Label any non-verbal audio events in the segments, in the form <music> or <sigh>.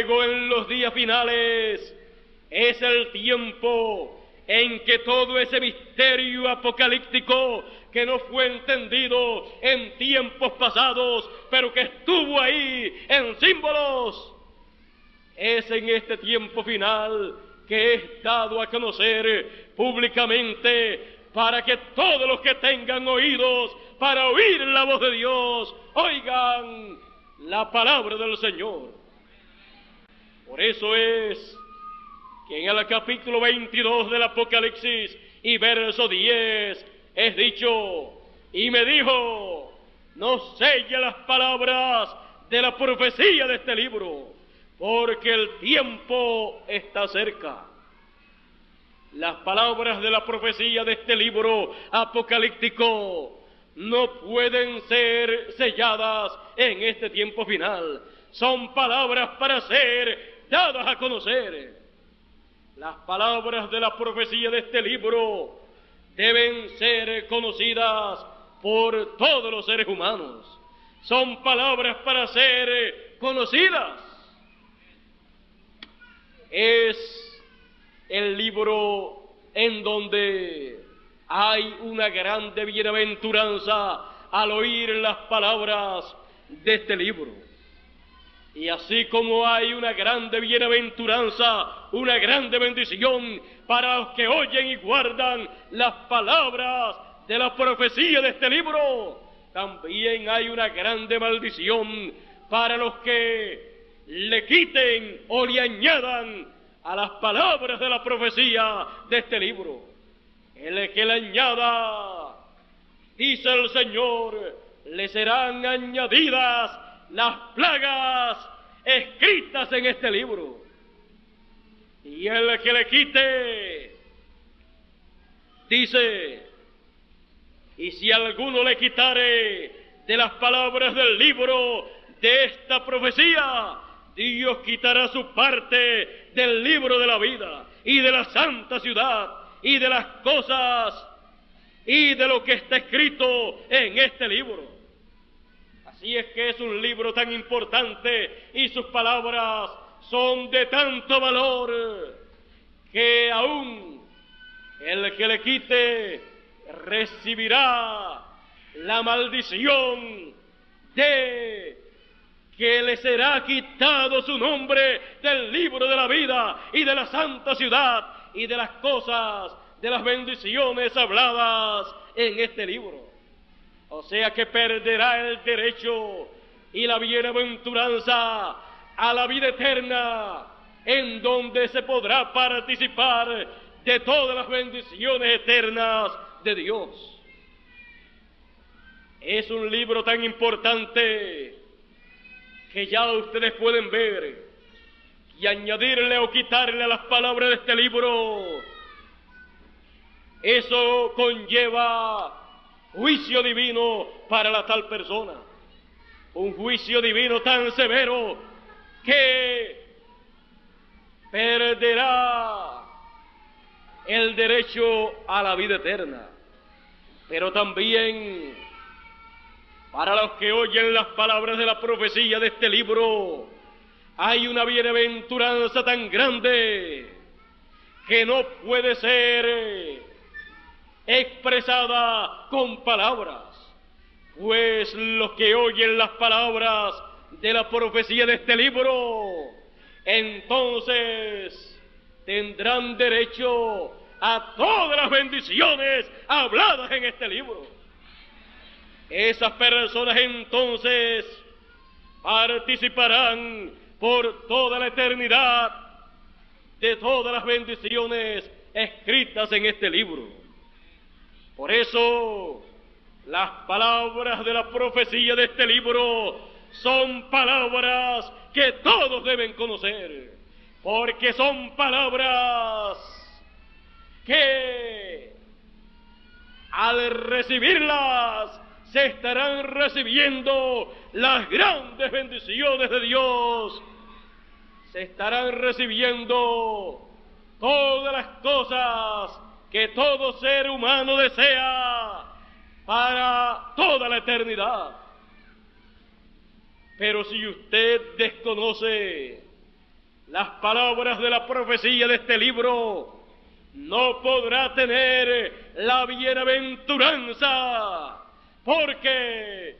Luego en los días finales es el tiempo en que todo ese misterio apocalíptico que no fue entendido en tiempos pasados, pero que estuvo ahí en símbolos, es en este tiempo final que es dado a conocer públicamente para que todos los que tengan oídos para oír la voz de Dios oigan la palabra del Señor. Por eso es que en el capítulo 22 del Apocalipsis y verso 10 es dicho, y me dijo, no selle las palabras de la profecía de este libro, porque el tiempo está cerca. Las palabras de la profecía de este libro apocalíptico no pueden ser selladas en este tiempo final. Son palabras para ser dadas a conocer. Las palabras de la profecía de este libro deben ser conocidas por todos los seres humanos. Son palabras para ser conocidas. Es el libro en donde hay una grande bienaventuranza al oír las palabras de este libro. Y así como hay una grande bienaventuranza, una grande bendición para los que oyen y guardan las palabras de la profecía de este libro, también hay una grande maldición para los que le quiten o le añadan a las palabras de la profecía de este libro. El que le añada, dice el Señor, le serán añadidas las plagas escritas en este libro. Y el que le quite, dice, y si alguno le quitare de las palabras del libro de esta profecía, Dios quitará su parte del libro de la vida y de la santa ciudad y de las cosas y de lo que está escrito en este libro. Así es que es un libro tan importante y sus palabras son de tanto valor que aún el que le quite recibirá la maldición de que le será quitado su nombre del libro de la vida y de la santa ciudad y de las cosas, de las bendiciones habladas en este libro. O sea que perderá el derecho y la bienaventuranza a la vida eterna, en donde se podrá participar de todas las bendiciones eternas de Dios. Es un libro tan importante que ya ustedes pueden ver y añadirle o quitarle las palabras de este libro. Eso conlleva juicio divino para la tal persona. Un juicio divino tan severo que perderá el derecho a la vida eterna. Pero también para los que oyen las palabras de la profecía de este libro, hay una bienaventuranza tan grande que no puede ser expresada con palabras, pues los que oyen las palabras de la profecía de este libro, entonces tendrán derecho a todas las bendiciones habladas en este libro. Esas personas entonces participarán por toda la eternidad de todas las bendiciones escritas en este libro. Por eso, las palabras de la profecía de este libro son palabras que todos deben conocer, porque son palabras que al recibirlas se estarán recibiendo las grandes bendiciones de Dios, se estarán recibiendo todas las cosas que todo ser humano desea para toda la eternidad. Pero si usted desconoce las palabras de la profecía de este libro, no podrá tener la bienaventuranza, porque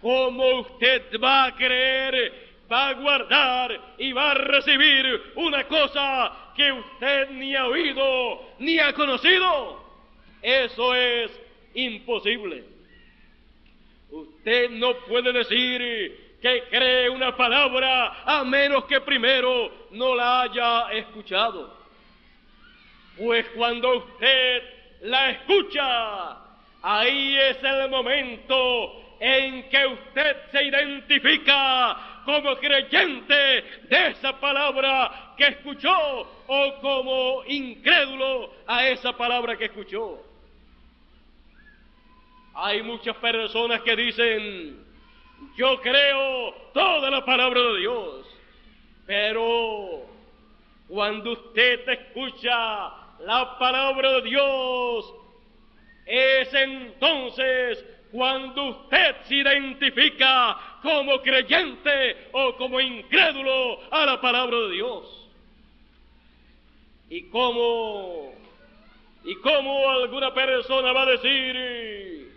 como usted va a creer, va a guardar y va a recibir una cosa que usted ni ha oído ni ha conocido. Eso es imposible. Usted no puede decir que cree una palabra a menos que primero no la haya escuchado. Pues cuando usted la escucha, ahí es el momento en que usted se identifica como creyente de esa palabra que escuchó o como incrédulo a esa palabra que escuchó. Hay muchas personas que dicen, yo creo toda la palabra de Dios, pero cuando usted escucha la palabra de Dios, es entonces cuando usted se identifica como creyente o como incrédulo a la palabra de Dios. Y como, y como alguna persona va a decir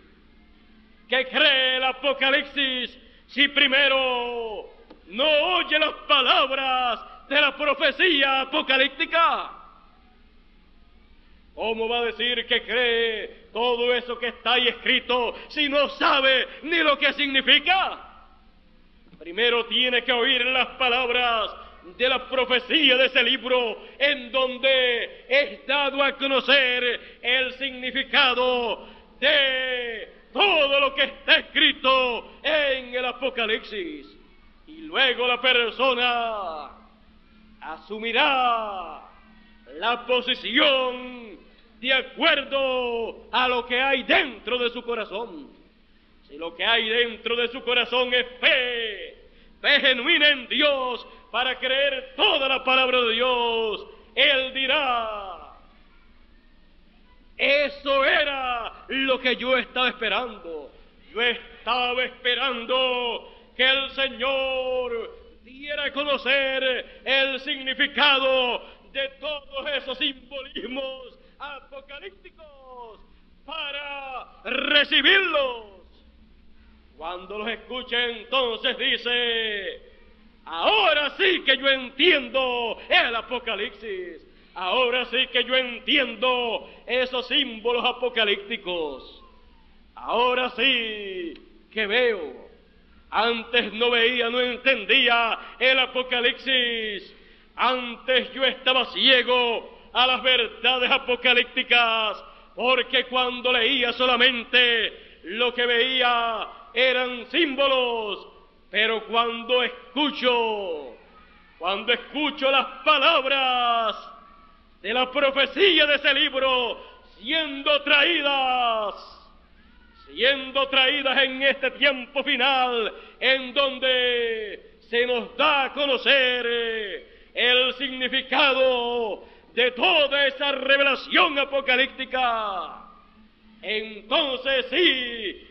que cree el Apocalipsis si primero no oye las palabras de la profecía apocalíptica. ¿Cómo va a decir que cree todo eso que está ahí escrito si no sabe ni lo que significa? Primero tiene que oír las palabras de la profecía de ese libro en donde es dado a conocer el significado de todo lo que está escrito en el Apocalipsis. Y luego la persona asumirá la posición de acuerdo a lo que hay dentro de su corazón. Si lo que hay dentro de su corazón es fe, fe genuina en Dios para creer toda la palabra de Dios, Él dirá, eso era lo que yo estaba esperando. Yo estaba esperando que el Señor diera a conocer el significado de todos esos simbolismos apocalípticos para recibirlos. Cuando los escuche entonces dice, ahora sí que yo entiendo el apocalipsis, ahora sí que yo entiendo esos símbolos apocalípticos, ahora sí que veo. Antes no veía, no entendía el apocalipsis. Antes yo estaba ciego a las verdades apocalípticas, porque cuando leía solamente lo que veía eran símbolos, pero cuando escucho, cuando escucho las palabras de la profecía de ese libro siendo traídas, siendo traídas en este tiempo final, en donde se nos da a conocer el significado de toda esa revelación apocalíptica, entonces sí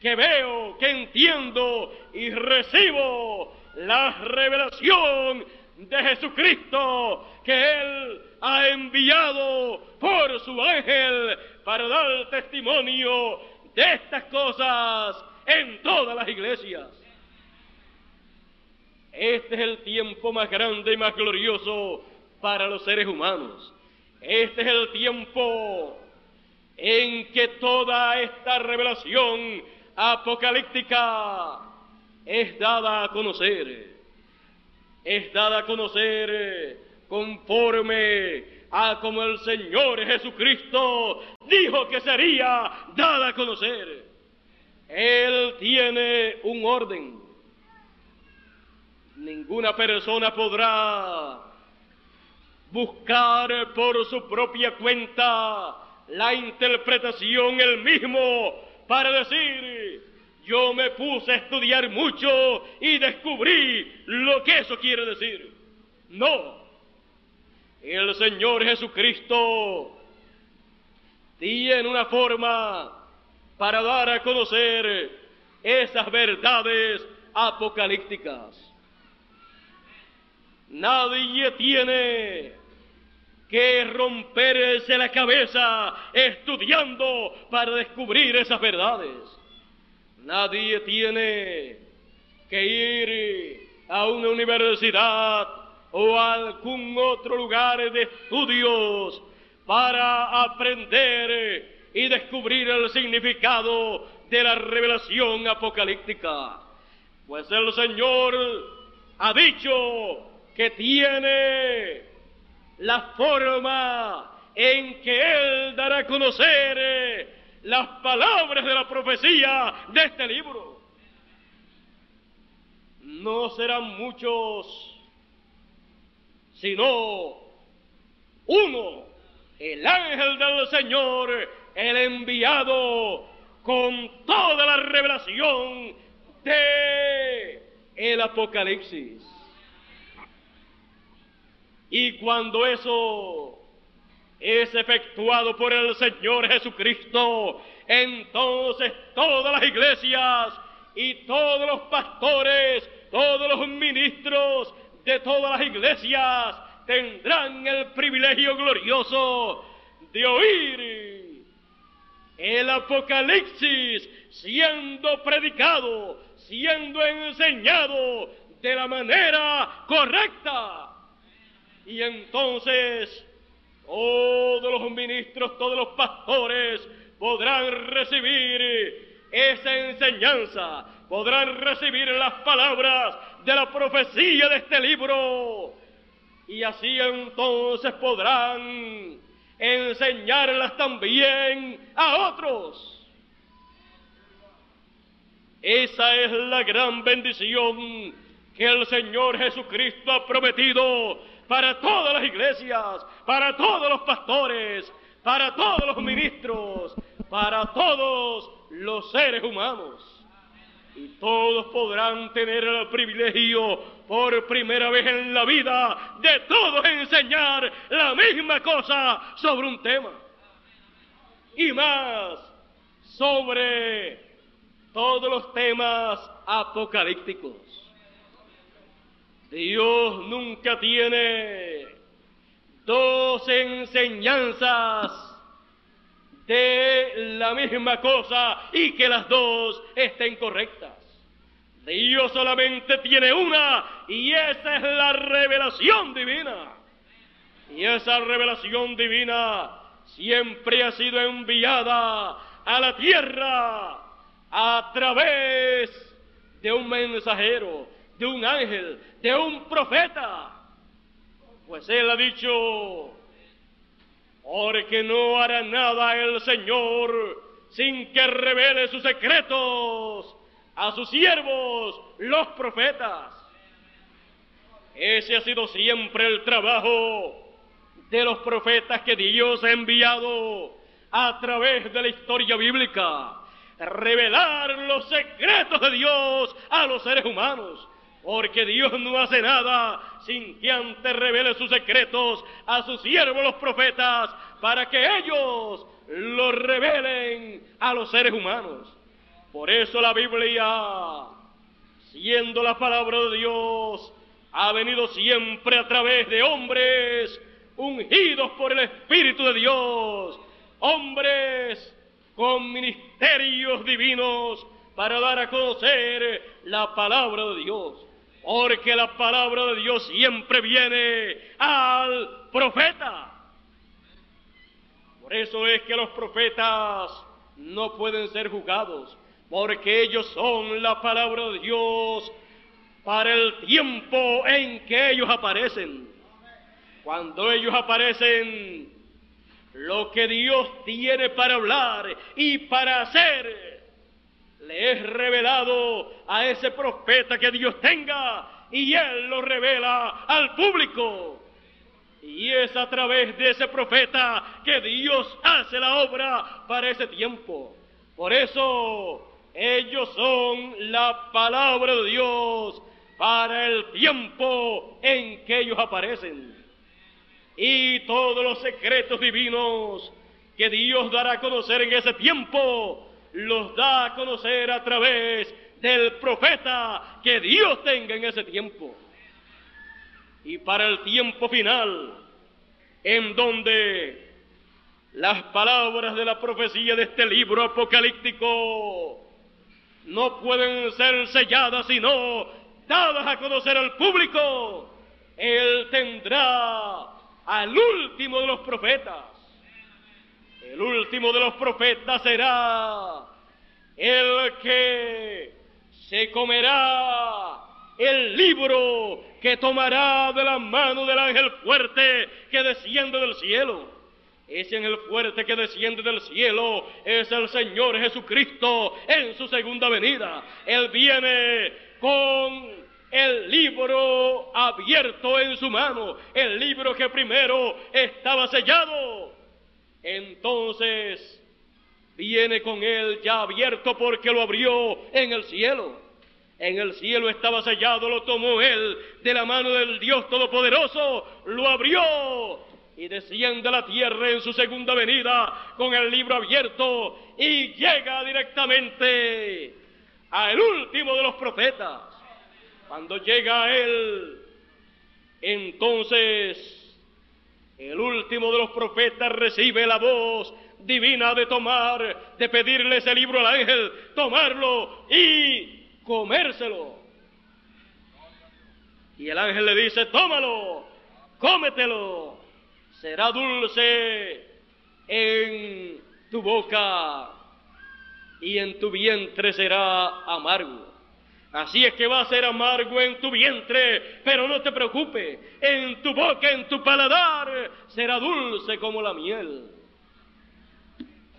que veo, que entiendo y recibo la revelación de Jesucristo que Él ha enviado por su ángel para dar testimonio de estas cosas en todas las iglesias. Este es el tiempo más grande y más glorioso para los seres humanos. Este es el tiempo en que toda esta revelación apocalíptica es dada a conocer. Es dada a conocer conforme a como el Señor Jesucristo dijo que sería dada a conocer. Él tiene un orden. Ninguna persona podrá buscar por su propia cuenta la interpretación el mismo para decir, yo me puse a estudiar mucho y descubrí lo que eso quiere decir. No, el Señor Jesucristo tiene una forma para dar a conocer esas verdades apocalípticas. Nadie tiene que romperse la cabeza estudiando para descubrir esas verdades. Nadie tiene que ir a una universidad o a algún otro lugar de estudios para aprender y descubrir el significado de la revelación apocalíptica. Pues el Señor ha dicho que tiene la forma en que Él dará a conocer las palabras de la profecía de este libro. No serán muchos, sino uno, el ángel del Señor, el enviado con toda la revelación de el Apocalipsis. Y cuando eso es efectuado por el Señor Jesucristo, entonces todas las iglesias y todos los pastores, todos los ministros de todas las iglesias tendrán el privilegio glorioso de oír el Apocalipsis siendo predicado, siendo enseñado de la manera correcta. Y entonces todos los ministros, todos los pastores podrán recibir esa enseñanza, podrán recibir las palabras de la profecía de este libro. Y así entonces podrán enseñarlas también a otros. Esa es la gran bendición que el Señor Jesucristo ha prometido para todas las iglesias, para todos los pastores, para todos los ministros, para todos los seres humanos. Y todos podrán tener el privilegio por primera vez en la vida de todos enseñar la misma cosa sobre un tema. Y más sobre todos los temas apocalípticos. Dios nunca tiene dos enseñanzas de la misma cosa y que las dos estén correctas. Dios solamente tiene una y esa es la revelación divina. Y esa revelación divina siempre ha sido enviada a la tierra a través de un mensajero, de un ángel, de un profeta. Pues él ha dicho, porque no hará nada el Señor sin que revele sus secretos a sus siervos, los profetas. Ese ha sido siempre el trabajo de los profetas que Dios ha enviado a través de la historia bíblica revelar los secretos de Dios a los seres humanos. Porque Dios no hace nada sin que antes revele sus secretos a sus siervos los profetas para que ellos los revelen a los seres humanos. Por eso la Biblia, siendo la palabra de Dios, ha venido siempre a través de hombres ungidos por el Espíritu de Dios, hombres con ministerios divinos para dar a conocer la palabra de Dios. Porque la palabra de Dios siempre viene al profeta. Por eso es que los profetas no pueden ser juzgados, porque ellos son la palabra de Dios para el tiempo en que ellos aparecen. Cuando ellos aparecen lo que Dios tiene para hablar y para hacer, le es revelado a ese profeta que Dios tenga y él lo revela al público. Y es a través de ese profeta que Dios hace la obra para ese tiempo. Por eso ellos son la palabra de Dios para el tiempo en que ellos aparecen y todos los secretos divinos que Dios dará a conocer en ese tiempo, los da a conocer a través del profeta que Dios tenga en ese tiempo. y para el tiempo final, en donde las palabras de la profecía de este libro apocalíptico no pueden ser selladas sino dadas a conocer al público. Él tendrá al último de los profetas. El último de los profetas será el que se comerá el libro que tomará de la mano del ángel fuerte que desciende del cielo. Ese ángel fuerte que desciende del cielo es el Señor Jesucristo en su segunda venida. Él viene con el libro abierto en su mano, el libro que primero estaba sellado. Entonces viene con él ya abierto porque lo abrió en el cielo. En el cielo estaba sellado, lo tomó él de la mano del Dios Todopoderoso, lo abrió y desciende a la tierra en su segunda venida con el libro abierto y llega directamente al último de los profetas. Cuando llega a él, entonces el último de los profetas recibe la voz divina de tomar, de pedirle ese libro al ángel, tomarlo y comérselo. Y el ángel le dice, tómalo, cómetelo, será dulce en tu boca y en tu vientre será amargo. Así es que va a ser amargo en tu vientre, pero no te preocupes, en tu boca, en tu paladar, será dulce como la miel.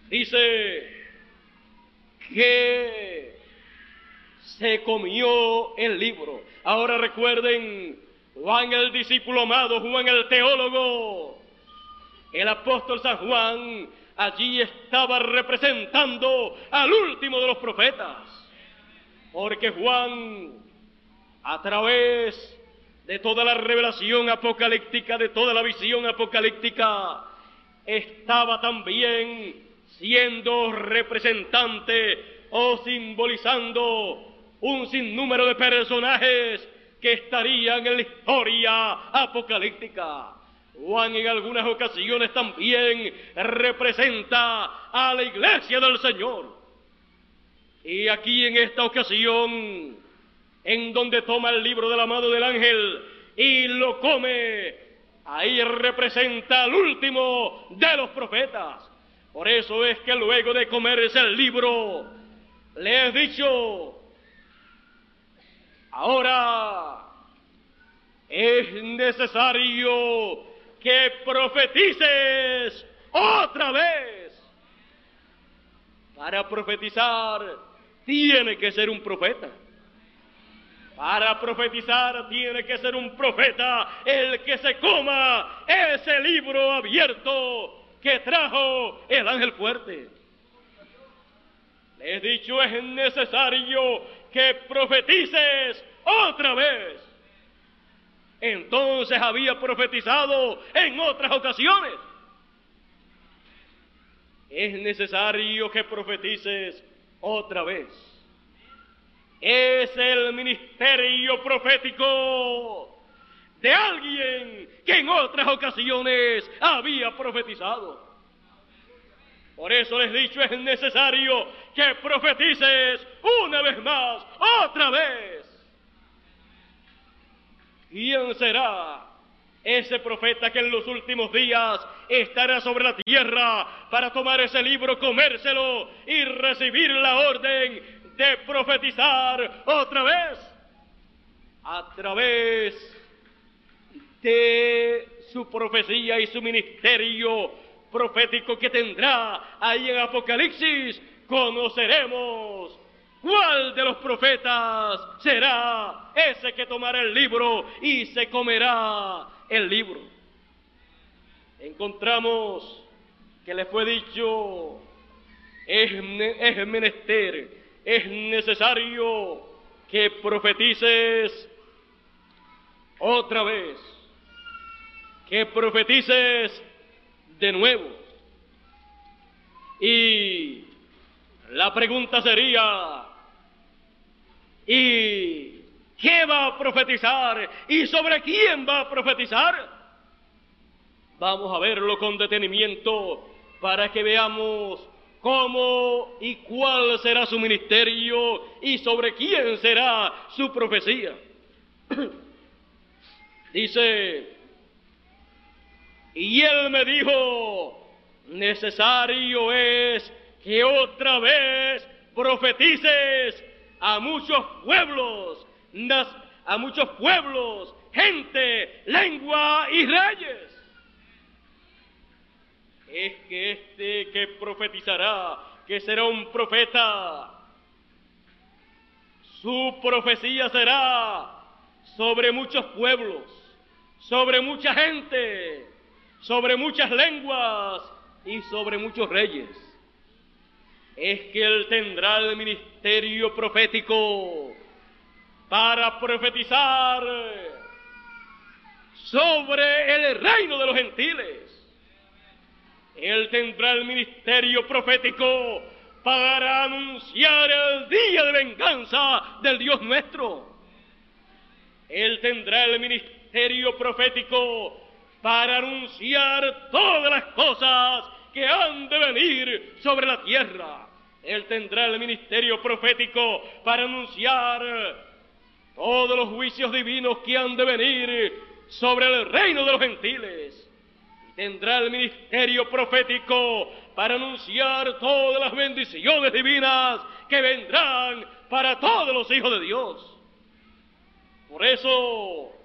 Dice que se comió el libro. Ahora recuerden, Juan el discípulo amado, Juan el teólogo, el apóstol San Juan, allí estaba representando al último de los profetas. Porque Juan, a través de toda la revelación apocalíptica, de toda la visión apocalíptica, estaba también siendo representante o simbolizando un sinnúmero de personajes que estarían en la historia apocalíptica. Juan en algunas ocasiones también representa a la iglesia del Señor. Y aquí en esta ocasión, en donde toma el libro de la mano del ángel y lo come, ahí representa al último de los profetas. Por eso es que luego de comerse el libro, le he dicho, Ahora es necesario que profetices otra vez. Para profetizar tiene que ser un profeta. Para profetizar tiene que ser un profeta el que se coma ese libro abierto que trajo el ángel fuerte. Le he dicho, es necesario que profetices otra vez. Entonces había profetizado en otras ocasiones. Es necesario que profetices otra vez. Es el ministerio profético de alguien que en otras ocasiones había profetizado. Por eso les he dicho, es necesario que profetices una vez más, otra vez. ¿Quién será ese profeta que en los últimos días estará sobre la tierra para tomar ese libro, comérselo y recibir la orden de profetizar otra vez? A través de su profecía y su ministerio profético que tendrá ahí en Apocalipsis, conoceremos cuál de los profetas será ese que tomará el libro y se comerá el libro. Encontramos que le fue dicho, es, es menester, es necesario que profetices otra vez, que profetices de nuevo. Y la pregunta sería, ¿y ¿Qué va a profetizar? ¿Y sobre quién va a profetizar? Vamos a verlo con detenimiento para que veamos cómo y cuál será su ministerio y sobre quién será su profecía. <clears throat> Dice, y él me dijo, necesario es que otra vez profetices a muchos pueblos, a muchos pueblos, gente, lengua y reyes. Es que este que profetizará, que será un profeta, su profecía será sobre muchos pueblos, sobre mucha gente, sobre muchas lenguas y sobre muchos reyes. Es que él tendrá el ministerio profético para profetizar sobre el reino de los gentiles. Él tendrá el ministerio profético para anunciar el día de venganza del Dios nuestro. Él tendrá el ministerio profético para anunciar todas las cosas que han de venir sobre la tierra. Él tendrá el ministerio profético para anunciar todos los juicios divinos que han de venir sobre el reino de los gentiles. Y tendrá el ministerio profético para anunciar todas las bendiciones divinas que vendrán para todos los hijos de Dios. Por eso,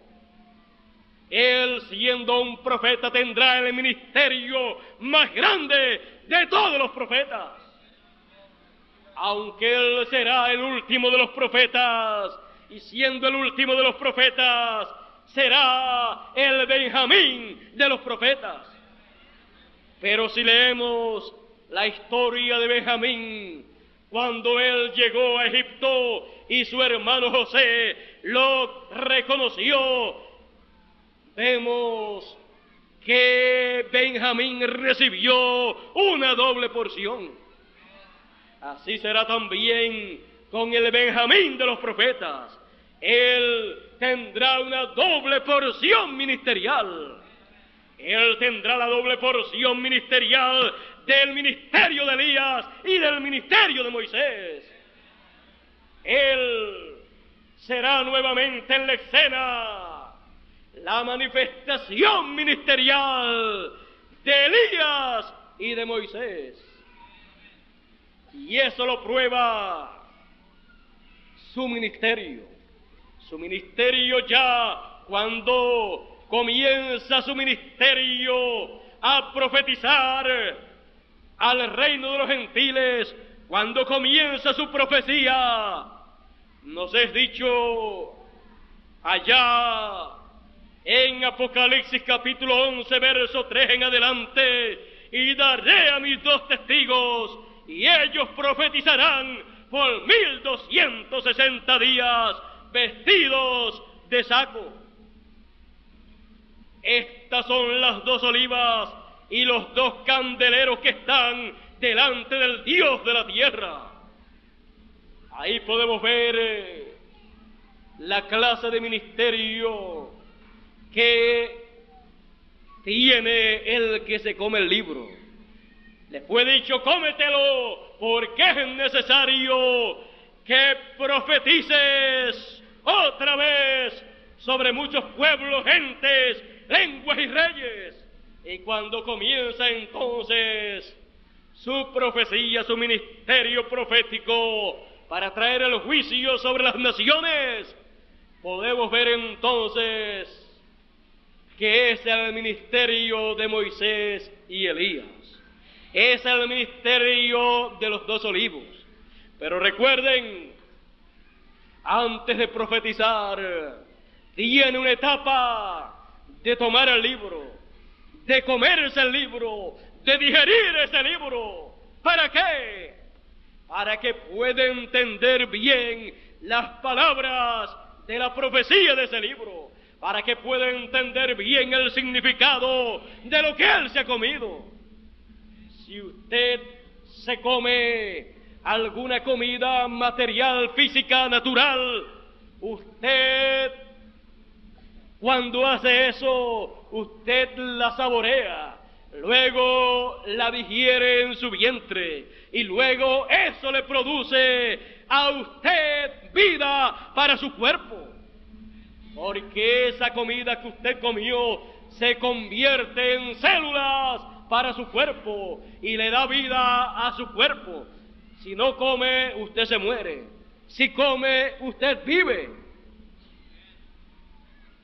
él siendo un profeta tendrá el ministerio más grande de todos los profetas. Aunque él será el último de los profetas, y siendo el último de los profetas, será el Benjamín de los profetas. Pero si leemos la historia de Benjamín, cuando él llegó a Egipto y su hermano José lo reconoció, vemos que Benjamín recibió una doble porción. Así será también con el Benjamín de los profetas él tendrá una doble porción ministerial. Él tendrá la doble porción ministerial del ministerio de Elías y del ministerio de Moisés. Él será nuevamente en la escena la manifestación ministerial de Elías y de Moisés. Y eso lo prueba su ministerio su ministerio ya cuando comienza su ministerio a profetizar al reino de los gentiles, cuando comienza su profecía, nos es dicho allá en Apocalipsis capítulo 11, verso 3 en adelante, y daré a mis dos testigos, y ellos profetizarán por mil doscientos sesenta días vestidos de saco. Estas son las dos olivas y los dos candeleros que están delante del Dios de la tierra. Ahí podemos ver eh, la clase de ministerio que tiene el que se come el libro. Le fue dicho, cómetelo, porque es necesario que profetices otra vez sobre muchos pueblos, gentes, lenguas y reyes. Y cuando comienza entonces su profecía, su ministerio profético para traer el juicio sobre las naciones, podemos ver entonces que es el ministerio de Moisés y Elías. Es el ministerio de los dos olivos. Pero recuerden antes de profetizar, tiene una etapa de tomar el libro, de comerse el libro, de digerir ese libro. ¿Para qué? Para que pueda entender bien las palabras de la profecía de ese libro, para que pueda entender bien el significado de lo que él se ha comido. Si usted se come alguna comida material, física, natural, usted, cuando hace eso, usted la saborea, luego la digiere en su vientre y luego eso le produce a usted vida para su cuerpo. Porque esa comida que usted comió se convierte en células para su cuerpo y le da vida a su cuerpo. Si no come, usted se muere. Si come, usted vive.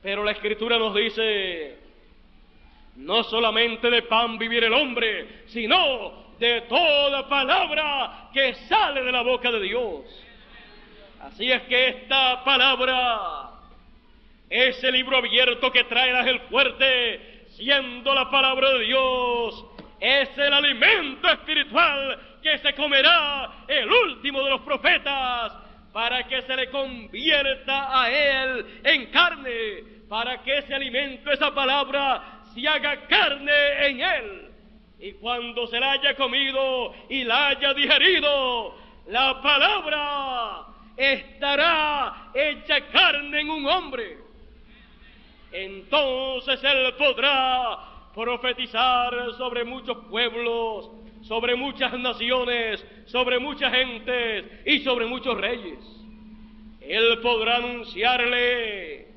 Pero la escritura nos dice, no solamente de pan vivir el hombre, sino de toda palabra que sale de la boca de Dios. Así es que esta palabra, ese libro abierto que trae el fuerte, siendo la palabra de Dios, es el alimento espiritual que se comerá el último de los profetas para que se le convierta a él en carne, para que ese alimento, esa palabra, se haga carne en él. Y cuando se la haya comido y la haya digerido, la palabra estará hecha carne en un hombre. Entonces él podrá profetizar sobre muchos pueblos, sobre muchas naciones, sobre muchas gentes y sobre muchos reyes. Él podrá anunciarle,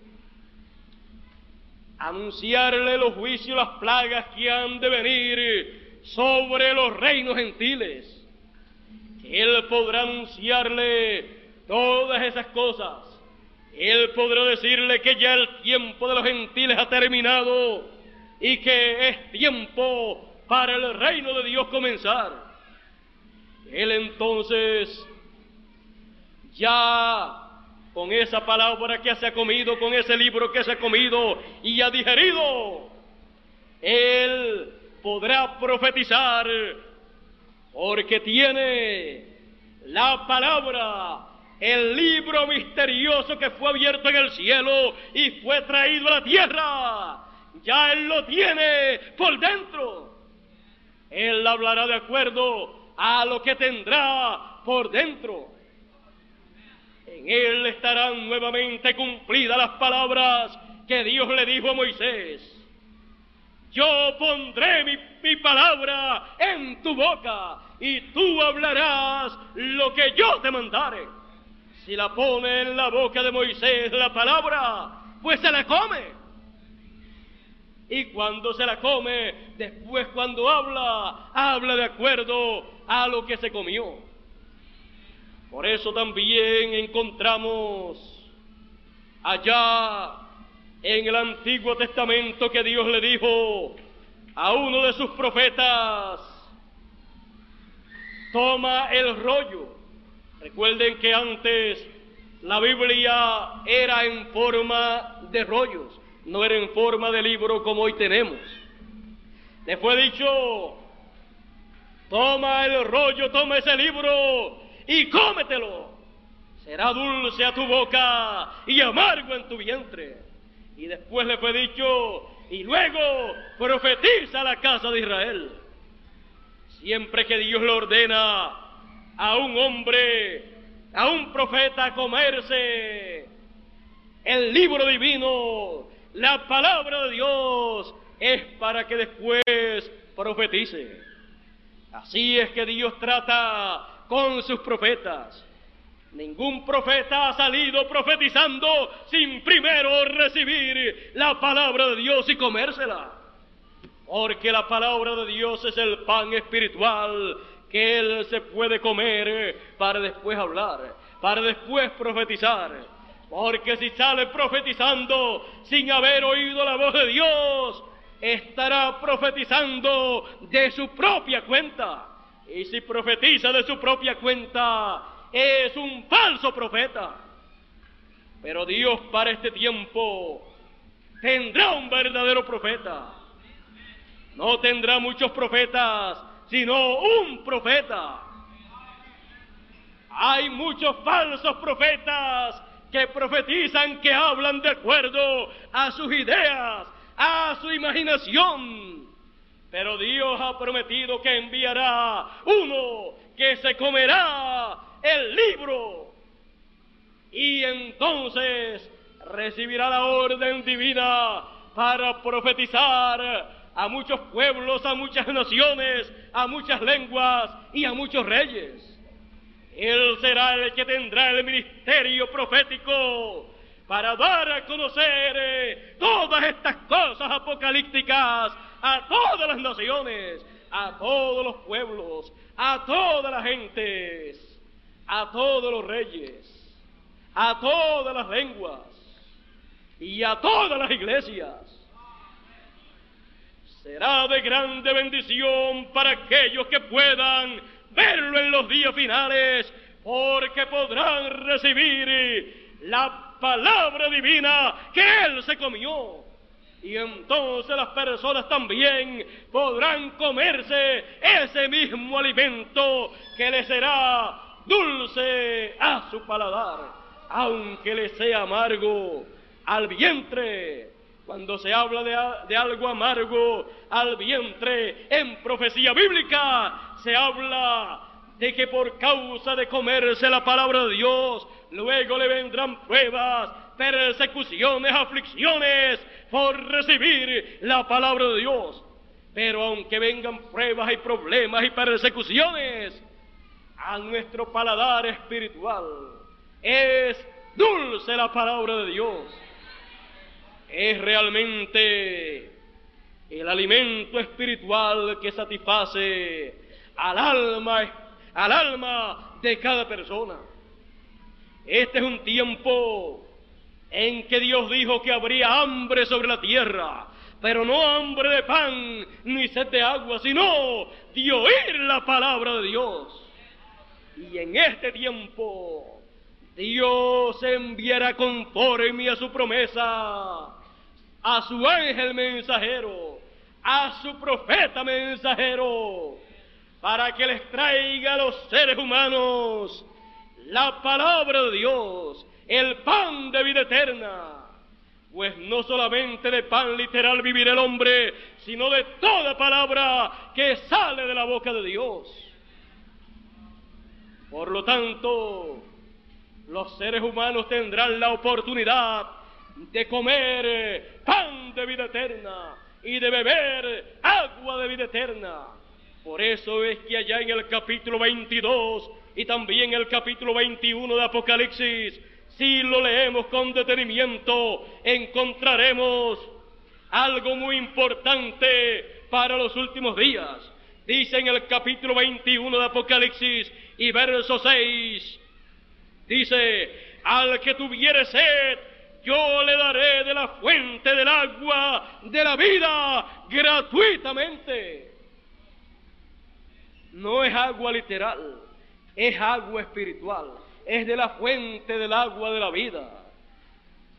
anunciarle los juicios, las plagas que han de venir sobre los reinos gentiles. Él podrá anunciarle todas esas cosas. Él podrá decirle que ya el tiempo de los gentiles ha terminado y que es tiempo para el reino de Dios comenzar. Él entonces ya con esa palabra que se ha comido, con ese libro que se ha comido y ha digerido, Él podrá profetizar porque tiene la palabra, el libro misterioso que fue abierto en el cielo y fue traído a la tierra. Ya Él lo tiene por dentro. Él hablará de acuerdo a lo que tendrá por dentro. En Él estarán nuevamente cumplidas las palabras que Dios le dijo a Moisés. Yo pondré mi, mi, palabra en tu boca y tú hablarás lo que yo te mandare. Si la pone en la boca de Moisés la palabra, pues se la come. Y cuando se la come, después cuando habla, habla de acuerdo a lo que se comió. Por eso también encontramos allá en el Antiguo Testamento que Dios le dijo a uno de sus profetas, toma el rollo. Recuerden que antes la Biblia era en forma de rollos, no era en forma de libro como hoy tenemos. Le fue dicho, toma el rollo, toma ese libro y cómetelo. Será dulce a tu boca y amargo en tu vientre. Y después le fue dicho, y luego profetiza la casa de Israel. Siempre que Dios le ordena a un hombre, a un profeta comerse el libro divino, la palabra de Dios, es para que después profetice. Así es que Dios trata con sus profetas. Ningún profeta ha salido profetizando sin primero recibir la palabra de Dios y comérsela. Porque la palabra de Dios es el pan espiritual que Él se puede comer para después hablar, para después profetizar. Porque si sale profetizando sin haber oído la voz de Dios, estará profetizando de su propia cuenta. Y si profetiza de su propia cuenta, es un falso profeta. Pero Dios para este tiempo tendrá un verdadero profeta. No tendrá muchos profetas, sino un profeta. Hay muchos falsos profetas que profetizan, que hablan de acuerdo a sus ideas, a su imaginación. Pero Dios ha prometido que enviará uno que se comerá el libro y entonces recibirá la orden divina para profetizar a muchos pueblos, a muchas naciones, a muchas lenguas y a muchos reyes. Él será el que tendrá el ministerio profético para dar a conocer eh, todas estas cosas apocalípticas a todas las naciones, a todos los pueblos, a todas las gentes, a todos los reyes, a todas las lenguas y a todas las iglesias. Será de grande bendición para aquellos que puedan verlo en los días finales, porque podrán recibir la palabra divina que Él se comió. Y entonces las personas también podrán comerse ese mismo alimento que les será dulce a su paladar, aunque le sea amargo al vientre. Cuando se habla de, de, algo amargo al vientre en profecía bíblica, se habla de que por causa de comerse la palabra de Dios, luego le vendrán pruebas, persecuciones, aflicciones por recibir la palabra de Dios. Pero aunque vengan pruebas y problemas y persecuciones, a nuestro paladar espiritual es dulce la palabra de Dios. Es realmente el alimento espiritual que satisface al alma, al alma de cada persona. Este es un tiempo en que Dios dijo que habría hambre sobre la tierra, pero no hambre de pan ni sed de agua, sino de oír la palabra de Dios. Y en este tiempo Dios enviará conforme a su promesa a su ángel mensajero, a su profeta mensajero, para que les traiga a los seres humanos la palabra de Dios, el pan de vida eterna. Pues no solamente de pan literal vivir el hombre, sino de toda palabra que sale de la boca de Dios. Por lo tanto, los seres humanos tendrán la oportunidad de comer pan de vida eterna y de beber agua de vida eterna. Por eso es que allá en el capítulo 22 y también el capítulo 21 de Apocalipsis, si lo leemos con detenimiento, encontraremos algo muy importante para los últimos días. Dice en el capítulo 21 de Apocalipsis y verso 6, dice, al que tuviere sed, yo le daré de la fuente del agua de la vida gratuitamente. No es agua literal, es agua espiritual, es de la fuente del agua de la vida.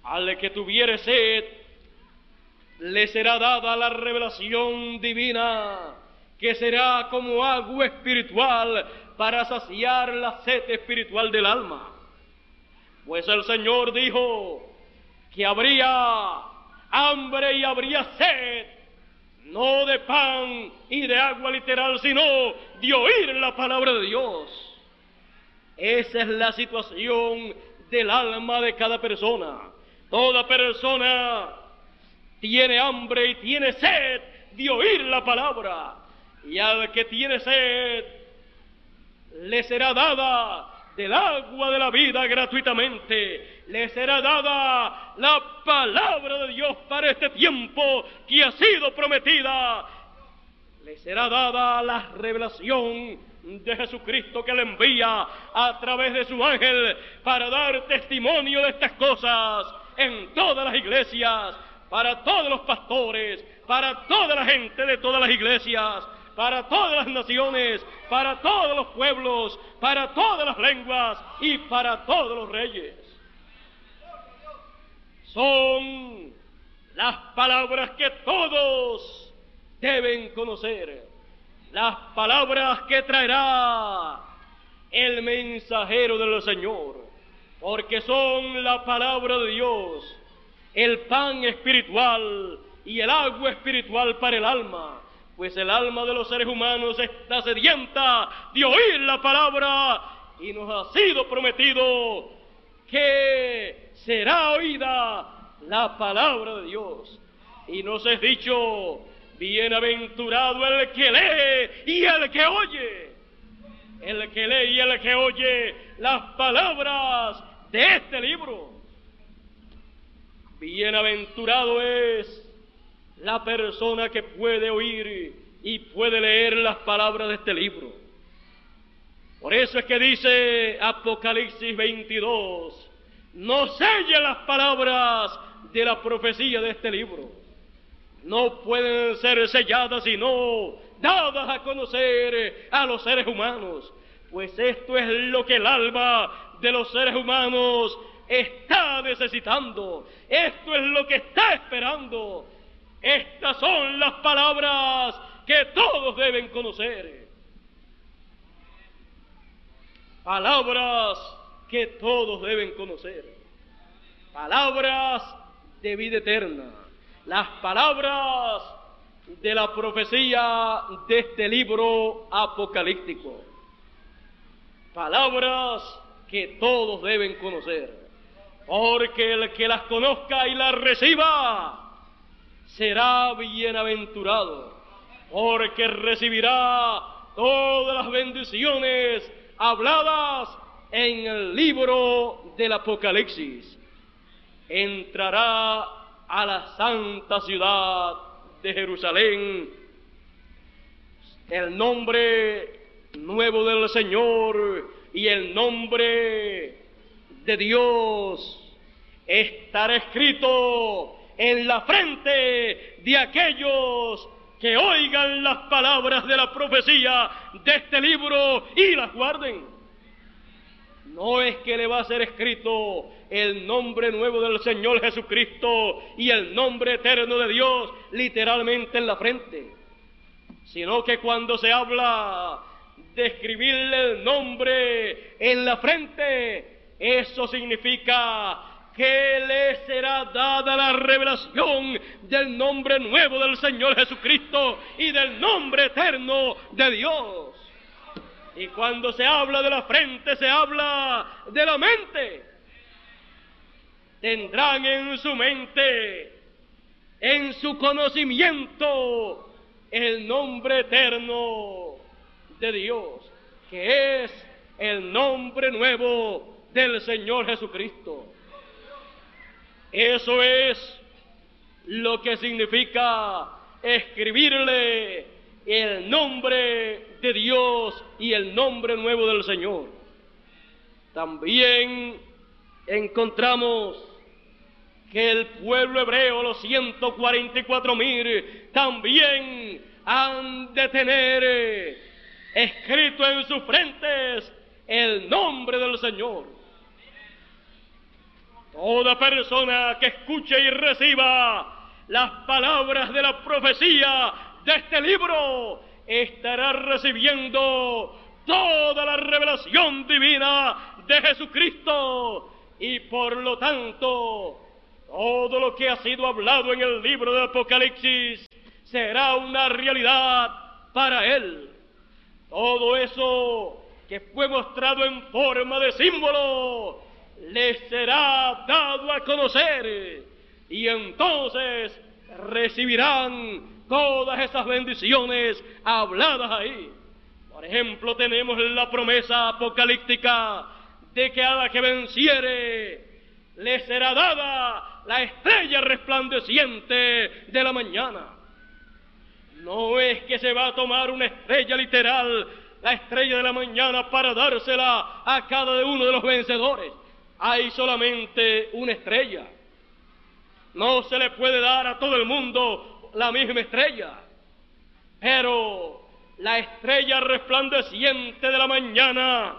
Al que tuviere sed, le será dada la revelación divina, que será como agua espiritual para saciar la sed espiritual del alma. Pues el Señor dijo que habría hambre y habría sed, no de pan y de agua literal, sino de oír la palabra de Dios. Esa es la situación del alma de cada persona. Toda persona tiene hambre y tiene sed de oír la palabra. Y al que tiene sed, le será dada del agua de la vida gratuitamente. Le será dada la palabra de Dios para este tiempo que ha sido prometida. Le será dada la revelación de Jesucristo que le envía a través de su ángel para dar testimonio de estas cosas en todas las iglesias, para todos los pastores, para toda la gente de todas las iglesias, para todas las naciones, para todos los pueblos, para todas las lenguas y para todos los reyes. Son las palabras que todos deben conocer las palabras que traerá el mensajero del Señor, porque son la palabra de Dios, el pan espiritual y el agua espiritual para el alma, pues el alma de los seres humanos está sedienta de oír la palabra y nos ha sido prometido que será oída la palabra de Dios. Y nos es dicho, bienaventurado el que lee y el que oye. El que lee y el que oye las palabras de este libro. Bienaventurado es la persona que puede oír y puede leer las palabras de este libro. Por eso es que dice Apocalipsis 22, no selle las palabras de la profecía de este libro. No pueden ser selladas sino dadas a conocer a los seres humanos, pues esto es lo que el alma de los seres humanos está necesitando, esto es lo que está esperando. Estas son las palabras que todos deben conocer. Palabras que todos deben conocer. Palabras de vida eterna. Las palabras de la profecía de este libro apocalíptico. Palabras que todos deben conocer. Porque el que las conozca y las reciba será bienaventurado porque recibirá todas las bendiciones habladas en el libro del Apocalipsis. Entrará a la santa ciudad de Jerusalén. El nombre nuevo del Señor y el nombre de Dios estará escrito en la frente de aquellos que oigan las palabras de la profecía de este libro y las guarden. No es que le va a ser escrito el nombre nuevo del Señor Jesucristo y el nombre eterno de Dios literalmente en la frente, sino que cuando se habla de escribirle el nombre en la frente, eso significa que le será dada la revelación del nombre nuevo del Señor Jesucristo y del nombre eterno de Dios. Y cuando se habla de la frente, se habla de la mente. Tendrán en su mente, en su conocimiento, el nombre eterno de Dios, que es el nombre nuevo del Señor Jesucristo. Eso es lo que significa escribirle el nombre de Dios y el nombre nuevo del Señor. También encontramos que el pueblo hebreo, los 144 mil, también han de tener escrito en sus frentes el nombre del Señor. Toda persona que escuche y reciba las palabras de la profecía de este libro estará recibiendo toda la revelación divina de Jesucristo y por lo tanto todo lo que ha sido hablado en el libro de Apocalipsis será una realidad para él. Todo eso que fue mostrado en forma de símbolo les será dado a conocer y entonces recibirán todas esas bendiciones habladas ahí. Por ejemplo, tenemos la promesa apocalíptica de que a la que venciere le será dada la estrella resplandeciente de la mañana. No es que se va a tomar una estrella literal, la estrella de la mañana, para dársela a cada uno de los vencedores hay solamente una estrella. No se le puede dar a todo el mundo la misma estrella. Pero la estrella resplandeciente de la mañana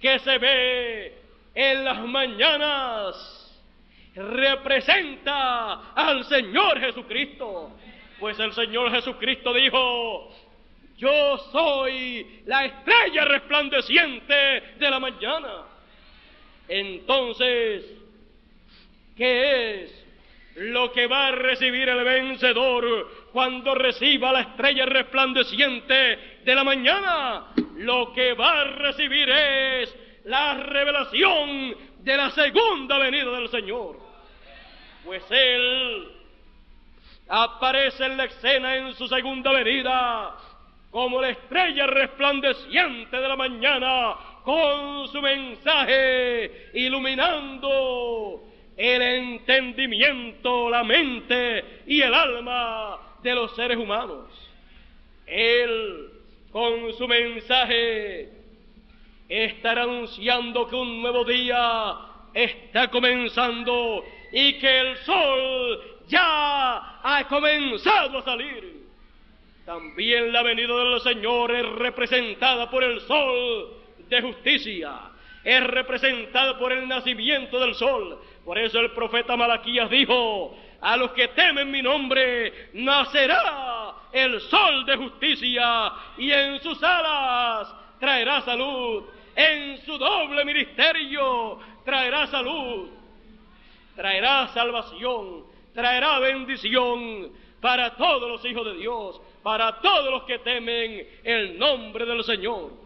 que se ve en las mañanas representa al Señor Jesucristo. Pues el Señor Jesucristo dijo, yo soy la estrella resplandeciente de la mañana. Entonces, ¿qué es lo que va a recibir el vencedor cuando reciba la estrella resplandeciente de la mañana? Lo que va a recibir es la revelación de la segunda venida del Señor. Pues Él aparece en la escena en su segunda venida como la estrella resplandeciente de la mañana con su mensaje iluminando el entendimiento, la mente y el alma de los seres humanos. Él, con su mensaje, estará anunciando que un nuevo día está comenzando y que el sol ya ha comenzado a salir. También la venida del Señor es representada por el sol de justicia, es representada por el nacimiento del sol. Por eso el profeta Malaquías dijo, a los que temen mi nombre nacerá el sol de justicia y en sus alas traerá salud, en su doble ministerio traerá salud, traerá salvación, traerá bendición para todos los hijos de Dios, para todos los que temen el nombre del Señor.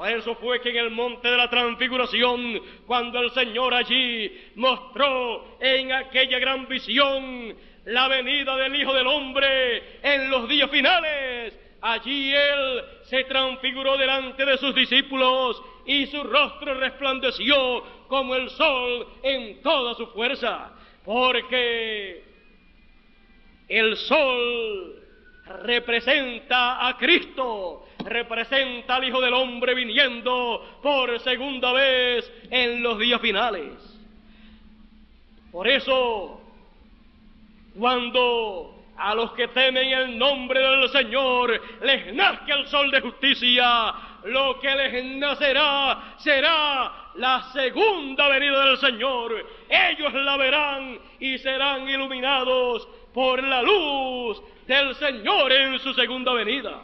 Por eso fue que en el monte de la transfiguración, cuando el Señor allí mostró en aquella gran visión la venida del Hijo del Hombre en los días finales, allí Él se transfiguró delante de sus discípulos y su rostro resplandeció como el sol en toda su fuerza, porque el sol representa a Cristo, representa al Hijo del Hombre viniendo por segunda vez en los días finales. Por eso, cuando a los que temen el nombre del Señor les nazca el sol de justicia, lo que les nacerá será la segunda venida del Señor. Ellos la verán y serán iluminados por la luz del Señor en su segunda venida.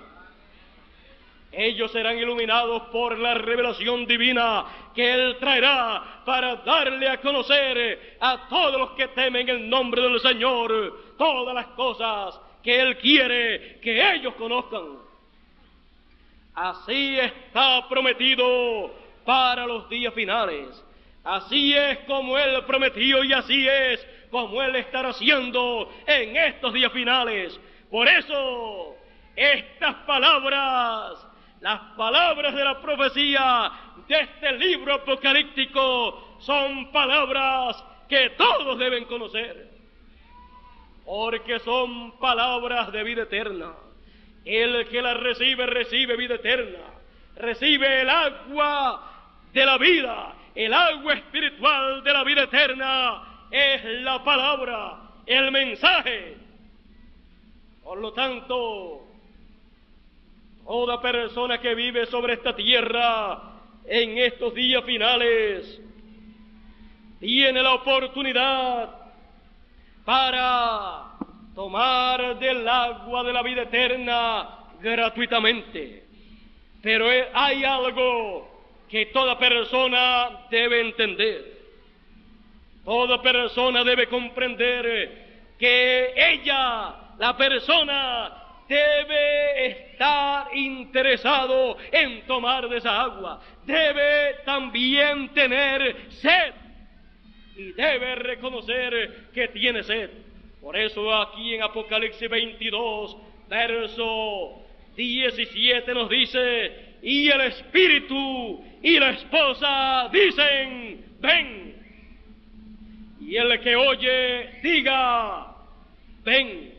Ellos serán iluminados por la revelación divina que Él traerá para darle a conocer a todos los que temen el nombre del Señor todas las cosas que Él quiere que ellos conozcan. Así está prometido para los días finales. Así es como Él prometió y así es como Él estará haciendo en estos días finales. Por eso, estas palabras las palabras de la profecía de este libro apocalíptico son palabras que todos deben conocer, porque son palabras de vida eterna. El que las recibe, recibe vida eterna, recibe el agua de la vida, el agua espiritual de la vida eterna es la palabra, el mensaje. Por lo tanto, Toda persona que vive sobre esta tierra en estos días finales tiene la oportunidad para tomar del agua de la vida eterna gratuitamente. Pero hay algo que toda persona debe entender. Toda persona debe comprender que ella, la persona, debe estar interesado en tomar de esa agua, debe también tener sed y debe reconocer que tiene sed. Por eso aquí en Apocalipsis 22, verso 17 nos dice, y el Espíritu y la esposa dicen, ven. Y el que oye, diga, ven.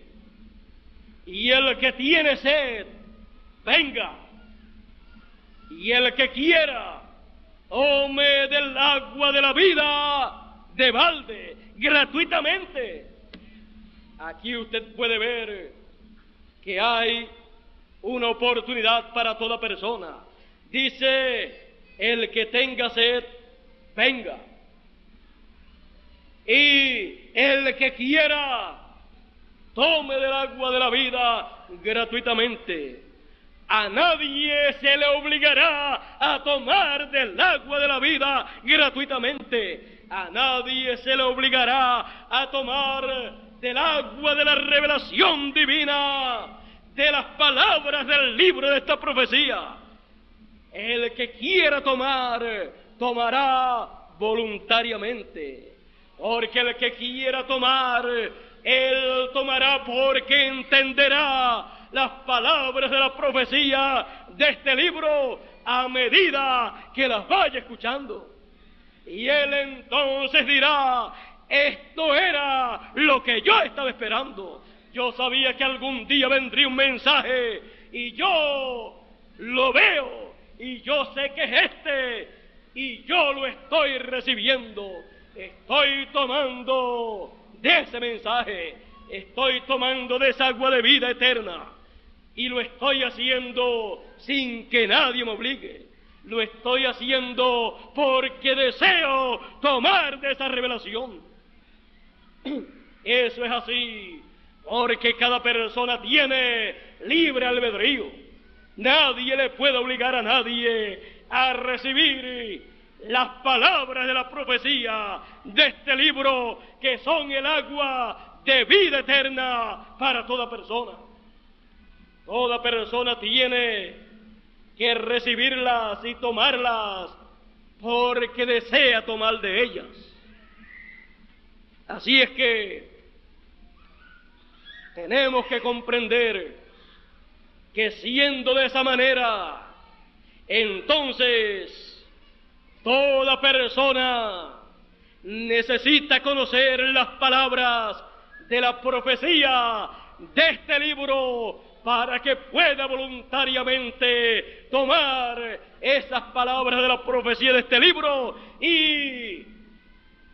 Y el que tiene sed, venga. Y el que quiera, tome del agua de la vida de balde, gratuitamente. Aquí usted puede ver que hay una oportunidad para toda persona. Dice, el que tenga sed, venga. Y el que quiera, tome del agua de la vida gratuitamente. A nadie se le obligará a tomar del agua de la vida gratuitamente. A nadie se le obligará a tomar del agua de la revelación divina, de las palabras del libro de esta profecía. El que quiera tomar, tomará voluntariamente. Porque el que quiera tomar, él tomará porque entenderá las palabras de la profecía de este libro a medida que las vaya escuchando. Y él entonces dirá, esto era lo que yo estaba esperando. Yo sabía que algún día vendría un mensaje y yo lo veo y yo sé que es este y yo lo estoy recibiendo. Estoy tomando de ese mensaje, estoy tomando de esa agua de vida eterna y lo estoy haciendo sin que nadie me obligue. Lo estoy haciendo porque deseo tomar de esa revelación. <clears throat> Eso es así, porque cada persona tiene libre albedrío. Nadie le puede obligar a nadie a recibir las palabras de la profecía de este libro, que son el agua de vida eterna para toda persona. Toda persona tiene que recibirlas y tomarlas porque desea tomar de ellas. Así es que tenemos que comprender que siendo de esa manera, entonces toda persona necesita conocer las palabras de la profecía de este libro para que pueda voluntariamente tomar esas palabras de la profecía de este libro y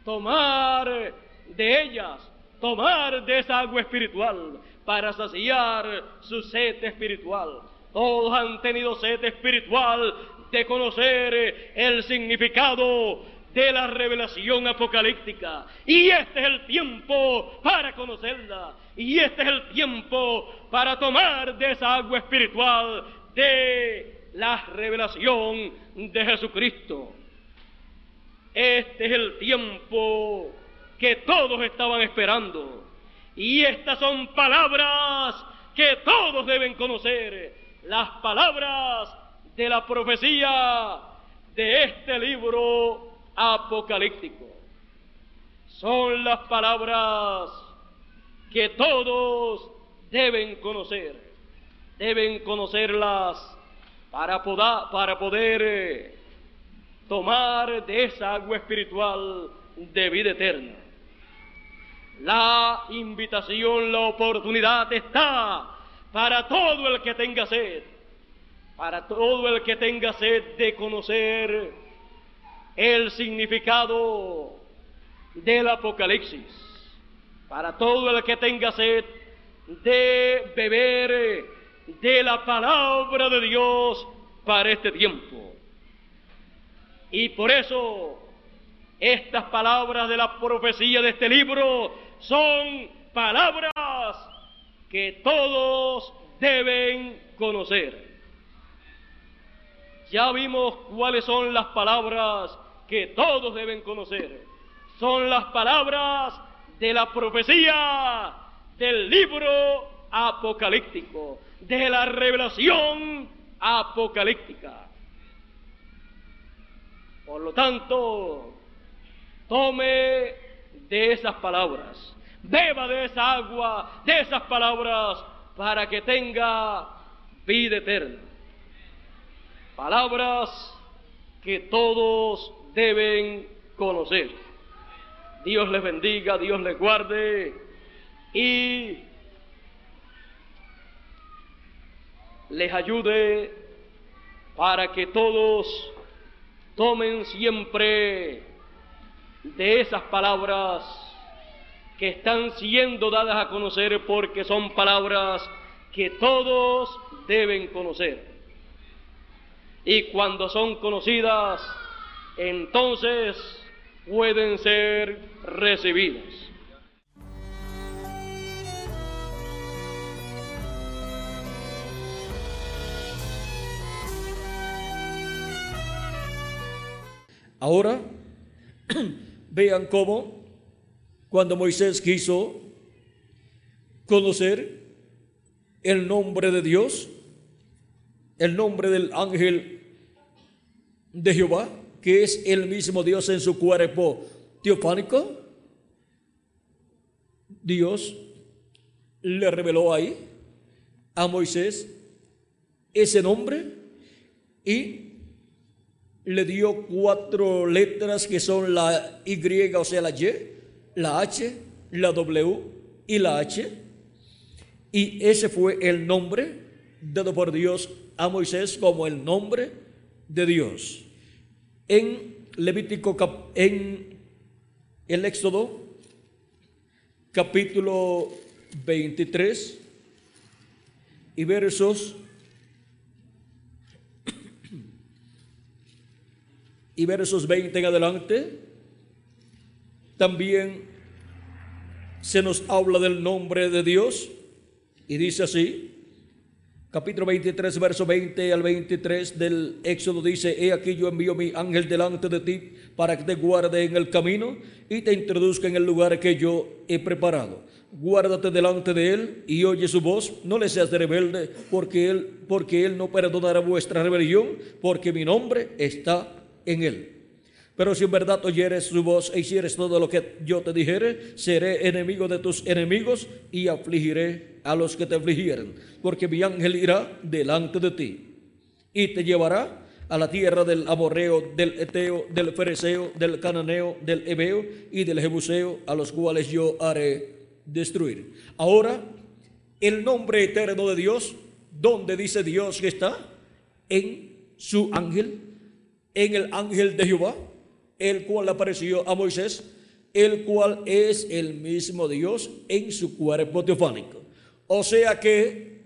tomar de ellas, tomar de esa agua espiritual para saciar su sed espiritual. Todos han tenido sed espiritual de conocer el significado de la revelación apocalíptica. Y este es el tiempo para conocerla. Y este es el tiempo para tomar de esa agua espiritual de la revelación de Jesucristo. Este es el tiempo que todos estaban esperando. Y estas son palabras que todos deben conocer, las palabras de la profecía de este libro apocalíptico. Son las palabras que todos deben conocer, deben conocerlas para poder, para poder eh, tomar de esa agua espiritual de vida eterna. La invitación, la oportunidad está para todo el que tenga sed, para todo el que tenga sed de conocer el significado del Apocalipsis, para todo el que tenga sed de beber de la palabra de Dios para este tiempo. Y por eso estas palabras de la profecía de este libro son palabras que todos deben conocer. Ya vimos cuáles son las palabras que todos deben conocer. Son las palabras de la profecía del libro apocalíptico, de la revelación apocalíptica. Por lo tanto, tome de esas palabras, beba de esa agua, de esas palabras, para que tenga vida eterna. Palabras que todos deben conocer. Dios les bendiga, Dios les guarde y les ayude para que todos tomen siempre de esas palabras que están siendo dadas a conocer porque son palabras que todos deben conocer. Y cuando son conocidas, entonces pueden ser recibidas. Ahora <clears throat> Vean cómo cuando Moisés quiso conocer el nombre de Dios, el nombre del ángel de Jehová, que es el mismo Dios en su cuerpo teofánico, Dios le reveló ahí a Moisés ese nombre y le dio cuatro letras que son la Y, o sea, la Y, la H, la W y la H. Y ese fue el nombre dado por Dios a Moisés como el nombre de Dios. En Levítico, en el Éxodo, capítulo 23 y versos <clears throat> y versos 20 en adelante, también se nos habla del nombre de Dios y dice así, capítulo 23, verso 20 al 23 del Éxodo dice, he aquí yo envío mi ángel delante de ti para que te guarde en el camino y te introduzca en el lugar que yo he preparado. Guárdate delante de él y oye su voz, no le seas rebelde, porque él, porque él no perdonará vuestra rebelión, porque mi nombre está en él. Pero si en verdad oyeres su voz e hicieres todo lo que yo te dijere, seré enemigo de tus enemigos y afligiré a los que te afligieren, porque mi ángel irá delante de ti y te llevará a la tierra del amorreo, del eteo, del fereceo, del cananeo, del ebeo y del jebuseo, a los cuales yo haré destruir. Ahora, el nombre eterno de Dios, ¿dónde dice Dios que está? En su ángel en el ángel de Jehová, el cual apareció a Moisés, el cual es el mismo Dios en su cuerpo teofánico. O sea que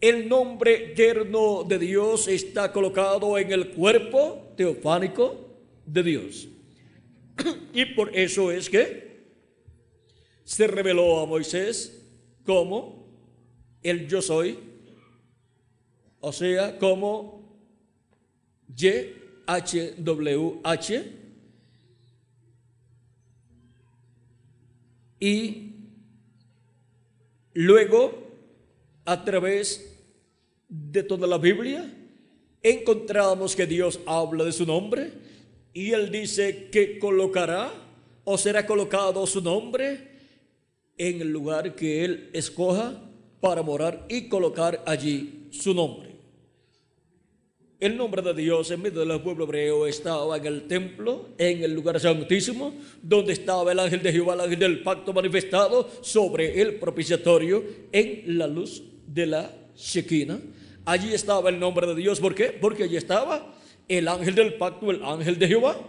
el nombre eterno de Dios está colocado en el cuerpo teofánico de Dios. <clears throat> Y por eso es que se reveló a Moisés como el yo soy, o sea, como Y y luego a través de toda la Biblia encontramos que Dios habla de su nombre y él dice que colocará o será colocado su nombre en el lugar que él escoja para morar y colocar allí su nombre. El nombre de Dios en medio del pueblo hebreo estaba en el templo, en el lugar santísimo, donde estaba el ángel de Jehová, el ángel del pacto manifestado sobre el propiciatorio en la luz de la Shekinah. Allí estaba el nombre de Dios. ¿Por qué? Porque allí estaba el ángel del pacto, el ángel de Jehová.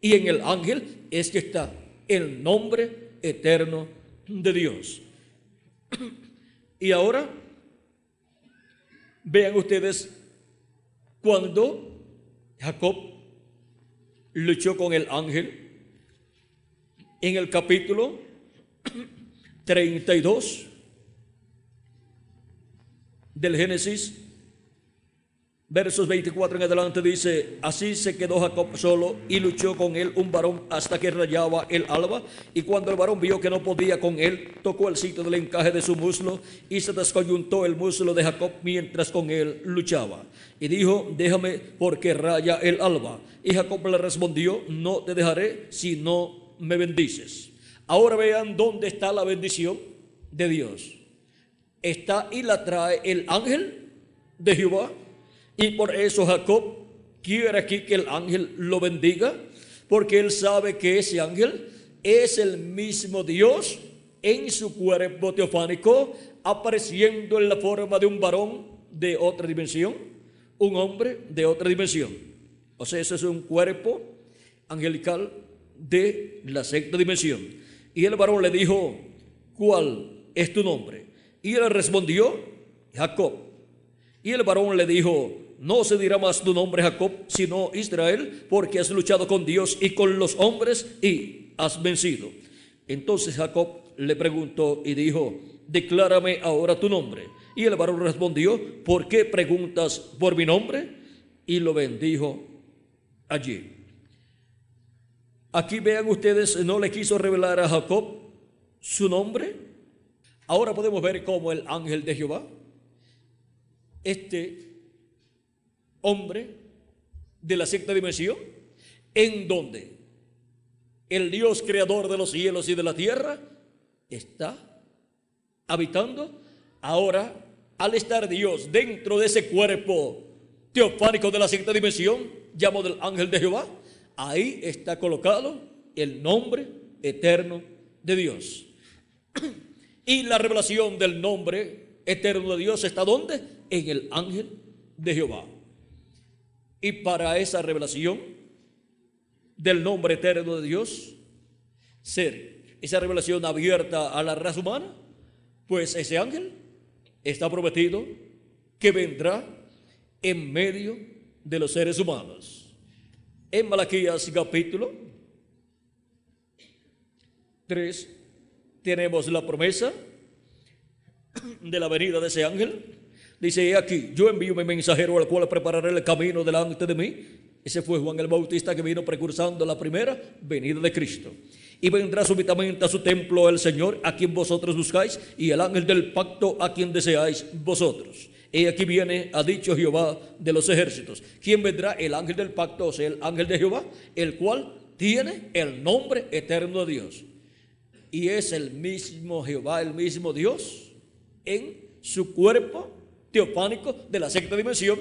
Y en el ángel es que está el nombre eterno de Dios. <clears throat> Y ahora, vean ustedes cuando Jacob luchó con el ángel. En el capítulo 32 del Génesis, Versos 24 en adelante dice, así se quedó Jacob solo y luchó con él un varón hasta que rayaba el alba. Y cuando el varón vio que no podía con él, tocó el sitio del encaje de su muslo y se descoyuntó el muslo de Jacob mientras con él luchaba. Y dijo, déjame porque raya el alba. Y Jacob le respondió, no te dejaré si no me bendices. Ahora vean dónde está la bendición de Dios. Está y la trae el ángel de Jehová y por eso Jacob quiere aquí que el ángel lo bendiga, porque él sabe que ese ángel es el mismo Dios en su cuerpo teofánico, apareciendo en la forma de un varón de otra dimensión, un hombre de otra dimensión. O sea, ese es un cuerpo angelical de la sexta dimensión. Y el varón le dijo, ¿cuál es tu nombre? Y él respondió, Jacob. Y el varón le dijo, no se dirá más tu nombre Jacob, sino Israel, porque has luchado con Dios y con los hombres y has vencido. Entonces Jacob le preguntó y dijo, declárame ahora tu nombre. Y el varón respondió, ¿por qué preguntas por mi nombre? Y lo bendijo allí. Aquí vean ustedes, no le quiso revelar a Jacob su nombre. Ahora podemos ver cómo el ángel de Jehová, este hombre de la sexta dimensión, en donde el Dios creador de los cielos y de la tierra está habitando. Ahora, al estar Dios dentro de ese cuerpo teofánico de la sexta dimensión, llamo del ángel de Jehová, ahí está colocado el nombre eterno de Dios. Y la revelación del nombre eterno de Dios está ¿dónde? En el ángel de Jehová. Y para esa revelación del nombre eterno de Dios, ser esa revelación abierta a la raza humana, pues ese ángel está prometido que vendrá en medio de los seres humanos. En Malaquías capítulo 3 tenemos la promesa de la venida de ese ángel. Dice aquí, yo envío mi mensajero al cual prepararé el camino delante de mí. Ese fue Juan el Bautista que vino precursando la primera venida de Cristo. Y vendrá súbitamente a su templo el Señor, a quien vosotros buscáis, y el ángel del pacto, a quien deseáis vosotros. Y aquí viene, ha dicho Jehová de los ejércitos. ¿Quién vendrá? El ángel del pacto, o sea, el ángel de Jehová, el cual tiene el nombre eterno de Dios. Y es el mismo Jehová, el mismo Dios, en su cuerpo teofánico de la sexta dimensión,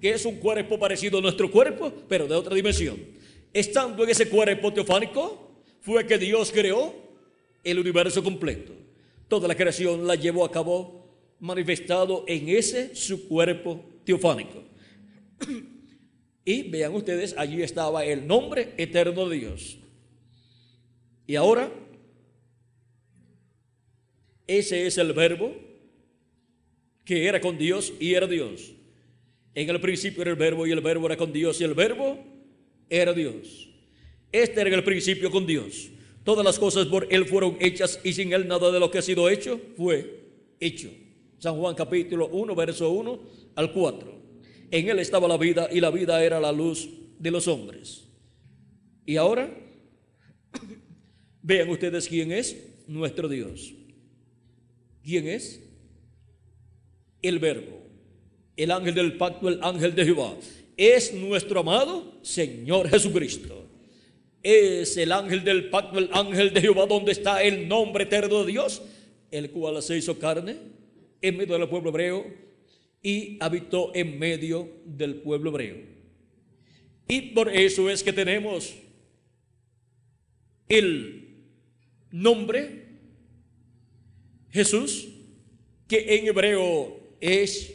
que es un cuerpo parecido a nuestro cuerpo, pero de otra dimensión. Estando en ese cuerpo teofánico, fue que Dios creó el universo completo. Toda la creación la llevó a cabo manifestado en ese su cuerpo teofánico. Y vean ustedes, allí estaba el nombre eterno de Dios. Y ahora, ese es el verbo que era con Dios y era Dios. En el principio era el verbo y el verbo era con Dios y el verbo era Dios. Este era el principio con Dios. Todas las cosas por Él fueron hechas y sin Él nada de lo que ha sido hecho fue hecho. San Juan capítulo 1, verso 1 al 4. En Él estaba la vida y la vida era la luz de los hombres. Y ahora, <coughs> vean ustedes quién es nuestro Dios. ¿Quién es? El verbo, el ángel del pacto, el ángel de Jehová. Es nuestro amado Señor Jesucristo es el ángel del pacto, el ángel de Jehová, donde está el nombre eterno de Dios, el cual se hizo carne en medio del pueblo hebreo y habitó en medio del pueblo hebreo. Y por eso es que tenemos el nombre Jesús, que en hebreo es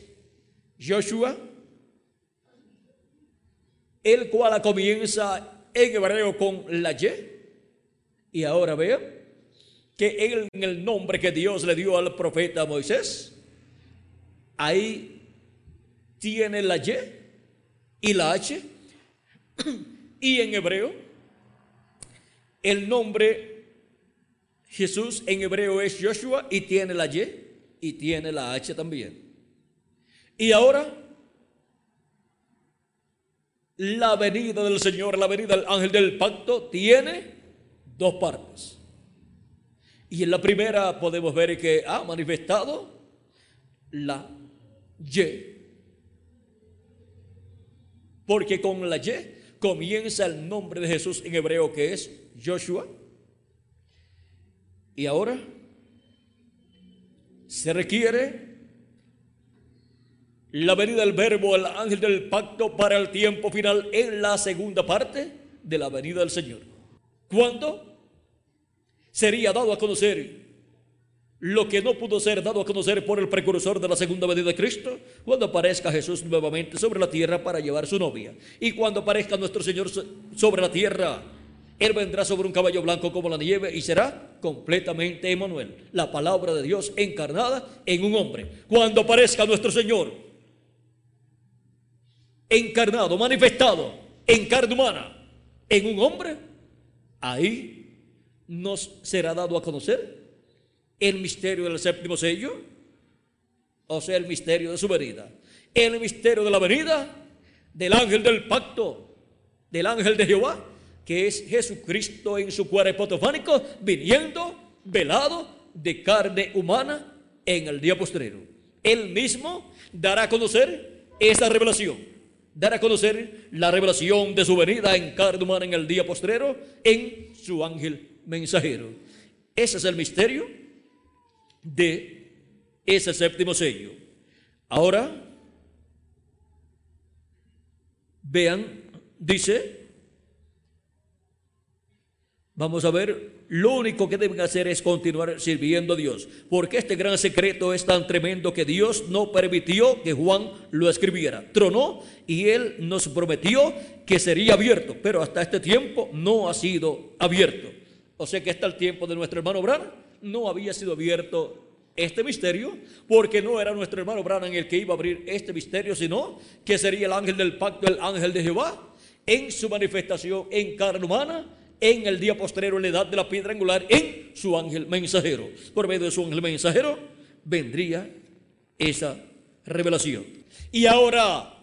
Joshua, el cual comienza en hebreo con la Y. Y ahora vean que en el nombre que Dios le dio al profeta Moisés, ahí tiene la Y y la H. Y en hebreo, el nombre Jesús en hebreo es Joshua y tiene la Y y tiene la H también. Y ahora la venida del Señor, la venida del ángel del pacto, tiene dos partes. Y en la primera podemos ver que ha manifestado la Y. Porque con la Y comienza el nombre de Jesús en hebreo que es Joshua. Y ahora se requiere la venida del verbo, el ángel del pacto para el tiempo final en la segunda parte de la venida del Señor. ¿Cuándo? Sería dado a conocer lo que no pudo ser dado a conocer por el precursor de la segunda venida de Cristo, cuando aparezca Jesús nuevamente sobre la tierra para llevar su novia. Y cuando aparezca nuestro Señor sobre la tierra, Él vendrá sobre un caballo blanco como la nieve y será completamente Emanuel, la palabra de Dios encarnada en un hombre. Cuando aparezca nuestro Señor encarnado, manifestado en carne humana en un hombre, ahí nos será dado a conocer el misterio del séptimo sello, o sea, el misterio de su venida, el misterio de la venida del ángel del pacto, del ángel de Jehová, que es Jesucristo en su cuerpo tofánico, viniendo velado de carne humana en el día postrero. Él mismo dará a conocer esa revelación dar a conocer la revelación de su venida en carne humana en el día postrero en su ángel mensajero. Ese es el misterio de ese séptimo sello. Ahora, vean, dice, vamos a ver lo único que deben hacer es continuar sirviendo a Dios, porque este gran secreto es tan tremendo que Dios no permitió que Juan lo escribiera. Tronó y él nos prometió que sería abierto, pero hasta este tiempo no ha sido abierto. O sea que hasta el tiempo de nuestro hermano Bran no había sido abierto este misterio, porque no era nuestro hermano Branham el que iba a abrir este misterio, sino que sería el ángel del pacto, el ángel de Jehová, en su manifestación en carne humana, en el día postrero, en la edad de la piedra angular, en su ángel mensajero. Por medio de su ángel mensajero vendría esa revelación. Y ahora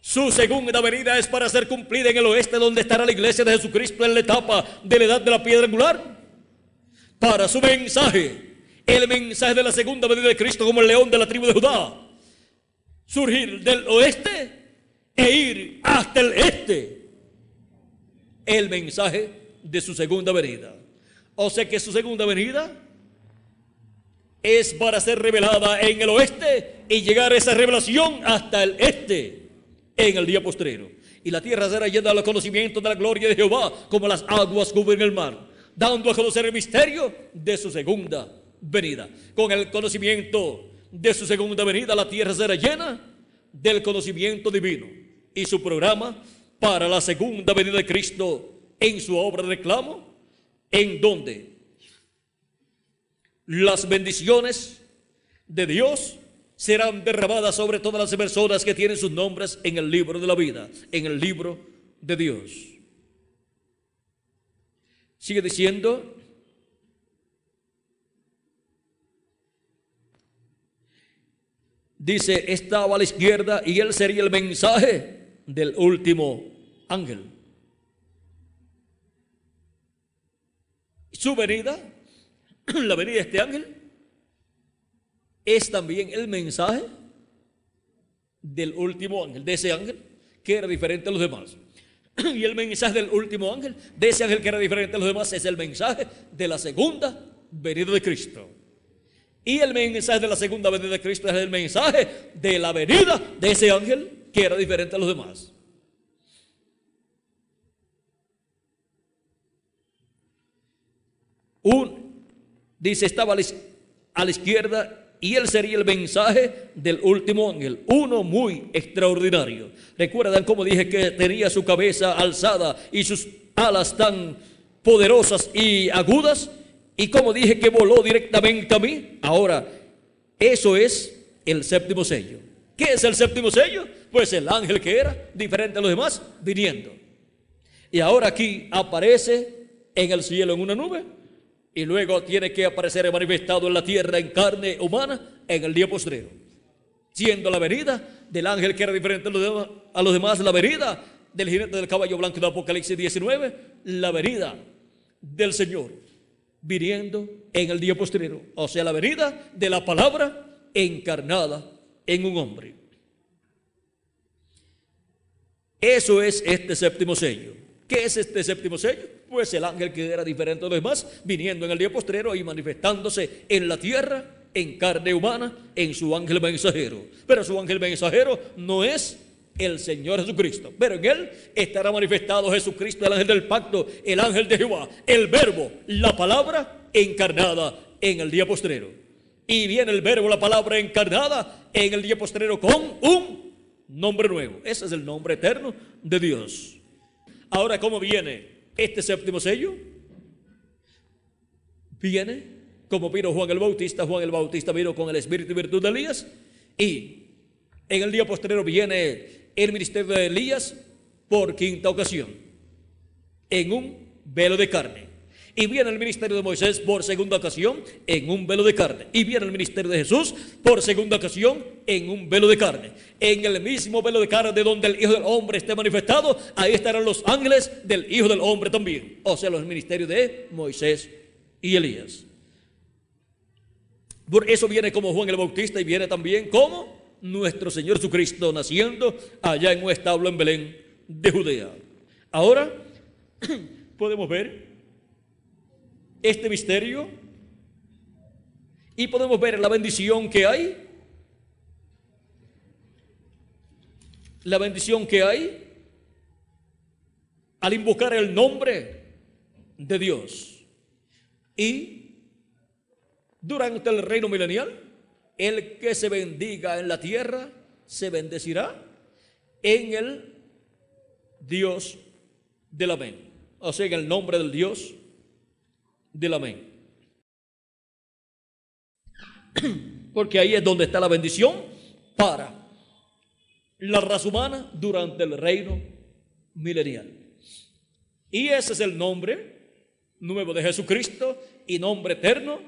su segunda venida es para ser cumplida en el oeste, donde estará la iglesia de Jesucristo en la etapa de la edad de la piedra angular. Para su mensaje, el mensaje de la segunda venida de Cristo como el león de la tribu de Judá. Surgir del oeste e ir hasta el este. El mensaje de su segunda venida. O sea que su segunda venida es para ser revelada en el oeste y llegar esa revelación hasta el este en el día postrero. Y la tierra será llena del conocimiento de la gloria de Jehová como las aguas cubren el mar, dando a conocer el misterio de su segunda venida. Con el conocimiento de su segunda venida, la tierra será llena del conocimiento divino. Y su programa para la segunda venida de Cristo en su obra de reclamo, en donde las bendiciones de Dios serán derramadas sobre todas las personas que tienen sus nombres en el libro de la vida, en el libro de Dios. Sigue diciendo, dice, estaba a la izquierda y él sería el mensaje del último ángel. Su venida, <clears throat> la venida de este ángel, es también el mensaje del último ángel, de ese ángel que era diferente a los demás. <clears throat> Y el mensaje del último ángel, de ese ángel que era diferente a los demás, es el mensaje de la segunda venida de Cristo. Y el mensaje de la segunda venida de Cristo es el mensaje de la venida de ese ángel que era diferente a los demás. Un, dice, estaba a la izquierda y él sería el mensaje del último ángel, uno muy extraordinario. Recuerdan cómo dije que tenía su cabeza alzada y sus alas tan poderosas y agudas, y como dije que voló directamente a mí. Ahora, eso es el séptimo sello. ¿Qué es el séptimo sello? Pues el ángel que era diferente a los demás, viniendo. Y ahora aquí aparece en el cielo en una nube y luego tiene que aparecer manifestado en la tierra en carne humana en el día postrero. Siendo la venida del ángel que era diferente a los demás, la venida del jinete del caballo blanco de Apocalipsis 19, la venida del Señor viniendo en el día postrero, o sea, la venida de la palabra encarnada en un hombre. Eso es este séptimo sello. ¿Qué es este séptimo sello? Pues el ángel que era diferente de los demás, viniendo en el día postrero y manifestándose en la tierra, en carne humana, en su ángel mensajero. Pero su ángel mensajero no es el Señor Jesucristo. Pero en él estará manifestado Jesucristo, el ángel del pacto, el ángel de Jehová, el verbo, la palabra encarnada en el día postrero. Y viene el verbo, la palabra encarnada en el día postrero con un nombre nuevo. Ese es el nombre eterno de Dios. Ahora, ¿cómo viene este séptimo sello? Viene como vino Juan el Bautista. Juan el Bautista vino con el espíritu y virtud de Elías. Y en el día posterior viene el ministerio de Elías por quinta ocasión. En un velo de carne. Y viene el ministerio de Moisés por segunda ocasión en un velo de carne. Y viene el ministerio de Jesús por segunda ocasión en un velo de carne. En el mismo velo de carne de donde el Hijo del Hombre esté manifestado, ahí estarán los ángeles del Hijo del Hombre también. O sea, los ministerios de Moisés y Elías. Por eso viene como Juan el Bautista y viene también como nuestro Señor Jesucristo naciendo allá en un establo en Belén de Judea. Ahora <clears throat> podemos ver este misterio y podemos ver la bendición que hay. La bendición que hay al invocar el nombre de Dios. Y durante el reino milenial, el que se bendiga en la tierra, se bendecirá en el Dios del amén. O sea, en el nombre del Dios del amén. Porque ahí es donde está la bendición para la raza humana durante el reino milenial. Y ese es el nombre nuevo de Jesucristo y nombre eterno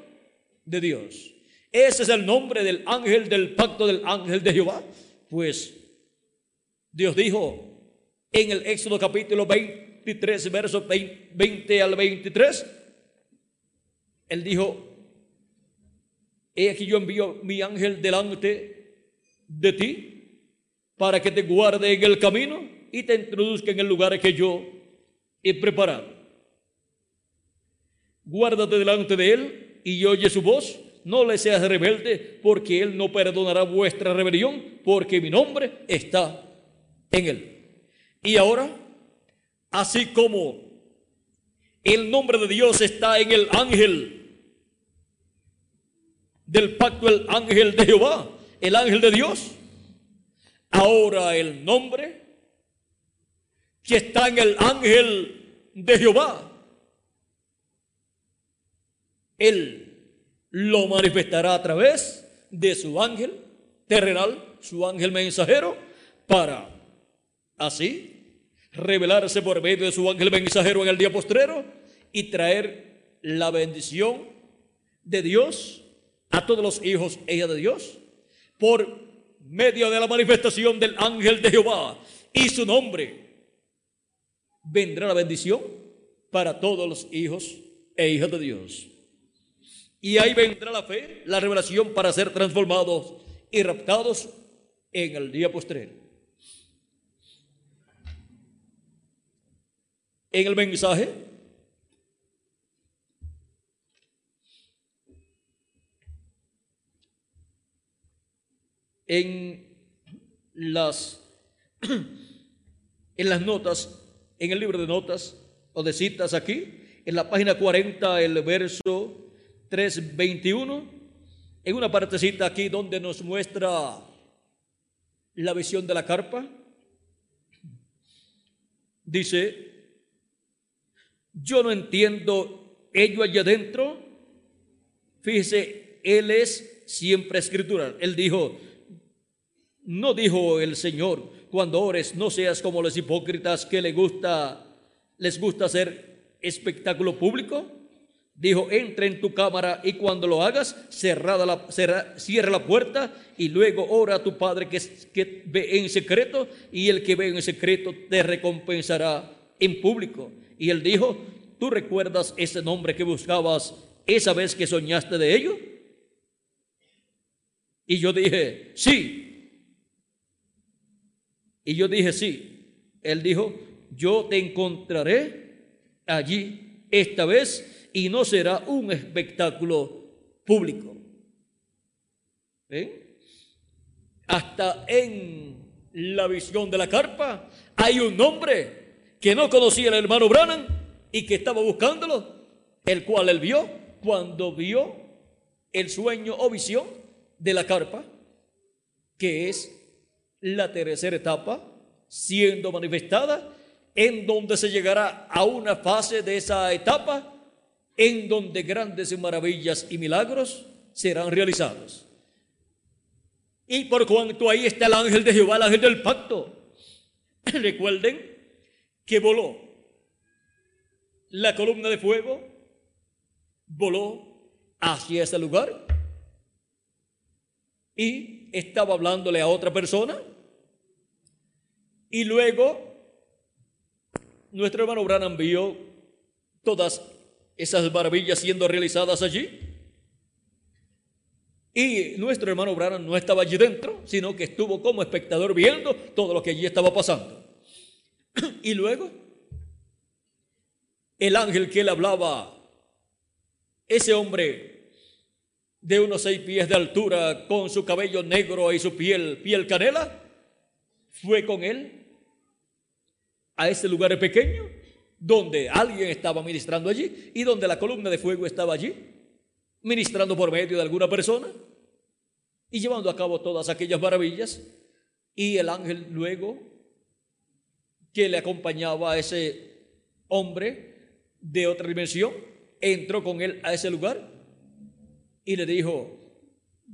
de Dios. Ese es el nombre del ángel del pacto del ángel de Jehová. Pues Dios dijo en el Éxodo capítulo 23, versos 20 al 23, Él dijo, he aquí yo envío mi ángel delante de ti para que te guarde en el camino y te introduzca en el lugar que yo he preparado. Guárdate delante de él y oye su voz. No le seas rebelde, porque él no perdonará vuestra rebelión, porque mi nombre está en él. Y ahora, así como el nombre de Dios está en el ángel del pacto, el ángel de Jehová, el ángel de Dios, ahora el nombre que está en el ángel de Jehová. Él lo manifestará a través de su ángel terrenal, su ángel mensajero, para así revelarse por medio de su ángel mensajero en el día postrero y traer la bendición de Dios a todos los hijos e de Dios por medio de la manifestación del ángel de Jehová y su nombre vendrá la bendición para todos los hijos e hijas de Dios. Y ahí vendrá la fe, la revelación para ser transformados y raptados en el día postrero. En el mensaje en las <clears throat> en las notas en el libro de notas o de citas aquí, en la página 40, el verso 321, en una partecita aquí donde nos muestra la visión de la carpa, dice, yo no entiendo ello allá adentro, fíjese, él es siempre escritural, él dijo, no dijo el Señor, cuando ores, no seas como los hipócritas que les gusta, les gusta hacer espectáculo público. Dijo, entra en tu cámara y cuando lo hagas, cerrada la, cierra la puerta y luego ora a tu Padre que, que ve en secreto y el que ve en secreto te recompensará en público. Y él dijo, ¿tú recuerdas ese nombre que buscabas esa vez que soñaste de ello? Y yo dije, sí, y yo dije, sí. Él dijo, yo te encontraré allí esta vez y no será un espectáculo público. ¿Ven? Hasta en la visión de la carpa hay un hombre que no conocía al hermano Branham y que estaba buscándolo, el cual él vio cuando vio el sueño o visión de la carpa, que es la tercera etapa siendo manifestada, en donde se llegará a una fase de esa etapa en donde grandes maravillas y milagros serán realizados. Y por cuanto ahí está el ángel de Jehová, el ángel del pacto, <clears throat> recuerden que voló la columna de fuego, voló hacia ese lugar y estaba hablándole a otra persona y luego, nuestro hermano Branham vio todas esas maravillas siendo realizadas allí. Y nuestro hermano Branham no estaba allí dentro, sino que estuvo como espectador viendo todo lo que allí estaba pasando. <clears throat> Y luego, el ángel que él hablaba, ese hombre de unos seis pies de altura, con su cabello negro y su piel, piel canela, fue con él a ese lugar pequeño donde alguien estaba ministrando allí y donde la columna de fuego estaba allí, ministrando por medio de alguna persona y llevando a cabo todas aquellas maravillas. Y el ángel luego que le acompañaba a ese hombre de otra dimensión, entró con él a ese lugar y le dijo,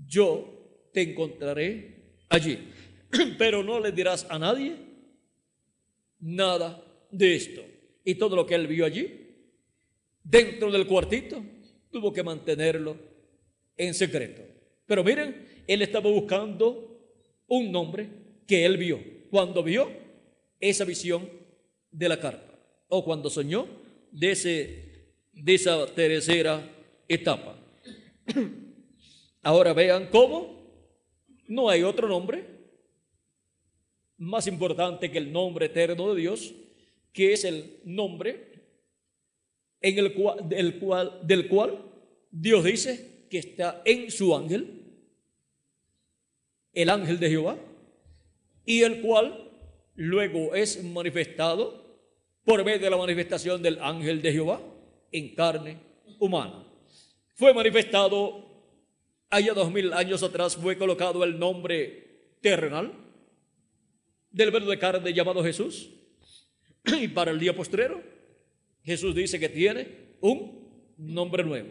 yo te encontraré allí, <clears throat> pero no le dirás a nadie nada de esto y todo lo que él vio allí, dentro del cuartito, tuvo que mantenerlo en secreto. Pero miren, él estaba buscando un nombre que él vio. Cuando vio esa visión de la carta, o cuando soñó de, ese, de esa tercera etapa. <clears throat> Ahora vean cómo no hay otro nombre más importante que el nombre eterno de Dios que es el nombre en el cual, del, cual, del cual Dios dice que está en su ángel, el ángel de Jehová, y el cual luego es manifestado por medio de la manifestación del ángel de Jehová en carne humana. Fue manifestado allá dos mil años atrás, fue colocado el nombre terrenal del verbo de carne llamado Jesús <clears throat> y para el día postrero, Jesús dice que tiene un nombre nuevo,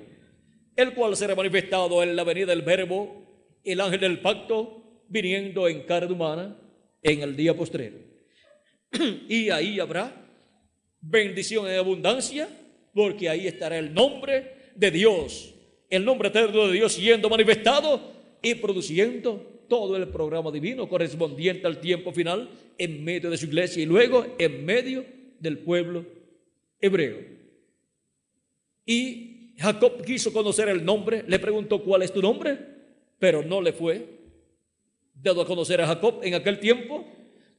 el cual será manifestado en la venida del Verbo, el ángel del pacto, viniendo en carne humana en el día postrero. <clears throat> Y ahí habrá bendición en abundancia, porque ahí estará el nombre de Dios, el nombre eterno de Dios siendo manifestado y produciendo todo el programa divino correspondiente al tiempo final en medio de su iglesia y luego en medio del pueblo hebreo. Y Jacob quiso conocer el nombre, le preguntó cuál es tu nombre, pero no le fue dado a conocer a Jacob en aquel tiempo,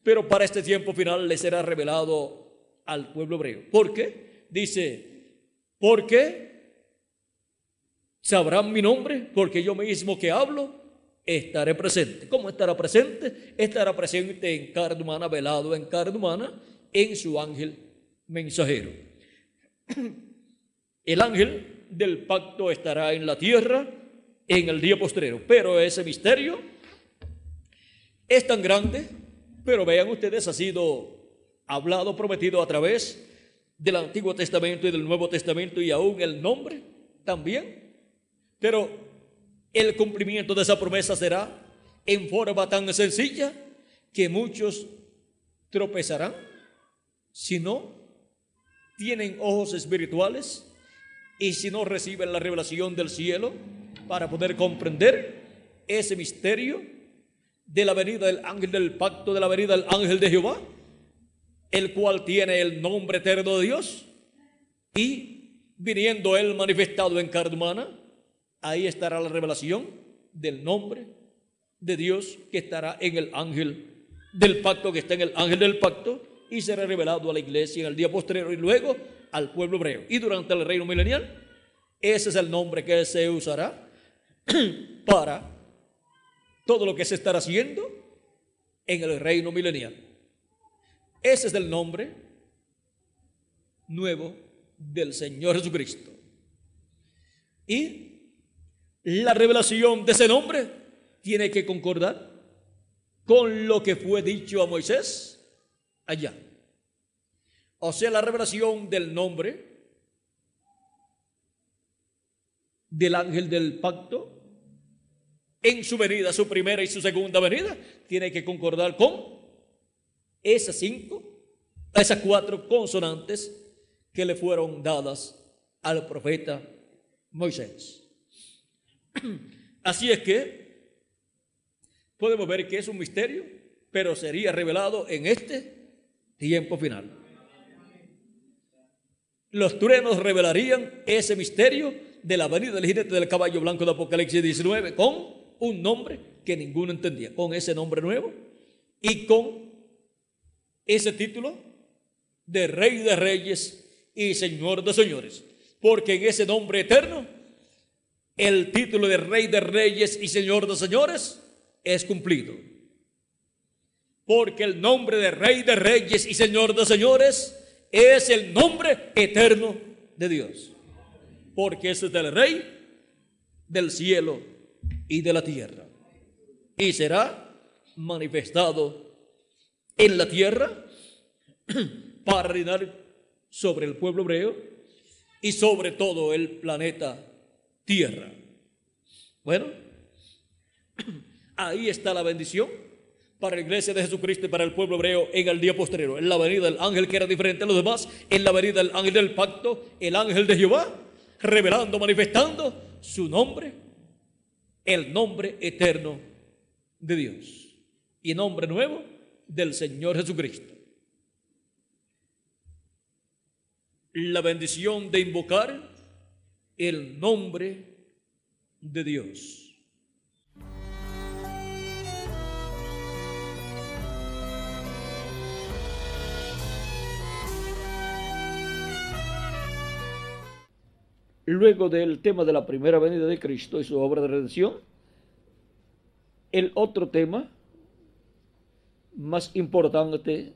pero para este tiempo final le será revelado al pueblo hebreo. ¿Por qué? Dice, porque sabrán mi nombre, porque yo mismo que hablo estaré presente. ¿Cómo estará presente? Estará presente en carne humana, velado en carne humana, en su ángel mensajero. <clears throat> El ángel del pacto estará en la tierra en el día postrero, pero ese misterio es tan grande, pero vean ustedes, ha sido hablado, prometido a través del Antiguo Testamento y del Nuevo Testamento y aún el nombre también. Pero el cumplimiento de esa promesa será en forma tan sencilla que muchos tropezarán si no tienen ojos espirituales y si no reciben la revelación del cielo para poder comprender ese misterio de la venida del ángel del pacto, de la venida del ángel de Jehová, el cual tiene el nombre eterno de Dios y viniendo él manifestado en carne humana, ahí estará la revelación del nombre de Dios que estará en el ángel del pacto, que está en el ángel del pacto, y será revelado a la iglesia en el día postrero y luego al pueblo hebreo. Y durante el reino milenial, ese es el nombre que se usará <clears throat> para todo lo que se estará haciendo en el reino milenial. Ese es el nombre nuevo del Señor Jesucristo. Y la revelación de ese nombre tiene que concordar con lo que fue dicho a Moisés allá. O sea, la revelación del nombre del ángel del pacto en su venida, su primera y su segunda venida, tiene que concordar con esas cinco, esas cuatro consonantes que le fueron dadas al profeta Moisés. <clears throat> Así es que podemos ver que es un misterio, pero sería revelado en este tiempo final. Los truenos revelarían ese misterio de la venida del jinete del caballo blanco de Apocalipsis 19 con un nombre que ninguno entendía, con ese nombre nuevo y con ese título de Rey de Reyes y Señor de Señores. Porque en ese nombre eterno, el título de Rey de Reyes y Señor de Señores es cumplido. Porque el nombre de Rey de Reyes y Señor de Señores es el nombre eterno de Dios. Porque es el Rey del cielo y de la tierra. Y será manifestado en la tierra <clears throat> para reinar sobre el pueblo hebreo y sobre todo el planeta Tierra. Bueno, <clears throat> ahí está la bendición para la iglesia de Jesucristo y para el pueblo hebreo en el día posterior. En la venida del ángel que era diferente a los demás, en la venida del ángel del pacto, el ángel de Jehová, revelando, manifestando su nombre, el nombre eterno de Dios y nombre nuevo del Señor Jesucristo. La bendición de invocar el nombre de Dios. Luego del tema de la primera venida de Cristo y su obra de redención, el otro tema más importante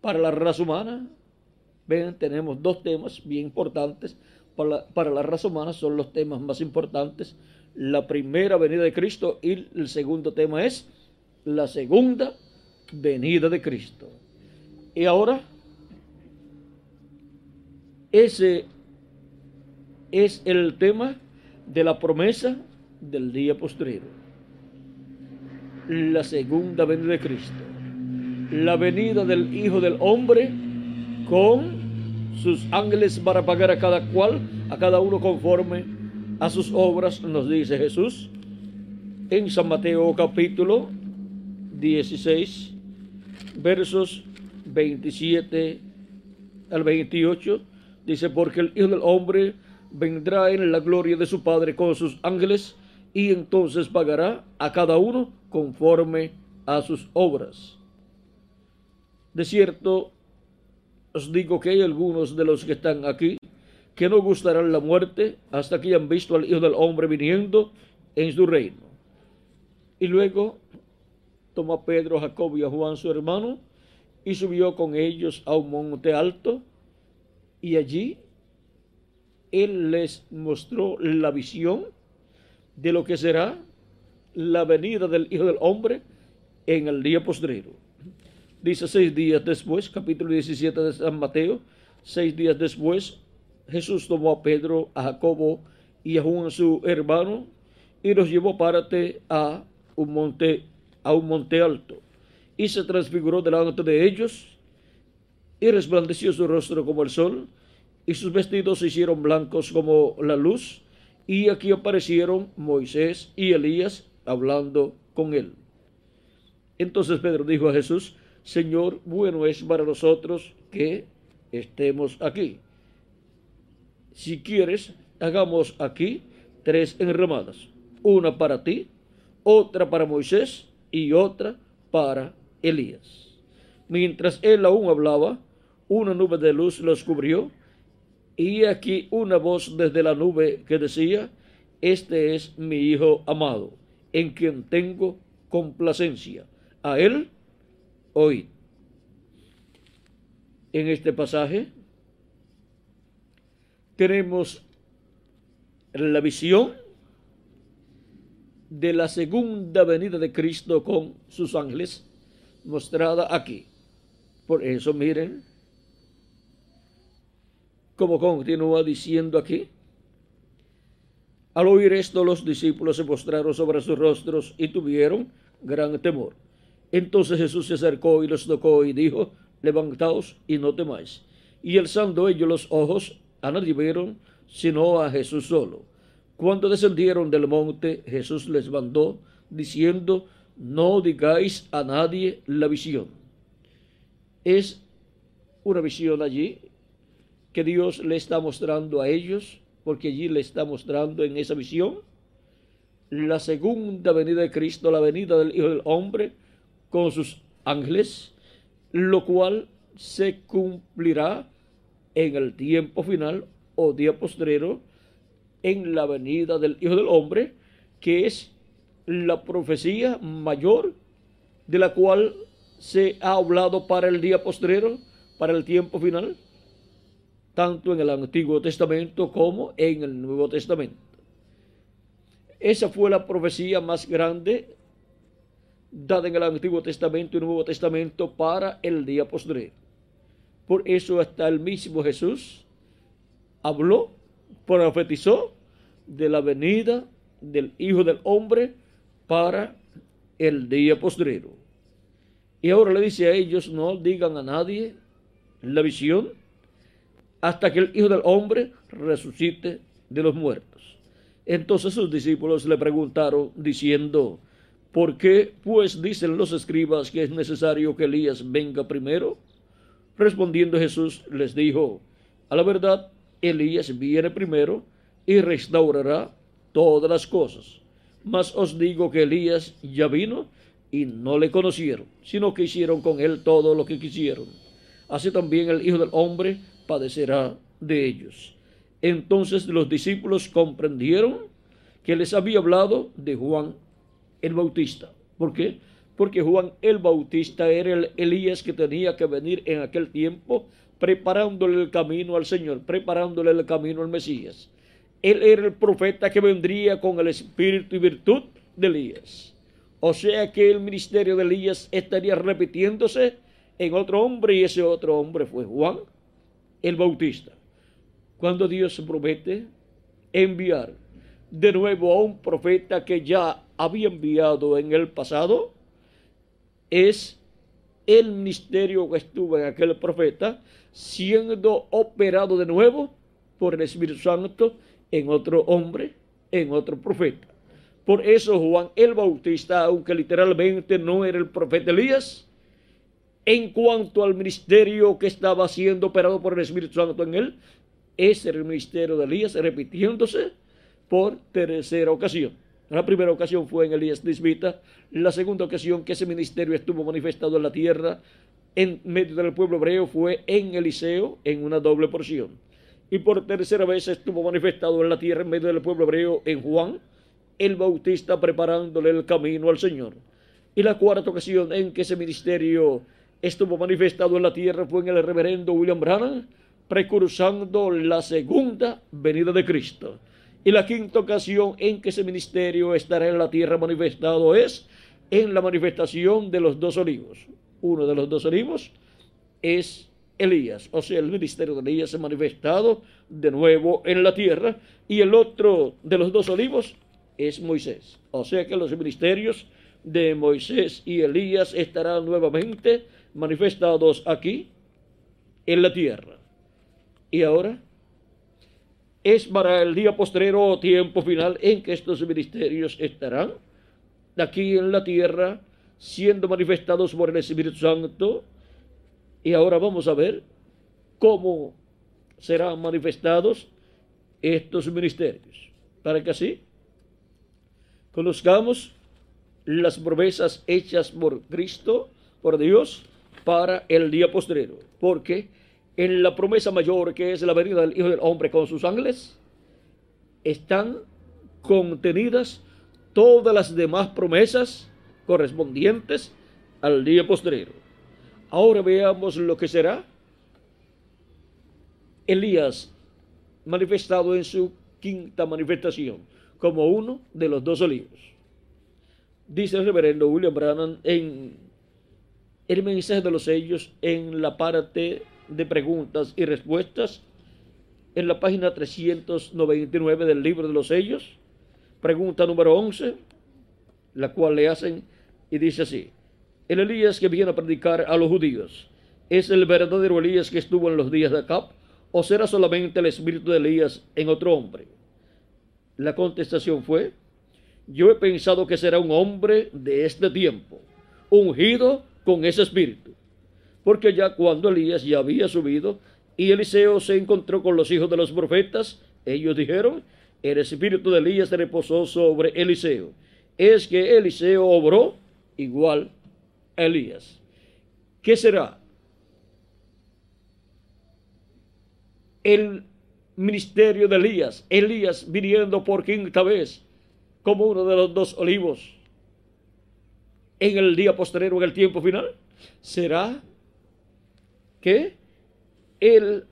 para la raza humana. Ven, tenemos dos temas bien importantes para la, para la raza humana, son los temas más importantes. La primera venida de Cristo y el segundo tema es la segunda venida de Cristo. Y ahora, ese es el tema de la promesa del día posterior la segunda venida de Cristo, la venida del Hijo del Hombre con sus ángeles para pagar a cada cual, a cada uno conforme a sus obras, nos dice Jesús en San Mateo capítulo 16, versos 27 al 28, dice, porque el Hijo del Hombre vendrá en la gloria de su Padre con sus ángeles, y entonces pagará a cada uno conforme a sus obras. De cierto, os digo que hay algunos de los que están aquí que no gustarán la muerte hasta que hayan visto al Hijo del Hombre viniendo en su reino. Y luego tomó a Pedro, a Jacob y a Juan su hermano y subió con ellos a un monte alto y allí él les mostró la visión de lo que será la venida del Hijo del Hombre en el día postrero. Dice seis días después, capítulo 17 de San Mateo, seis días después, Jesús tomó a Pedro, a Jacobo y a Juan su hermano y los llevó a un monte, a un monte alto y se transfiguró delante de ellos y resplandeció su rostro como el sol y sus vestidos se hicieron blancos como la luz y aquí aparecieron Moisés y Elías hablando con él. Entonces Pedro dijo a Jesús, Señor, bueno es para nosotros que estemos aquí. Si quieres, hagamos aquí tres enramadas, una para ti, otra para Moisés y otra para Elías. Mientras él aún hablaba, una nube de luz los cubrió y aquí una voz desde la nube que decía, este es mi Hijo amado, en quien tengo complacencia. A él oíd. En este pasaje tenemos la visión de la segunda venida de Cristo con sus ángeles mostrada aquí. Por eso miren como continúa diciendo aquí. Al oír esto, los discípulos se postraron sobre sus rostros y tuvieron gran temor. Entonces Jesús se acercó y los tocó y dijo, levantaos y no temáis. Y alzando ellos los ojos, a nadie vieron, sino a Jesús solo. Cuando descendieron del monte, Jesús les mandó, diciendo, no digáis a nadie la visión. Es una visión allí que Dios le está mostrando a ellos, porque allí le está mostrando en esa visión la segunda venida de Cristo, la venida del Hijo del Hombre con sus ángeles, lo cual se cumplirá en el tiempo final o día postrero en la venida del Hijo del Hombre, que es la profecía mayor de la cual se ha hablado para el día postrero, para el tiempo final, tanto en el Antiguo Testamento como en el Nuevo Testamento. Esa fue la profecía más grande dada en el Antiguo Testamento y Nuevo Testamento para el día postrero. Por eso hasta el mismo Jesús habló, profetizó de la venida del Hijo del Hombre para el día postrero. Y ahora le dice a ellos, no digan a nadie la visión hasta que el Hijo del Hombre resucite de los muertos. Entonces sus discípulos le preguntaron diciendo, ¿por qué pues dicen los escribas que es necesario que Elías venga primero? Respondiendo Jesús les dijo, a la verdad, Elías viene primero y restaurará todas las cosas. Mas os digo que Elías ya vino y no le conocieron, sino que hicieron con él todo lo que quisieron. Así también el Hijo del Hombre padecerá de ellos. Entonces los discípulos comprendieron que les había hablado de Juan el Bautista. ¿Por qué? Porque Juan el Bautista era el Elías que tenía que venir en aquel tiempo preparándole el camino al Señor, preparándole el camino al Mesías. Él era el profeta que vendría con el espíritu y virtud de Elías. O sea que el ministerio de Elías estaría repitiéndose en otro hombre y ese otro hombre fue Juan el Bautista. Cuando Dios promete enviar de nuevo a un profeta que ya había enviado en el pasado, es el ministerio que estuvo en aquel profeta siendo operado de nuevo por el Espíritu Santo en otro hombre, en otro profeta. Por eso Juan el Bautista, aunque literalmente no era el profeta Elías, en cuanto al ministerio que estaba siendo operado por el Espíritu Santo en él, era el ministerio de Elías repitiéndose por tercera ocasión. La primera ocasión fue en Elías Tisbita, la segunda ocasión que ese ministerio estuvo manifestado en la tierra en medio del pueblo hebreo fue en Eliseo en una doble porción. Y por tercera vez estuvo manifestado en la tierra en medio del pueblo hebreo en Juan, el Bautista preparándole el camino al Señor. Y la cuarta ocasión en que ese ministerio estuvo manifestado en la tierra fue en el reverendo William Branham, precursando la segunda venida de Cristo. Y la quinta ocasión en que ese ministerio estará en la tierra manifestado es en la manifestación de los dos olivos. Uno de los dos olivos es Elías, o sea, el ministerio de Elías ha manifestado de nuevo en la tierra, y el otro de los dos olivos es Moisés. O sea que los ministerios de Moisés y Elías estarán nuevamente manifestados aquí en la tierra. Y ahora es para el día postrero o tiempo final en que estos ministerios estarán aquí en la tierra siendo manifestados por el Espíritu Santo. Y ahora vamos a ver cómo serán manifestados estos ministerios. Para que así conozcamos las promesas hechas por Cristo, por Dios, para el día postrero. Porque en la promesa mayor que es la venida del Hijo del Hombre con sus ángeles, están contenidas todas las demás promesas correspondientes al día postrero. Ahora veamos lo que será Elías manifestado en su quinta manifestación como uno de los dos olivos. Dice el reverendo William Brannan en el mensaje de los sellos en la parte de preguntas y respuestas en la página 399 del libro de los sellos. Pregunta número 11, la cual le hacen y dice así, el Elías que viene a predicar a los judíos, ¿es el verdadero Elías que estuvo en los días de Acab o será solamente el espíritu de Elías en otro hombre? La contestación fue, yo he pensado que será un hombre de este tiempo, ungido con ese espíritu porque ya cuando Elías ya había subido y Eliseo se encontró con los hijos de los profetas, ellos dijeron, el espíritu de Elías reposó sobre Eliseo. Es que Eliseo obró igual a Elías. ¿Qué será? El ministerio de Elías, Elías viniendo por quinta vez como uno de los dos olivos en el día posterior, en el tiempo final, será que él,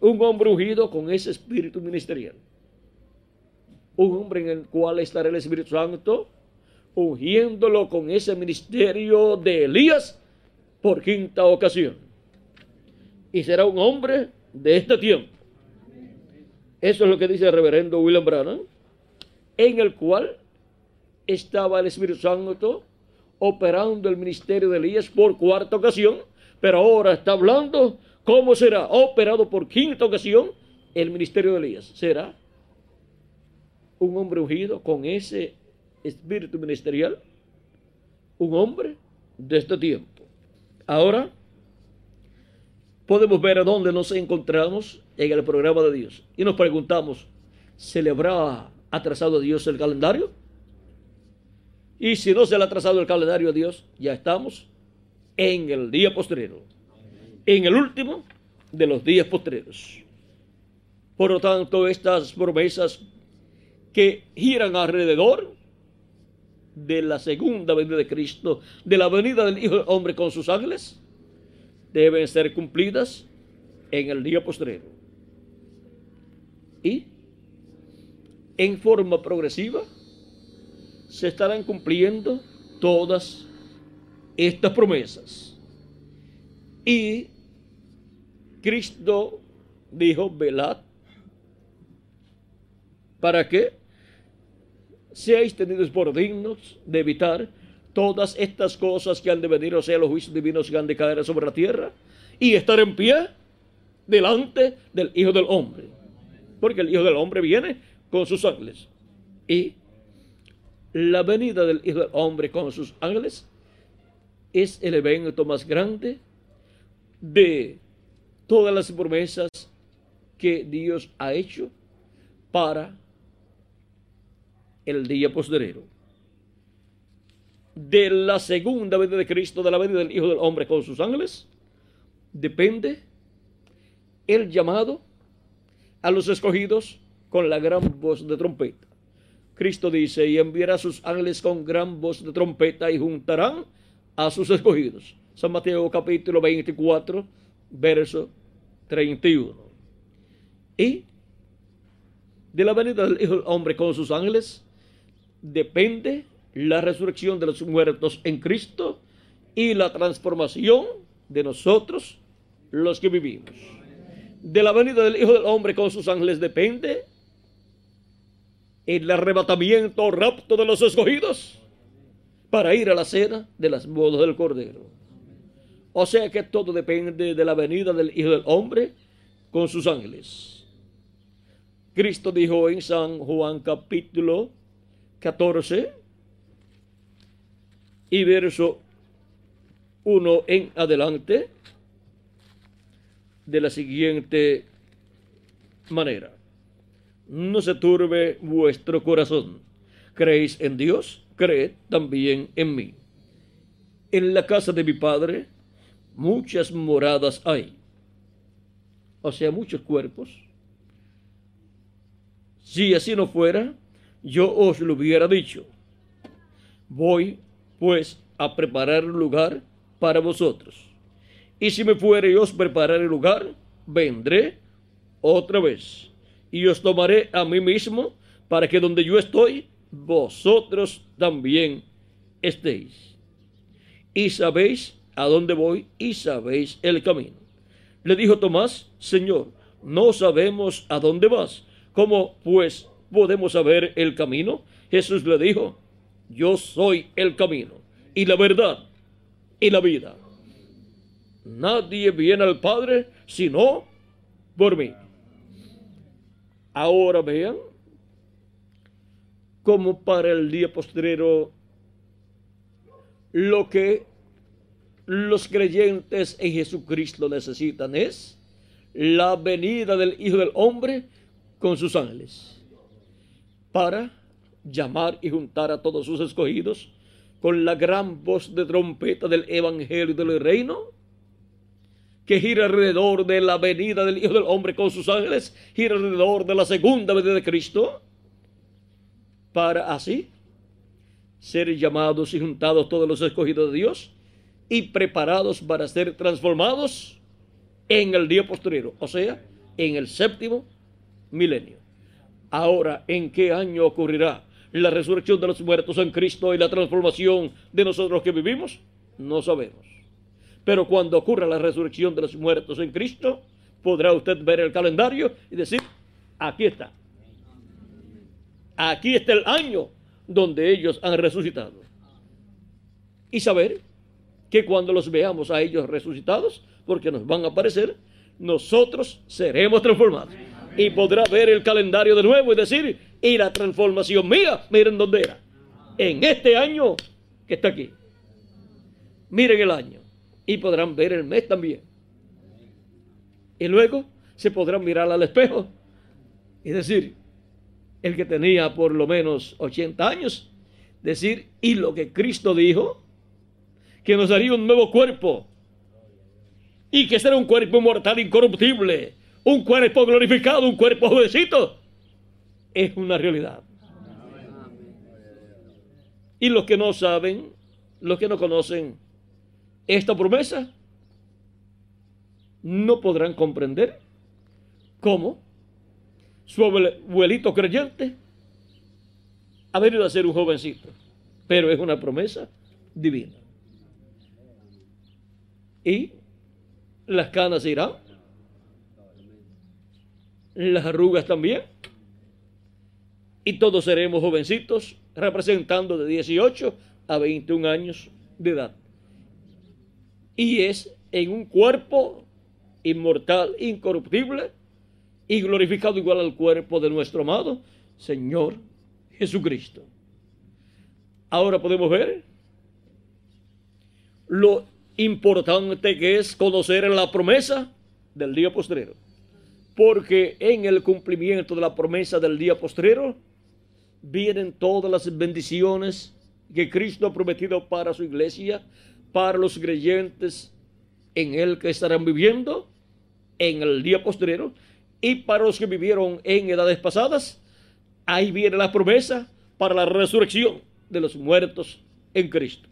un hombre ungido con ese espíritu ministerial, un hombre en el cual estará el Espíritu Santo, ungiéndolo con ese ministerio de Elías por quinta ocasión. Y será un hombre de este tiempo. Eso es lo que dice el reverendo William Branham, en el cual estaba el Espíritu Santo operando el ministerio de Elías por cuarta ocasión, pero ahora está hablando cómo será operado por quinta ocasión el ministerio de Elías. Será un hombre ungido con ese espíritu ministerial, un hombre de este tiempo. Ahora podemos ver a dónde nos encontramos en el programa de Dios y nos preguntamos, ¿se le habrá atrasado a Dios el calendario? Y si no se le ha atrasado el calendario a Dios, ya estamos en el día postrero, en el último de los días postreros. Por lo tanto, estas promesas que giran alrededor de la segunda venida de Cristo, de la venida del Hijo del Hombre con sus ángeles, deben ser cumplidas en el día postrero. Y en forma progresiva se estarán cumpliendo todas estas promesas. Y Cristo dijo, velad, ¿para qué? seáis tenidos por dignos de evitar todas estas cosas que han de venir, o sea, los juicios divinos que han de caer sobre la tierra, y estar en pie delante del Hijo del Hombre. Porque el Hijo del Hombre viene con sus ángeles. Y la venida del Hijo del Hombre con sus ángeles es el evento más grande de todas las promesas que Dios ha hecho para el día posterior. De la segunda venida de Cristo, de la venida del Hijo del Hombre con sus ángeles, depende el llamado a los escogidos con la gran voz de trompeta. Cristo dice, y enviará sus ángeles con gran voz de trompeta y juntarán a sus escogidos. San Mateo capítulo 24, verso 31. Y de la venida del Hijo del Hombre con sus ángeles, depende la resurrección de los muertos en Cristo y la transformación de nosotros los que vivimos. De la venida del Hijo del Hombre con sus ángeles depende el arrebatamiento rapto de los escogidos para ir a la cena de las bodas del Cordero. O sea que todo depende de la venida del Hijo del Hombre con sus ángeles. Cristo dijo en San Juan capítulo 14 y verso 1 en adelante de la siguiente manera. No se turbe vuestro corazón. ¿Creéis en Dios? Creed también en mí. En la casa de mi Padre muchas moradas hay. O sea, muchos cuerpos. Si así no fuera, yo os lo hubiera dicho. Voy, pues, a preparar un lugar para vosotros. Y si me fuere y os prepararé lugar, vendré otra vez y os tomaré a mí mismo para que donde yo estoy, vosotros también estéis. Y sabéis a dónde voy y sabéis el camino. Le dijo Tomás, Señor, no sabemos a dónde vas. ¿Cómo pues podemos saber el camino? Jesús le dijo, yo soy el camino y la verdad y la vida. Nadie viene al Padre sino por mí. Ahora vean como para el día postrero lo que los creyentes en Jesucristo necesitan es la venida del Hijo del Hombre con sus ángeles para llamar y juntar a todos sus escogidos con la gran voz de trompeta del Evangelio del Reino, que gira alrededor de la venida del Hijo del Hombre con sus ángeles, gira alrededor de la segunda venida de Cristo, para así ser llamados y juntados todos los escogidos de Dios y preparados para ser transformados en el día posterior, o sea, en el séptimo milenio. Ahora, ¿en qué año ocurrirá la resurrección de los muertos en Cristo y la transformación de nosotros que vivimos? No sabemos. Pero cuando ocurra la resurrección de los muertos en Cristo, podrá usted ver el calendario y decir, aquí está. Aquí está el año donde ellos han resucitado. Y saber que cuando los veamos a ellos resucitados, porque nos van a aparecer, nosotros seremos transformados. Y podrá ver el calendario de nuevo y decir, y la transformación mía, miren dónde era. En este año que está aquí. Miren el año. Y podrán ver el mes también. Y luego se podrán mirar al espejo y decir, el que tenía por lo menos 80 años, decir, y lo que Cristo dijo, que nos daría un nuevo cuerpo, y que será un cuerpo mortal incorruptible, un cuerpo glorificado, un cuerpo jovencito, es una realidad. Y los que no saben, los que no conocen esta promesa, no podrán comprender cómo su abuelito creyente ha venido a ser un jovencito, pero es una promesa divina. Y las canas irán, las arrugas también, y todos seremos jovencitos representando de 18 a 21 años de edad. Y es en un cuerpo inmortal, incorruptible, y glorificado igual al cuerpo de nuestro amado Señor Jesucristo. Ahora podemos ver lo importante que es conocer la promesa del día postrero. Porque en el cumplimiento de la promesa del día postrero vienen todas las bendiciones que Cristo ha prometido para su iglesia, para los creyentes en él que estarán viviendo en el día postrero y para los que vivieron en edades pasadas, ahí viene la promesa para la resurrección de los muertos en Cristo.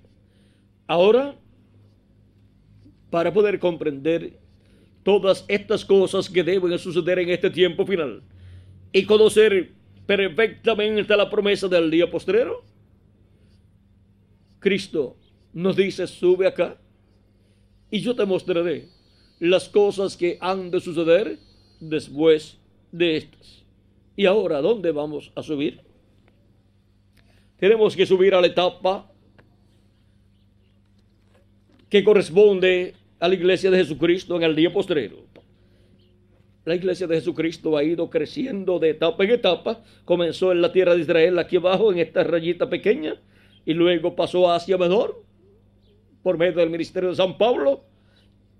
Ahora, para poder comprender todas estas cosas que deben suceder en este tiempo final y conocer perfectamente la promesa del día postrero, Cristo nos dice, sube acá y yo te mostraré las cosas que han de suceder después de estas. ¿Y ahora dónde vamos a subir? Tenemos que subir a la etapa que corresponde a la iglesia de Jesucristo en el día postrero. La iglesia de Jesucristo ha ido creciendo de etapa en etapa. Comenzó en la tierra de Israel, aquí abajo, en esta rayita pequeña, y luego pasó a Asia Menor por medio del ministerio de San Pablo,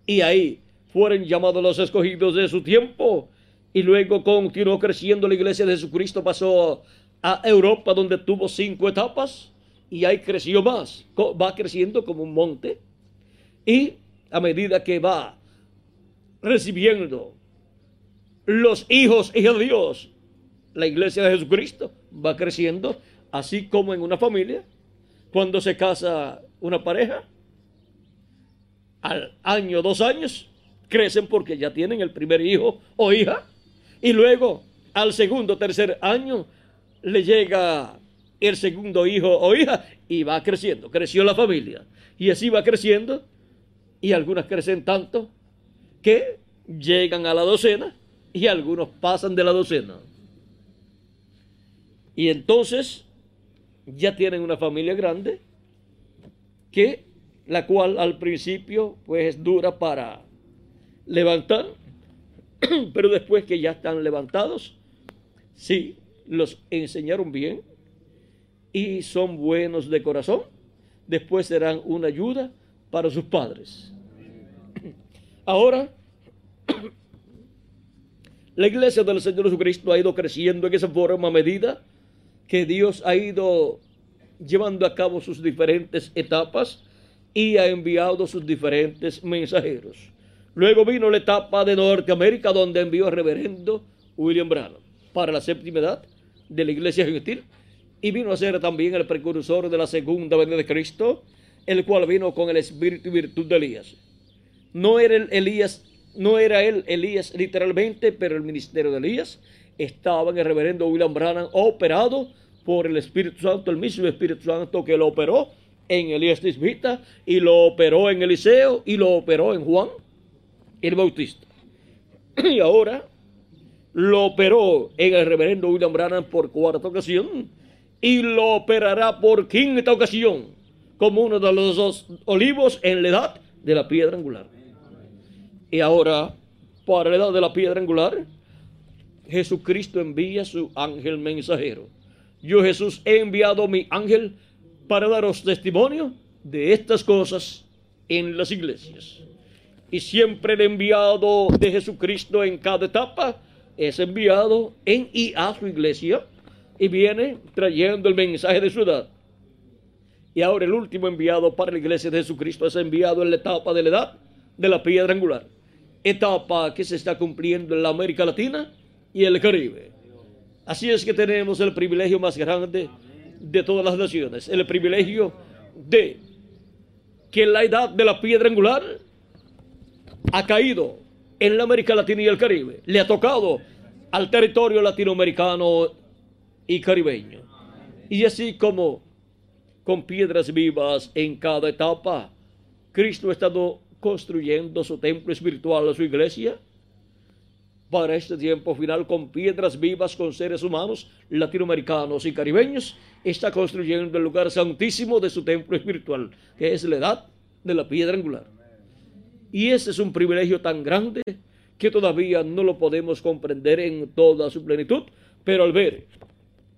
y ahí fueron llamados los escogidos de su tiempo. Y luego continuó creciendo la iglesia de Jesucristo, pasó a Europa donde tuvo cinco etapas y ahí creció más, va creciendo como un monte. Y a medida que va recibiendo los hijos y de Dios, la iglesia de Jesucristo va creciendo, así como en una familia, cuando se casa una pareja, al año, dos años, crecen porque ya tienen el primer hijo o hija. Y luego, al segundo, tercer año, le llega el segundo hijo o hija y va creciendo. Creció la familia. Y así va creciendo. Y algunas crecen tanto que llegan a la docena y algunos pasan de la docena. Y entonces ya tienen una familia grande que la cual al principio pues es dura para levantar, <clears throat> pero después que ya están levantados, sí, los enseñaron bien y son buenos de corazón, después serán una ayuda para sus padres. <clears throat> Ahora, <clears throat> la iglesia del Señor Jesucristo ha ido creciendo en esa forma a medida que Dios ha ido llevando a cabo sus diferentes etapas y ha enviado sus diferentes mensajeros. Luego vino la etapa de Norteamérica donde envió al reverendo William Branham para la séptima edad de la iglesia gentil y vino a ser también el precursor de la segunda venida de Cristo, el cual vino con el espíritu y virtud de Elías. No era el Elías, no era él Elías literalmente, pero el ministerio de Elías estaba en el reverendo William Branham operado por el Espíritu Santo, el mismo Espíritu Santo que lo operó en Elías Tisbita y lo operó en Eliseo y lo operó en Juan el Bautista. <clears throat> Y ahora lo operó en el reverendo William Branham por cuarta ocasión y lo operará por quinta ocasión como uno de los dos olivos en la edad de la piedra angular. Y ahora, para la edad de la piedra angular, Jesucristo envía su ángel mensajero. Yo Jesús he enviado mi ángel para daros testimonio de estas cosas en las iglesias. Y siempre el enviado de Jesucristo en cada etapa es enviado en y a su iglesia y viene trayendo el mensaje de su edad. Y ahora el último enviado para la iglesia de Jesucristo es enviado en la etapa de la edad de la piedra angular. Etapa que se está cumpliendo en la América Latina y el Caribe. Así es que tenemos el privilegio más grande de todas las naciones, el privilegio de que la edad de la piedra angular ha caído en la América Latina y el Caribe, le ha tocado al territorio latinoamericano y caribeño. Y así como con piedras vivas en cada etapa, Cristo ha estado construyendo su templo espiritual, su iglesia, para este tiempo final con piedras vivas, con seres humanos latinoamericanos y caribeños, está construyendo el lugar santísimo de su templo espiritual, que es la edad de la piedra angular. Y ese es un privilegio tan grande que todavía no lo podemos comprender en toda su plenitud, pero al ver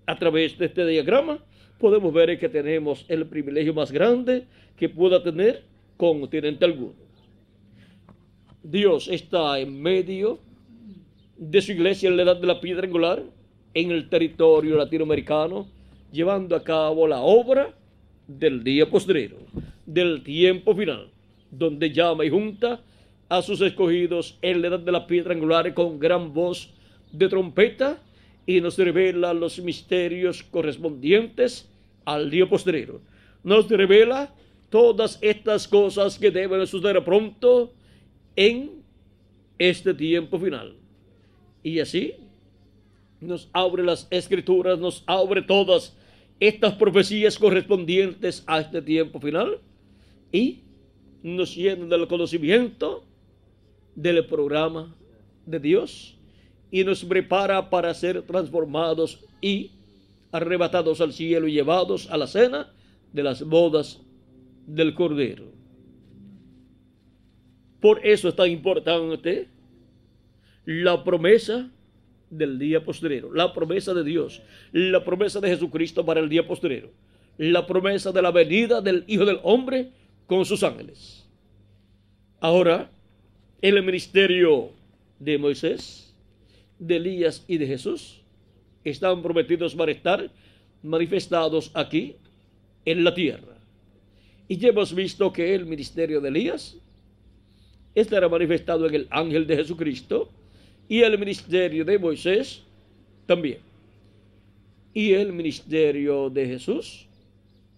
a través de este diagrama podemos ver que tenemos el privilegio más grande que pueda tener continente alguno. Dios está en medio de su iglesia en la edad de la piedra angular en el territorio latinoamericano, llevando a cabo la obra del día postrero, del tiempo final, donde llama y junta a sus escogidos en la edad de la piedra angular con gran voz de trompeta y nos revela los misterios correspondientes al día postrero. Nos revela todas estas cosas que deben suceder pronto en este tiempo final. Y así nos abre las escrituras, nos abre todas estas profecías correspondientes a este tiempo final y nos llena del conocimiento del programa de Dios y nos prepara para ser transformados y arrebatados al cielo y llevados a la cena de las bodas del Cordero. Por eso es tan importante la promesa del día posterior, la promesa de Dios, la promesa de Jesucristo para el día posterior, la promesa de la venida del Hijo del Hombre con sus ángeles. Ahora, el ministerio de Moisés, de Elías y de Jesús están prometidos para estar manifestados aquí en la tierra. Y ya hemos visto que el ministerio de Elías estará manifestado en el ángel de Jesucristo y el ministerio de Moisés también. Y el ministerio de Jesús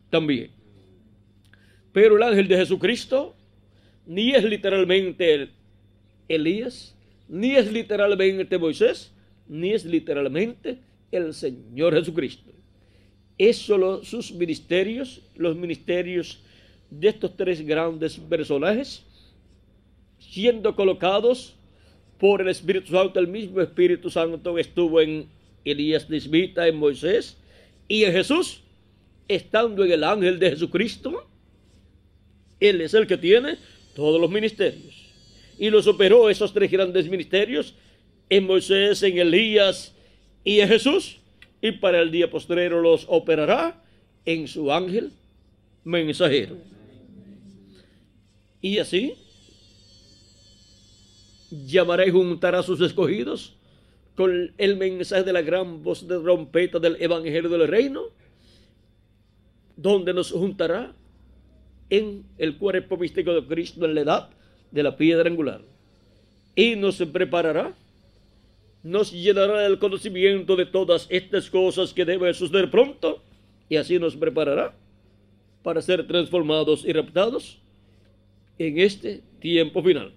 también. Pero el ángel de Jesucristo ni es literalmente Elías, ni es literalmente Moisés, ni es literalmente el Señor Jesucristo. Es solo sus ministerios, los ministerios de estos tres grandes personajes, siendo colocados por el Espíritu Santo, el mismo Espíritu Santo que estuvo en Elías Nisbita, en Moisés y en Jesús, estando en el ángel de Jesucristo. Él es el que tiene todos los ministerios. Y los operó esos tres grandes ministerios en Moisés, en Elías y en Jesús. Y para el día postrero los operará en su ángel mensajero. Y así llamará y juntará a sus escogidos con el mensaje de la gran voz de trompeta del Evangelio del Reino, donde nos juntará en el cuerpo místico de Cristo en la edad de la piedra angular. Y nos preparará, nos llenará del conocimiento de todas estas cosas que deben suceder pronto, y así nos preparará para ser transformados y raptados en este tiempo final.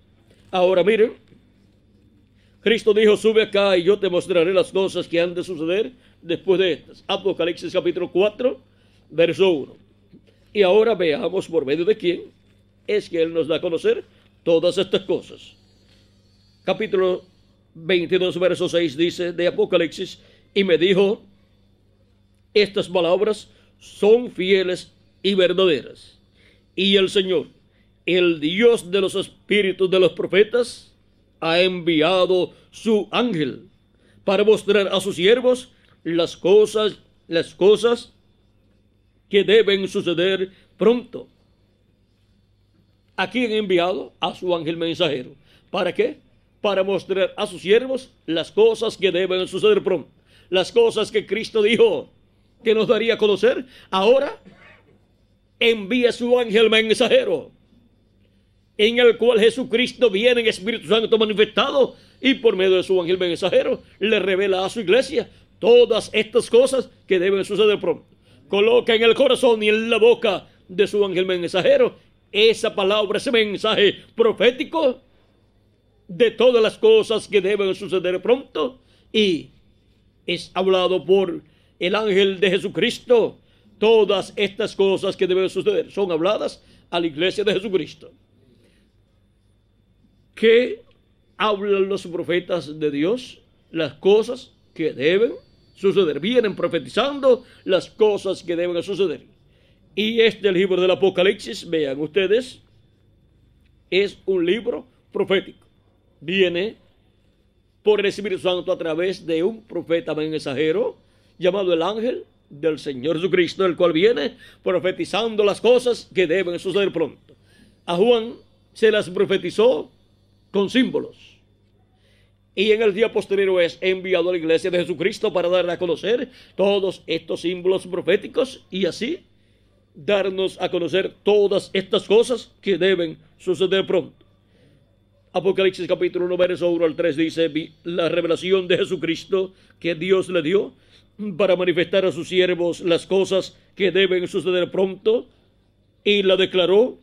Ahora miren, Cristo dijo, sube acá y yo te mostraré las cosas que han de suceder después de estas. Apocalipsis capítulo 4, verso 1. Y ahora veamos por medio de quién es que Él nos da a conocer todas estas cosas. Capítulo 22, verso 6 dice de Apocalipsis, y me dijo, estas palabras son fieles y verdaderas. Y el Señor, el Dios de los espíritus de los profetas, ha enviado su ángel para mostrar a sus siervos las cosas, las cosas que deben suceder pronto. ¿A quién ha enviado? A su ángel mensajero. ¿Para qué? Para mostrar a sus siervos las cosas que deben suceder pronto. Las cosas que Cristo dijo que nos daría a conocer. Ahora envía su ángel mensajero en el cual Jesucristo viene en Espíritu Santo manifestado y por medio de su ángel mensajero le revela a su iglesia todas estas cosas que deben suceder pronto. Coloca en el corazón y en la boca de su ángel mensajero esa palabra, ese mensaje profético de todas las cosas que deben suceder pronto y es hablado por el ángel de Jesucristo. Todas estas cosas que deben suceder son habladas a la iglesia de Jesucristo. ¿Qué hablan los profetas de Dios? Las cosas que deben suceder. Vienen profetizando las cosas que deben suceder. Y este libro del Apocalipsis, vean ustedes, es un libro profético. Viene por el Espíritu Santo a través de un profeta mensajero llamado el ángel del Señor Jesucristo, el cual viene profetizando las cosas que deben suceder pronto. A Juan se las profetizó con símbolos. Y en el día posterior es enviado a la iglesia de Jesucristo para darle a conocer todos estos símbolos proféticos y así darnos a conocer todas estas cosas que deben suceder pronto. Apocalipsis capítulo 1, verso 1 al 3 dice, la revelación de Jesucristo que Dios le dio para manifestar a sus siervos las cosas que deben suceder pronto y la declaró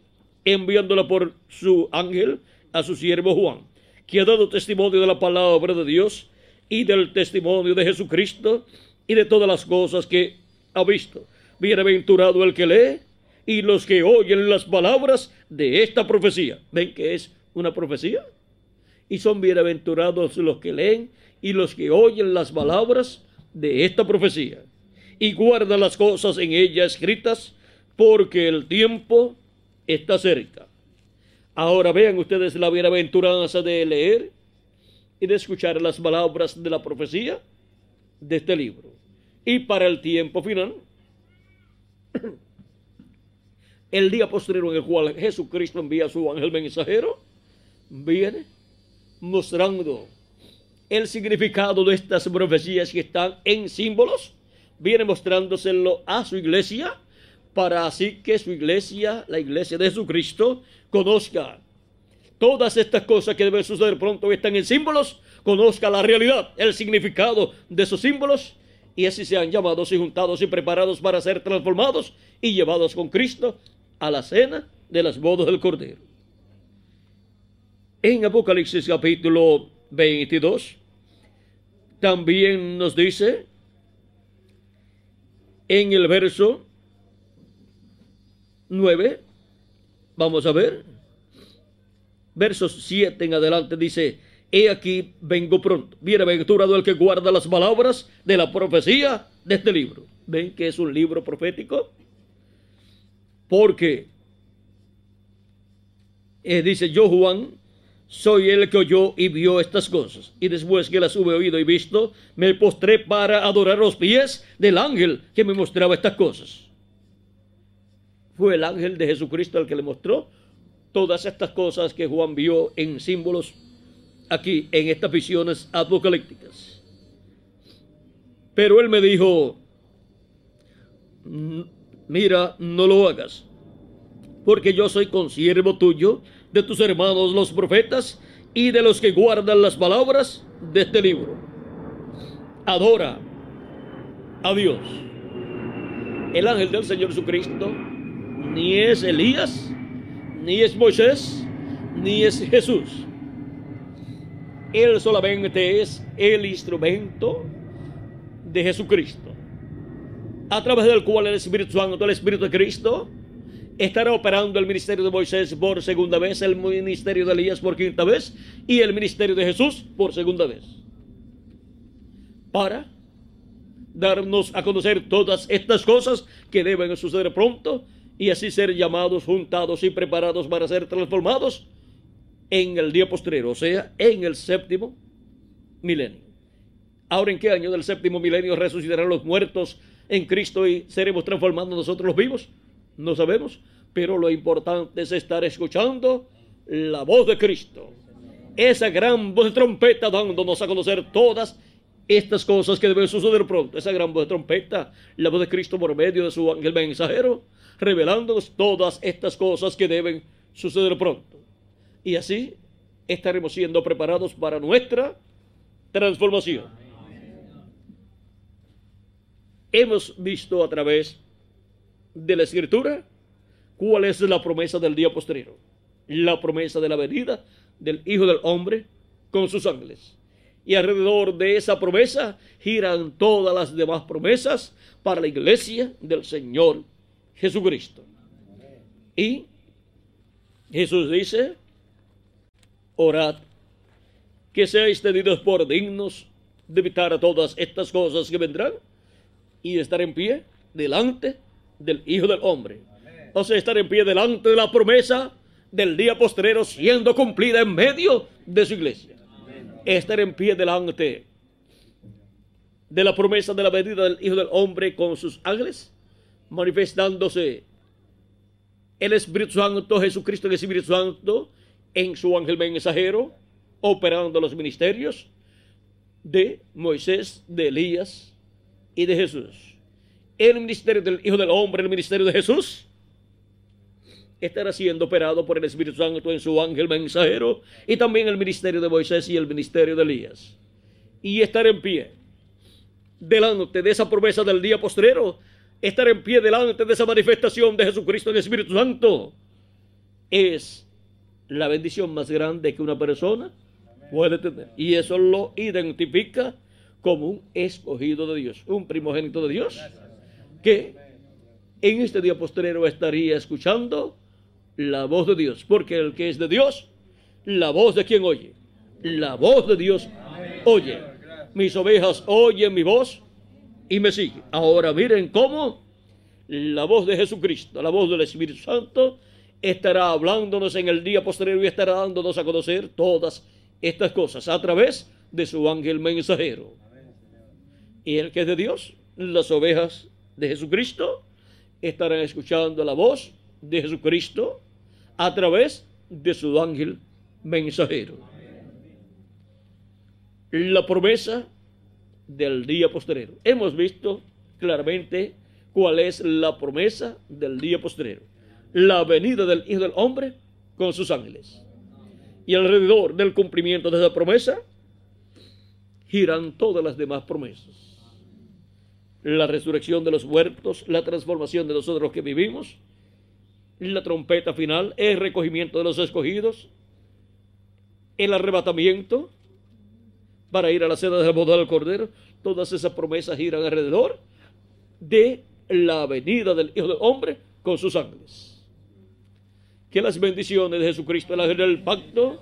enviándola por su ángel a su siervo Juan, que ha dado testimonio de la palabra de Dios y del testimonio de Jesucristo y de todas las cosas que ha visto. Bienaventurado el que lee y los que oyen las palabras de esta profecía. ¿Ven que es una profecía? Y son bienaventurados los que leen y los que oyen las palabras de esta profecía. Y guardan las cosas en ella escritas, porque el tiempo está cerca. Ahora vean ustedes la bienaventuranza de leer y de escuchar las palabras de la profecía de este libro. Y para el tiempo final, <clears throat> el día posterior en el cual Jesucristo envía a su ángel mensajero, viene mostrando el significado de estas profecías que están en símbolos, viene mostrándoselo a su iglesia para así que su iglesia, la iglesia de Jesucristo, conozca todas estas cosas que deben suceder pronto están en símbolos, conozca la realidad, el significado de esos símbolos. Y así sean llamados y juntados y preparados para ser transformados y llevados con Cristo a la cena de las bodas del Cordero. En Apocalipsis capítulo 22 también nos dice en el verso 9, vamos a ver, versos 7 en adelante dice, he aquí vengo pronto, bienaventurado el que guarda las palabras de la profecía de este libro. ¿Ven que es un libro profético? Porque, eh, dice yo Juan, soy el que oyó y vio estas cosas. Y después que las hube oído y visto, me postré para adorar los pies del ángel que me mostraba estas cosas. Fue el ángel de Jesucristo el que le mostró todas estas cosas que Juan vio en símbolos aquí en estas visiones apocalípticas. Pero él me dijo, mira, no lo hagas, porque yo soy consiervo tuyo, de tus hermanos los profetas y de los que guardan las palabras de este libro. Adora a Dios. El ángel del Señor Jesucristo ni es Elías, ni es Moisés, ni es Jesús. Él solamente es el instrumento de Jesucristo, a través del cual el Espíritu Santo, el Espíritu de Cristo, estará operando el ministerio de Moisés por segunda vez, el ministerio de Elías por quinta vez y el ministerio de Jesús por segunda vez. Para darnos a conocer todas estas cosas que deben suceder pronto y así ser llamados, juntados y preparados para ser transformados en el día postrero, o sea, en el séptimo milenio. Ahora, ¿en qué año del séptimo milenio resucitarán los muertos en Cristo y seremos transformados nosotros los vivos? No sabemos, pero lo importante es estar escuchando la voz de Cristo. Esa gran voz de trompeta dándonos a conocer todas estas cosas que deben suceder pronto. Esa gran voz de trompeta, la voz de Cristo por medio de su ángel mensajero, revelándonos todas estas cosas que deben suceder pronto. Y así estaremos siendo preparados para nuestra transformación. Hemos visto a través de la escritura cuál es la promesa del día posterior. La promesa de la venida del Hijo del Hombre con sus ángeles. Y alrededor de esa promesa giran todas las demás promesas para la iglesia del Señor Jesucristo. Y Jesús dice, orad, que seáis tenidos por dignos de evitar todas estas cosas que vendrán y estar en pie delante del Hijo del Hombre. O sea, estar en pie delante de la promesa del día postrero siendo cumplida en medio de su iglesia. Estar en pie delante de la promesa de la venida del Hijo del Hombre con sus ángeles, manifestándose el Espíritu Santo, Jesucristo, el Espíritu Santo, en su ángel mensajero, operando los ministerios de Moisés, de Elías y de Jesús. El ministerio del Hijo del Hombre, el ministerio de Jesús, estará siendo operado por el Espíritu Santo en su ángel mensajero y también el ministerio de Moisés y el ministerio de Elías. Y estar en pie delante de esa promesa del día postrero, estar en pie delante de esa manifestación de Jesucristo en el Espíritu Santo, es la bendición más grande que una persona puede tener. Y eso lo identifica como un escogido de Dios, un primogénito de Dios, que en este día postrero estaría escuchando la voz de Dios, porque el que es de Dios, la voz de quien oye, la voz de Dios oye. Mis ovejas oyen mi voz y me siguen. Ahora miren cómo la voz de Jesucristo, la voz del Espíritu Santo, estará hablándonos en el día posterior y estará dándonos a conocer todas estas cosas a través de su ángel mensajero. Y el que es de Dios, las ovejas de Jesucristo, estarán escuchando la voz de Jesucristo a través de su ángel mensajero. La promesa del día posterior. Hemos visto claramente cuál es la promesa del día posterior la venida del Hijo del Hombre con sus ángeles. Y alrededor del cumplimiento de esa promesa giran todas las demás promesas. La resurrección de los muertos, la transformación de nosotros que vivimos, la trompeta final, el recogimiento de los escogidos, el arrebatamiento para ir a la seda del boda del Cordero, todas esas promesas giran alrededor de la venida del Hijo del Hombre con sus ángeles. Que las bendiciones de Jesucristo, el ángel del pacto,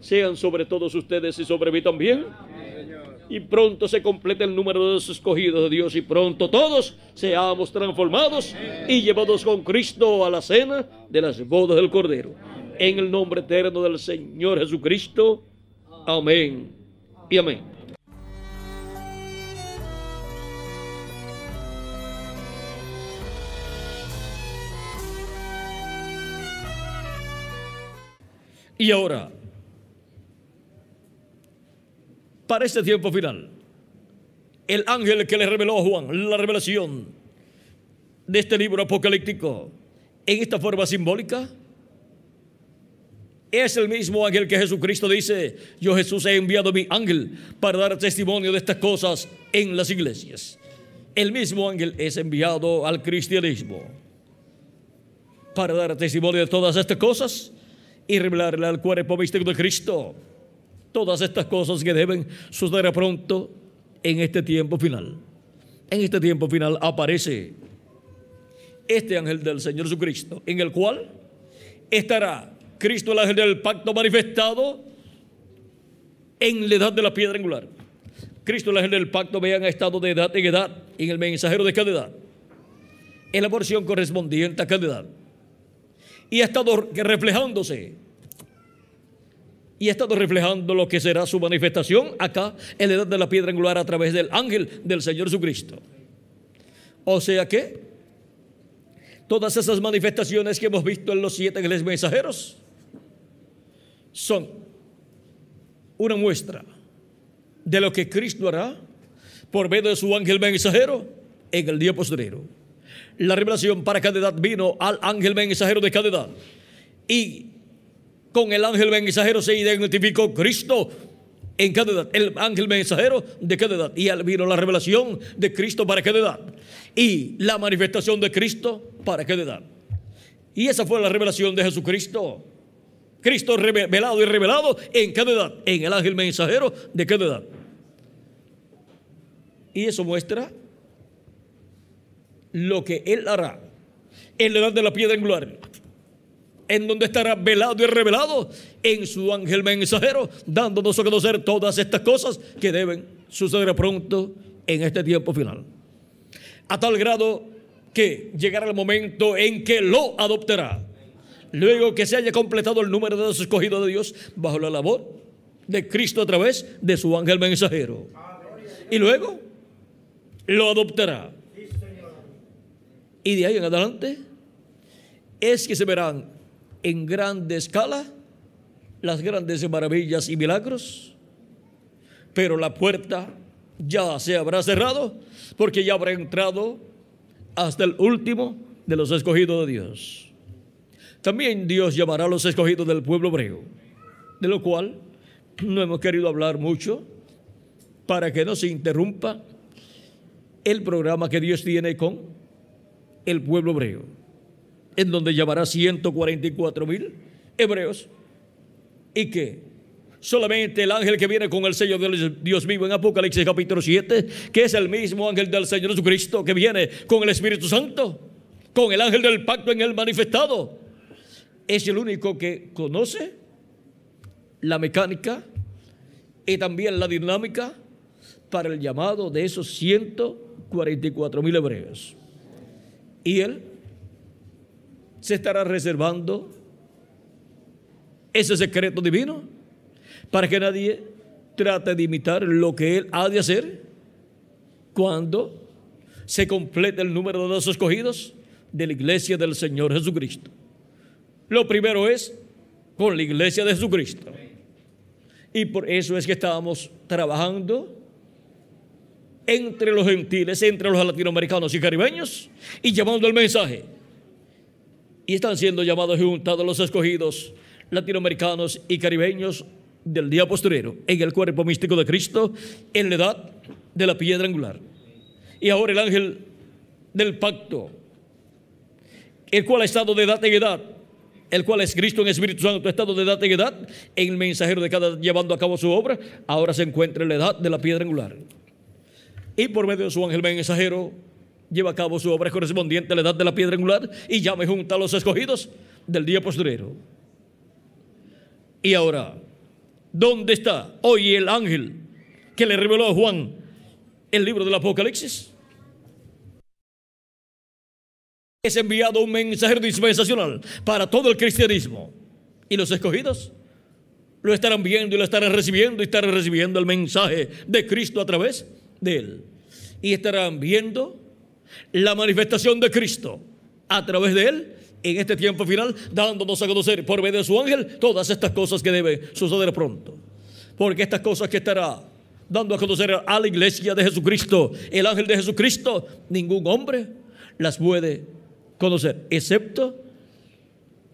sean sobre todos ustedes y sobre mí también. Y pronto se complete el número de los escogidos de Dios y pronto todos seamos transformados y llevados con Cristo a la cena de las bodas del Cordero. En el nombre eterno del Señor Jesucristo. Amén y amén. Y ahora, para este tiempo final, el ángel que le reveló a Juan la revelación de este libro apocalíptico en esta forma simbólica? Es el mismo ángel que Jesucristo dice, yo Jesús he enviado mi ángel para dar testimonio de estas cosas en las iglesias. El mismo ángel es enviado al cristianismo para dar testimonio de todas estas cosas y revelarle al cuerpo místico de Cristo todas estas cosas que deben suceder pronto en este tiempo final. En este tiempo final aparece este ángel del Señor Jesucristo, en el cual estará Cristo el ángel del pacto manifestado en la edad de la piedra angular. Cristo el ángel del pacto vean ha estado de edad en edad en el mensajero de cada edad, en la porción correspondiente a cada edad. Y ha estado reflejándose y ha estado reflejando lo que será su manifestación acá en la edad de la piedra angular a través del ángel del Señor Jesucristo. O sea que todas esas manifestaciones que hemos visto en los siete ángeles mensajeros son una muestra de lo que Cristo hará por medio de su ángel mensajero en el día posterior. La revelación para cada edad vino al ángel mensajero de cada edad y con el ángel mensajero se identificó Cristo en cada edad, el ángel mensajero de cada edad. Y vino la revelación de Cristo para cada edad. Y la manifestación de Cristo para cada edad. Y esa fue la revelación de Jesucristo. Cristo revelado y revelado en cada edad, en el ángel mensajero de cada edad. Y eso muestra lo que Él hará en la edad de la piedra angular en donde estará velado y revelado en su ángel mensajero, dándonos a conocer todas estas cosas que deben suceder pronto en este tiempo final. A tal grado que llegará el momento en que lo adoptará. Luego que se haya completado el número de los escogidos de Dios bajo la labor de Cristo a través de su ángel mensajero. Y luego lo adoptará. Y de ahí en adelante es que se verán en grande escala las grandes maravillas y milagros, pero la puerta ya se habrá cerrado porque ya habrá entrado hasta el último de los escogidos de Dios. También Dios llamará a los escogidos del pueblo hebreo, de lo cual no hemos querido hablar mucho para que no se interrumpa el programa que Dios tiene con el pueblo hebreo en donde llamará 144 mil hebreos y que solamente el ángel que viene con el sello de Dios vivo en Apocalipsis capítulo 7, que es el mismo ángel del Señor Jesucristo que viene con el Espíritu Santo, con el ángel del pacto en el manifestado, es el único que conoce la mecánica y también la dinámica para el llamado de esos 144 mil hebreos. Y él se estará reservando ese secreto divino para que nadie trate de imitar lo que Él ha de hacer cuando se complete el número de los escogidos de la iglesia del Señor Jesucristo. Lo primero es con la iglesia de Jesucristo. Y por eso es que estábamos trabajando entre los gentiles, entre los latinoamericanos y caribeños, y llevando el mensaje y están siendo llamados y juntados los escogidos latinoamericanos y caribeños del día posterior en el cuerpo místico de Cristo en la edad de la piedra angular. Y ahora el ángel del pacto, el cual ha estado de edad en edad, el cual es Cristo en Espíritu Santo, ha estado de edad en edad, en el mensajero de cada llevando a cabo su obra, ahora se encuentra en la edad de la piedra angular. Y por medio de su ángel mensajero, lleva a cabo su obra correspondiente a la edad de la piedra angular y llame junta a los escogidos del día posterior. Y ahora, ¿dónde está hoy el ángel que le reveló a Juan el libro del Apocalipsis? Es enviado un mensajero dispensacional para todo el cristianismo. Y los escogidos lo estarán viendo y lo estarán recibiendo y estarán recibiendo el mensaje de Cristo a través de él. Y estarán viendo la manifestación de Cristo a través de Él en este tiempo final, dándonos a conocer por medio de su ángel todas estas cosas que deben suceder pronto. Porque estas cosas que estará dando a conocer a la iglesia de Jesucristo, el ángel de Jesucristo, ningún hombre las puede conocer, excepto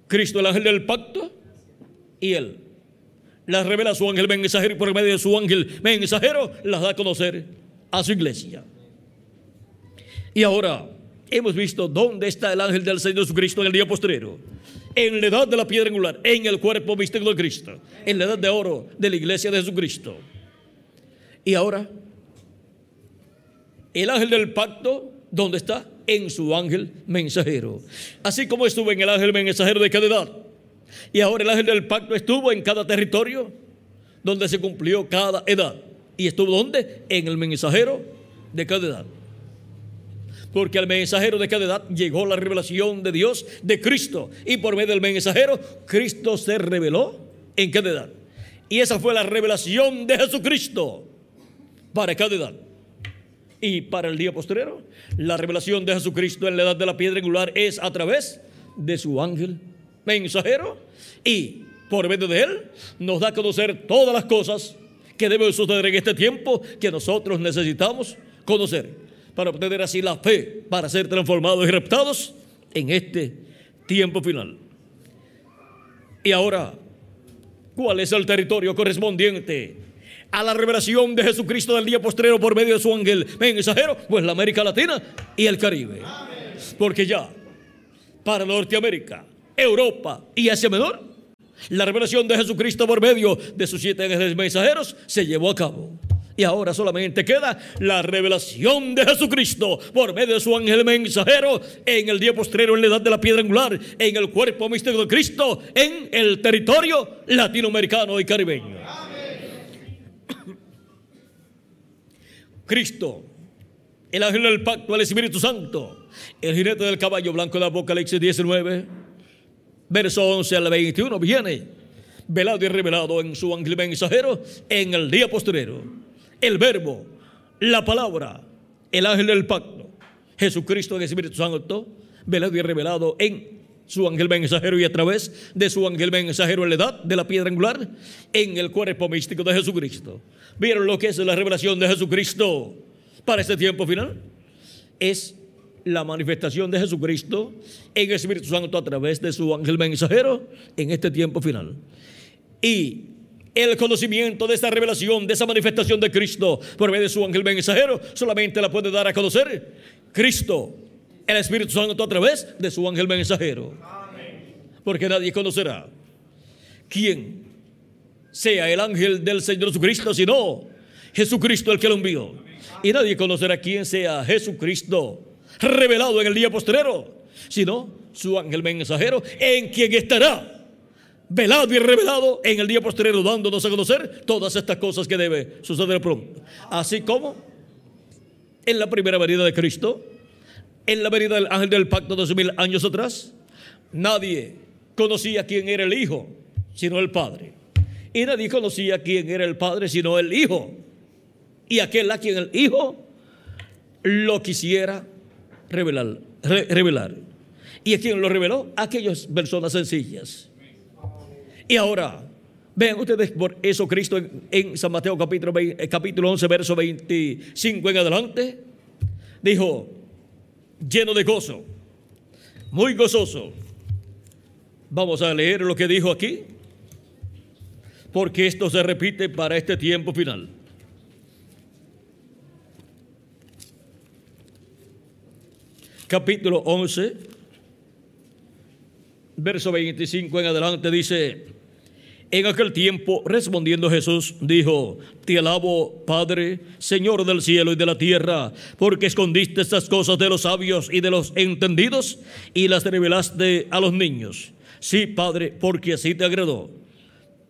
Cristo, el ángel del pacto, y él. Las revela su ángel mensajero y por medio de su ángel mensajero las da a conocer a su iglesia. Y ahora hemos visto dónde está el ángel del Señor Jesucristo en el día postrero. En la edad de la piedra angular, en el cuerpo místico de Cristo, en la edad de oro de la iglesia de Jesucristo. Y ahora, el ángel del pacto, ¿dónde está? En su ángel mensajero. Así como estuvo en el ángel mensajero de cada edad. Y ahora el ángel del pacto estuvo en cada territorio donde se cumplió cada edad. ¿Y estuvo dónde? En el mensajero de cada edad. Porque al mensajero de cada edad llegó la revelación de Dios, de Cristo. Y por medio del mensajero, Cristo se reveló en cada edad. Y esa fue la revelación de Jesucristo para cada edad. Y para el día posterior, la revelación de Jesucristo en la edad de la piedra angular es a través de su ángel mensajero. Y por medio de él nos da a conocer todas las cosas que deben suceder en este tiempo que nosotros necesitamos conocer para obtener así la fe para ser transformados y reptados en este tiempo final. Y ahora, ¿cuál es el territorio correspondiente a la revelación de Jesucristo del día postrero por medio de su ángel mensajero, pues la América Latina y el Caribe. Porque ya para Norteamérica, Europa y Asia Menor, la revelación de Jesucristo por medio de sus siete ángeles mensajeros se llevó a cabo. Y ahora solamente queda la revelación de Jesucristo por medio de su ángel mensajero en el día postrero, en la edad de la piedra angular, en el cuerpo místico de Cristo, en el territorio latinoamericano y caribeño. <coughs> Cristo, el ángel del pacto, el Espíritu Santo, el jinete del caballo blanco de Apocalipsis 19, verso 11 al 21, viene velado y revelado en su ángel mensajero en el día posterior. El verbo, la palabra, el ángel del pacto, Jesucristo, el Espíritu Santo, velado y revelado en su ángel mensajero y a través de su ángel mensajero en la edad de la piedra angular en el cuerpo místico de Jesucristo. ¿Vieron lo que es la revelación de Jesucristo para este tiempo final? Es la manifestación de Jesucristo en el Espíritu Santo a través de su ángel mensajero en este tiempo final. Y el conocimiento de esta revelación, de esa manifestación de Cristo por medio de su ángel mensajero, solamente la puede dar a conocer Cristo el Espíritu Santo a través de su ángel mensajero. Porque nadie conocerá quién sea el ángel del Señor Jesucristo, sino Jesucristo el que lo envió. Y nadie conocerá quién sea Jesucristo revelado en el día postrero, sino su ángel mensajero, en quien estará velado y revelado en el día postrero, dándonos a conocer todas estas cosas que debe suceder pronto. Así como en la primera venida de Cristo, en la venida del ángel del pacto dos mil años atrás, nadie conocía quién era el Hijo, sino el Padre. Y nadie conocía quién era el Padre, sino el Hijo. Y aquel a quien el Hijo lo quisiera revelar. revelar. ¿Y a quién lo reveló? aquellas personas sencillas. Y ahora, vean ustedes por eso Cristo en, San Mateo capítulo, capítulo 11, verso 25 en adelante, dijo, lleno de gozo, muy gozoso. Vamos a leer lo que dijo aquí, porque esto se repite para este tiempo final. Capítulo 11, verso 25 en adelante dice, en aquel tiempo, respondiendo Jesús, dijo, Te alabo, Padre, Señor del cielo y de la tierra, porque escondiste estas cosas de los sabios y de los entendidos y las revelaste a los niños. Sí, Padre, porque así te agradó.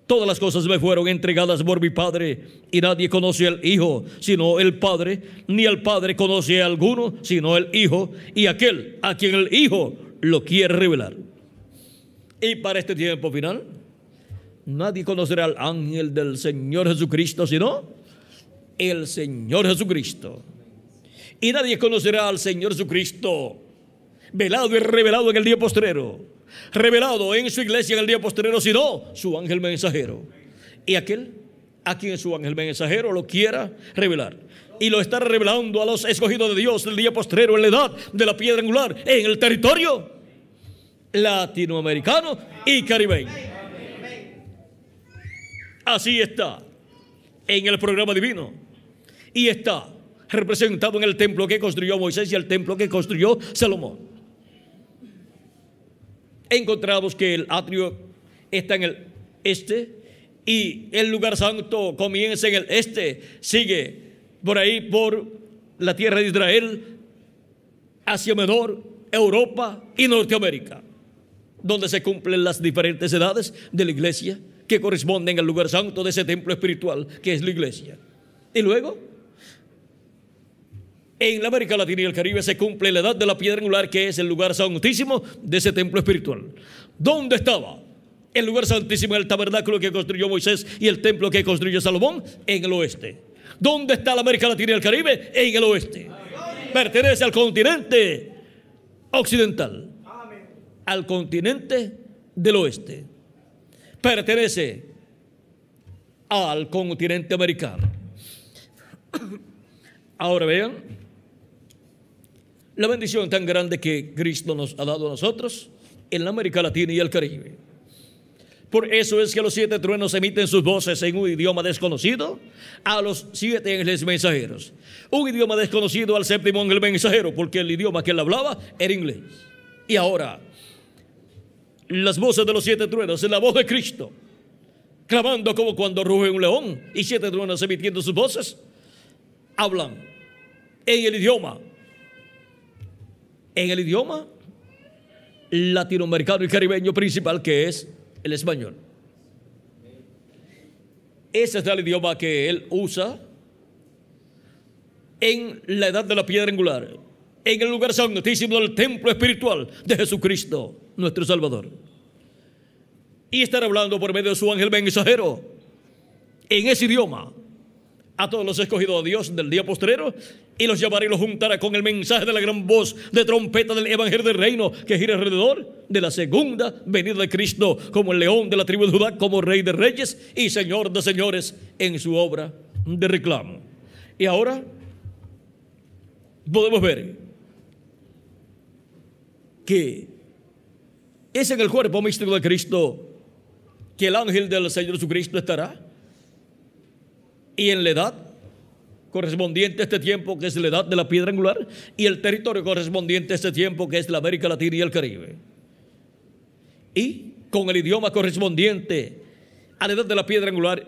Todas las cosas me fueron entregadas por mi Padre, y nadie conoce al Hijo sino el Padre, ni el Padre conoce a alguno sino el Hijo, y aquel a quien el Hijo lo quiere revelar. Y para este tiempo final, Nadie conocerá al ángel del Señor Jesucristo, sino el Señor Jesucristo. Y nadie conocerá al Señor Jesucristo, velado y revelado en el día postrero, revelado en su iglesia en el día postrero, sino su ángel mensajero. Y aquel a quien su ángel mensajero lo quiera revelar. Y lo está revelando a los escogidos de Dios del día postrero en la edad de la piedra angular en el territorio latinoamericano y caribeño. Así está en el programa divino. Y está representado en el templo que construyó Moisés y el templo que construyó Salomón. Encontramos que el atrio está en el este y el lugar santo comienza en el este, sigue por ahí por la tierra de Israel, Asia Menor, Europa y Norteamérica, donde se cumplen las diferentes edades de la iglesia que corresponden al lugar santo de ese templo espiritual que es la iglesia. Y luego, en la América Latina y el Caribe se cumple la edad de la piedra angular que es el lugar santísimo de ese templo espiritual. ¿Dónde estaba? El lugar santísimo, el tabernáculo que construyó Moisés y el templo que construyó Salomón en el oeste. ¿Dónde está la América Latina y el Caribe? En el oeste. Pertenece al continente occidental. Al continente del oeste. Pertenece al continente americano. Ahora vean la bendición tan grande que Cristo nos ha dado a nosotros en la América Latina y el Caribe. Por eso es que los siete truenos emiten sus voces en un idioma desconocido a los siete ángeles mensajeros. Un idioma desconocido al séptimo ángel mensajero, porque el idioma que él hablaba era inglés. Y ahora, las voces de los siete truenos en la voz de Cristo, clamando como cuando ruge un león, y siete truenos emitiendo sus voces, hablan en el idioma, en el idioma latinoamericano y caribeño principal que es el español. Ese es el idioma que él usa en la edad de la piedra angular, en el lugar santísimo del templo espiritual de Jesucristo, nuestro Salvador. Y estar hablando por medio de su ángel mensajero en ese idioma a todos los escogidos de Dios del día postrero y los llamará y los juntará con el mensaje de la gran voz de trompeta del evangelio del reino que gira alrededor de la segunda venida de Cristo como el león de la tribu de Judá, como rey de reyes y señor de señores en su obra de reclamo. Y ahora podemos ver que es en el cuerpo místico de Cristo que el ángel del Señor Jesucristo estará y en la edad correspondiente a este tiempo que es la edad de la piedra angular y el territorio correspondiente a este tiempo que es la América Latina y el Caribe. Y con el idioma correspondiente a la edad de la piedra angular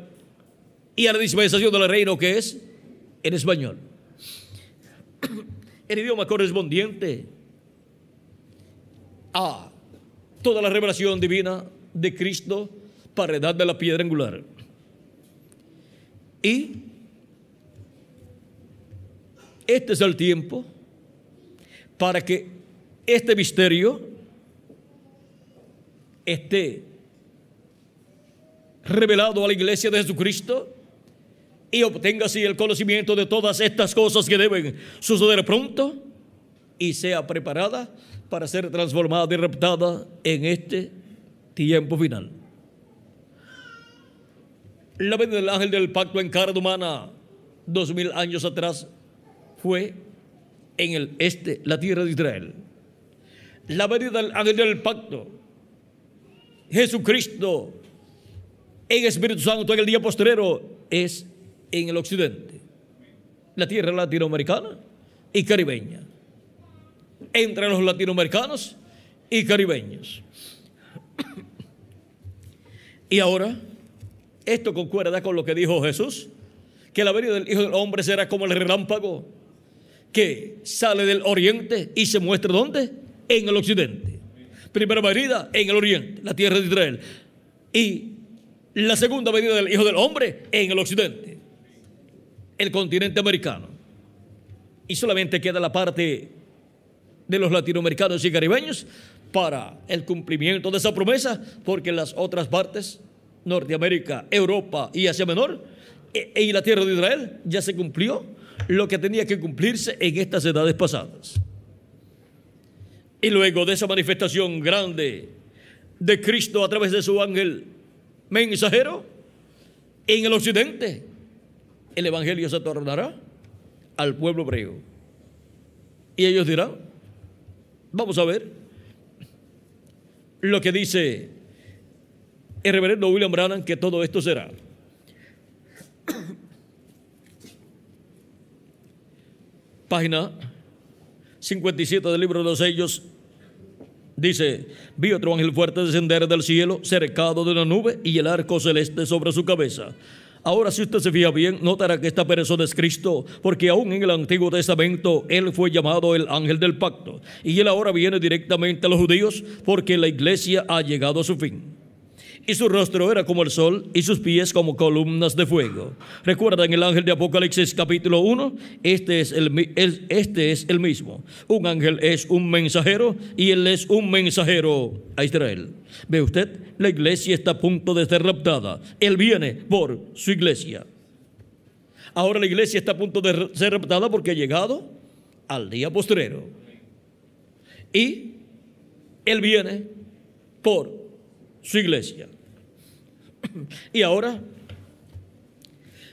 y a la dispensación del reino que es en español. El idioma correspondiente a toda la revelación divina de Cristo para edad de la piedra angular. Y este es el tiempo para que este misterio esté revelado a la iglesia de Jesucristo y obtenga así el conocimiento de todas estas cosas que deben suceder pronto y sea preparada para ser transformada y raptada en este tiempo final. La venida del ángel del pacto en carne humana, dos mil años atrás, fue en el este, la tierra de Israel. La venida del ángel del pacto, Jesucristo, en Espíritu Santo en el día postrero, es en el occidente, la tierra latinoamericana y caribeña. Entre los latinoamericanos y caribeños. <coughs> Y ahora esto concuerda con lo que dijo Jesús, que la venida del Hijo del Hombre será como el relámpago que sale del oriente y se muestra ¿dónde? En el occidente. Primera venida en el oriente, la tierra de Israel. Y la segunda venida del Hijo del Hombre en el occidente, el continente americano. Y solamente queda la parte de los latinoamericanos y caribeños para el cumplimiento de esa promesa, porque las otras partes Norteamérica, Europa y Asia Menor, e, y la tierra de Israel, ya se cumplió lo que tenía que cumplirse en estas edades pasadas. Y luego de esa manifestación grande de Cristo a través de su ángel mensajero, En el occidente, el Evangelio se tornará al pueblo hebreo. Y ellos dirán, vamos a ver lo que dice el reverendo William Branham, que todo esto será. <clears throat> Página 57 del libro de los sellos Dice, vi otro ángel fuerte descender del cielo, cercado de una nube y el arco celeste sobre su cabeza. Ahora, si usted se fija bien, notará que esta persona es Cristo, porque aún en el Antiguo Testamento Él fue llamado el ángel del pacto. Y Él ahora viene directamente a los judíos porque la iglesia ha llegado a su fin y su rostro era como el sol y sus pies como columnas de fuego. ¿Recuerdan el ángel de Apocalipsis capítulo 1? Este es el, este es el mismo. Un ángel es un mensajero y él es un mensajero a Israel. ¿Ve usted? La iglesia está a punto de ser raptada. Él viene por su iglesia. Ahora la iglesia está a punto de ser raptada porque ha llegado al día postrero. Y él viene por su iglesia. Y ahora,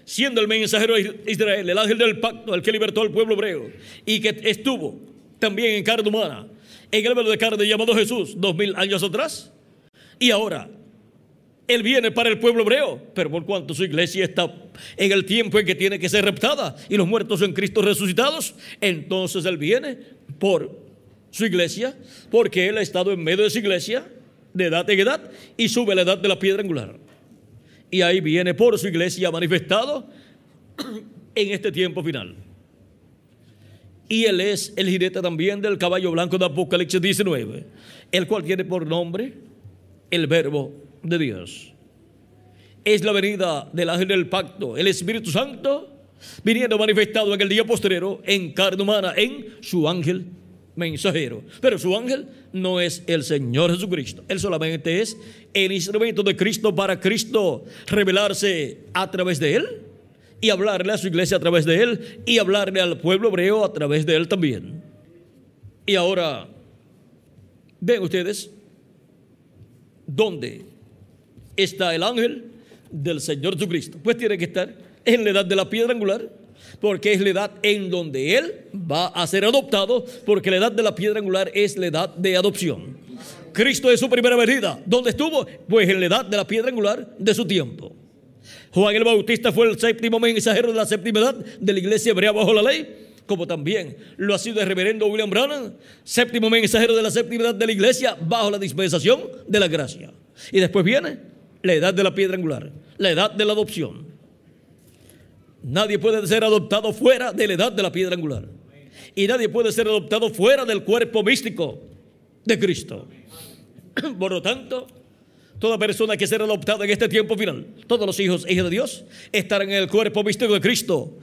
siendo el mensajero de Israel, el ángel del pacto, el que libertó al pueblo hebreo y que estuvo también en carne humana, en el velo de carne llamado Jesús, dos mil años atrás, y ahora él viene para el pueblo hebreo, pero por cuanto su iglesia está en el tiempo en que tiene que ser reptada y los muertos en Cristo resucitados, entonces Él viene por su iglesia, porque Él ha estado en medio de su iglesia de edad en edad y sube la edad de la piedra angular y ahí viene por su iglesia manifestado <clears throat> en este tiempo final. Y él es el jinete también del caballo blanco de Apocalipsis 19, el cual tiene por nombre el verbo de Dios. Es la venida del ángel del pacto, el Espíritu Santo, viniendo manifestado en el día postrero en carne humana, en su ángel mensajero. Pero su ángel no es el Señor Jesucristo. Él solamente es el instrumento de Cristo para Cristo revelarse a través de él y hablarle a su iglesia a través de él y hablarle al pueblo hebreo a través de él también. Y ahora, ven ustedes, ¿dónde está el ángel del Señor Jesucristo? Pues tiene que estar en la edad de la piedra angular porque es la edad en donde él va a ser adoptado, porque la edad de la piedra angular es la edad de adopción. Cristo es su primera venida. ¿Dónde estuvo? Pues en la edad de la piedra angular de su tiempo. Juan el Bautista fue el séptimo mensajero de la séptima edad de la iglesia hebrea bajo la ley, como también lo ha sido el reverendo William Branham, séptimo mensajero de la séptima edad de la iglesia bajo la dispensación de la gracia. Y después viene la edad de la piedra angular, la edad de la adopción. Nadie puede ser adoptado fuera de la edad de la piedra angular. Y nadie puede ser adoptado fuera del cuerpo místico de Cristo. <clears throat> Por lo tanto, toda persona que será adoptada en este tiempo final, todos los hijos e hijas de Dios, estarán en el cuerpo místico de Cristo,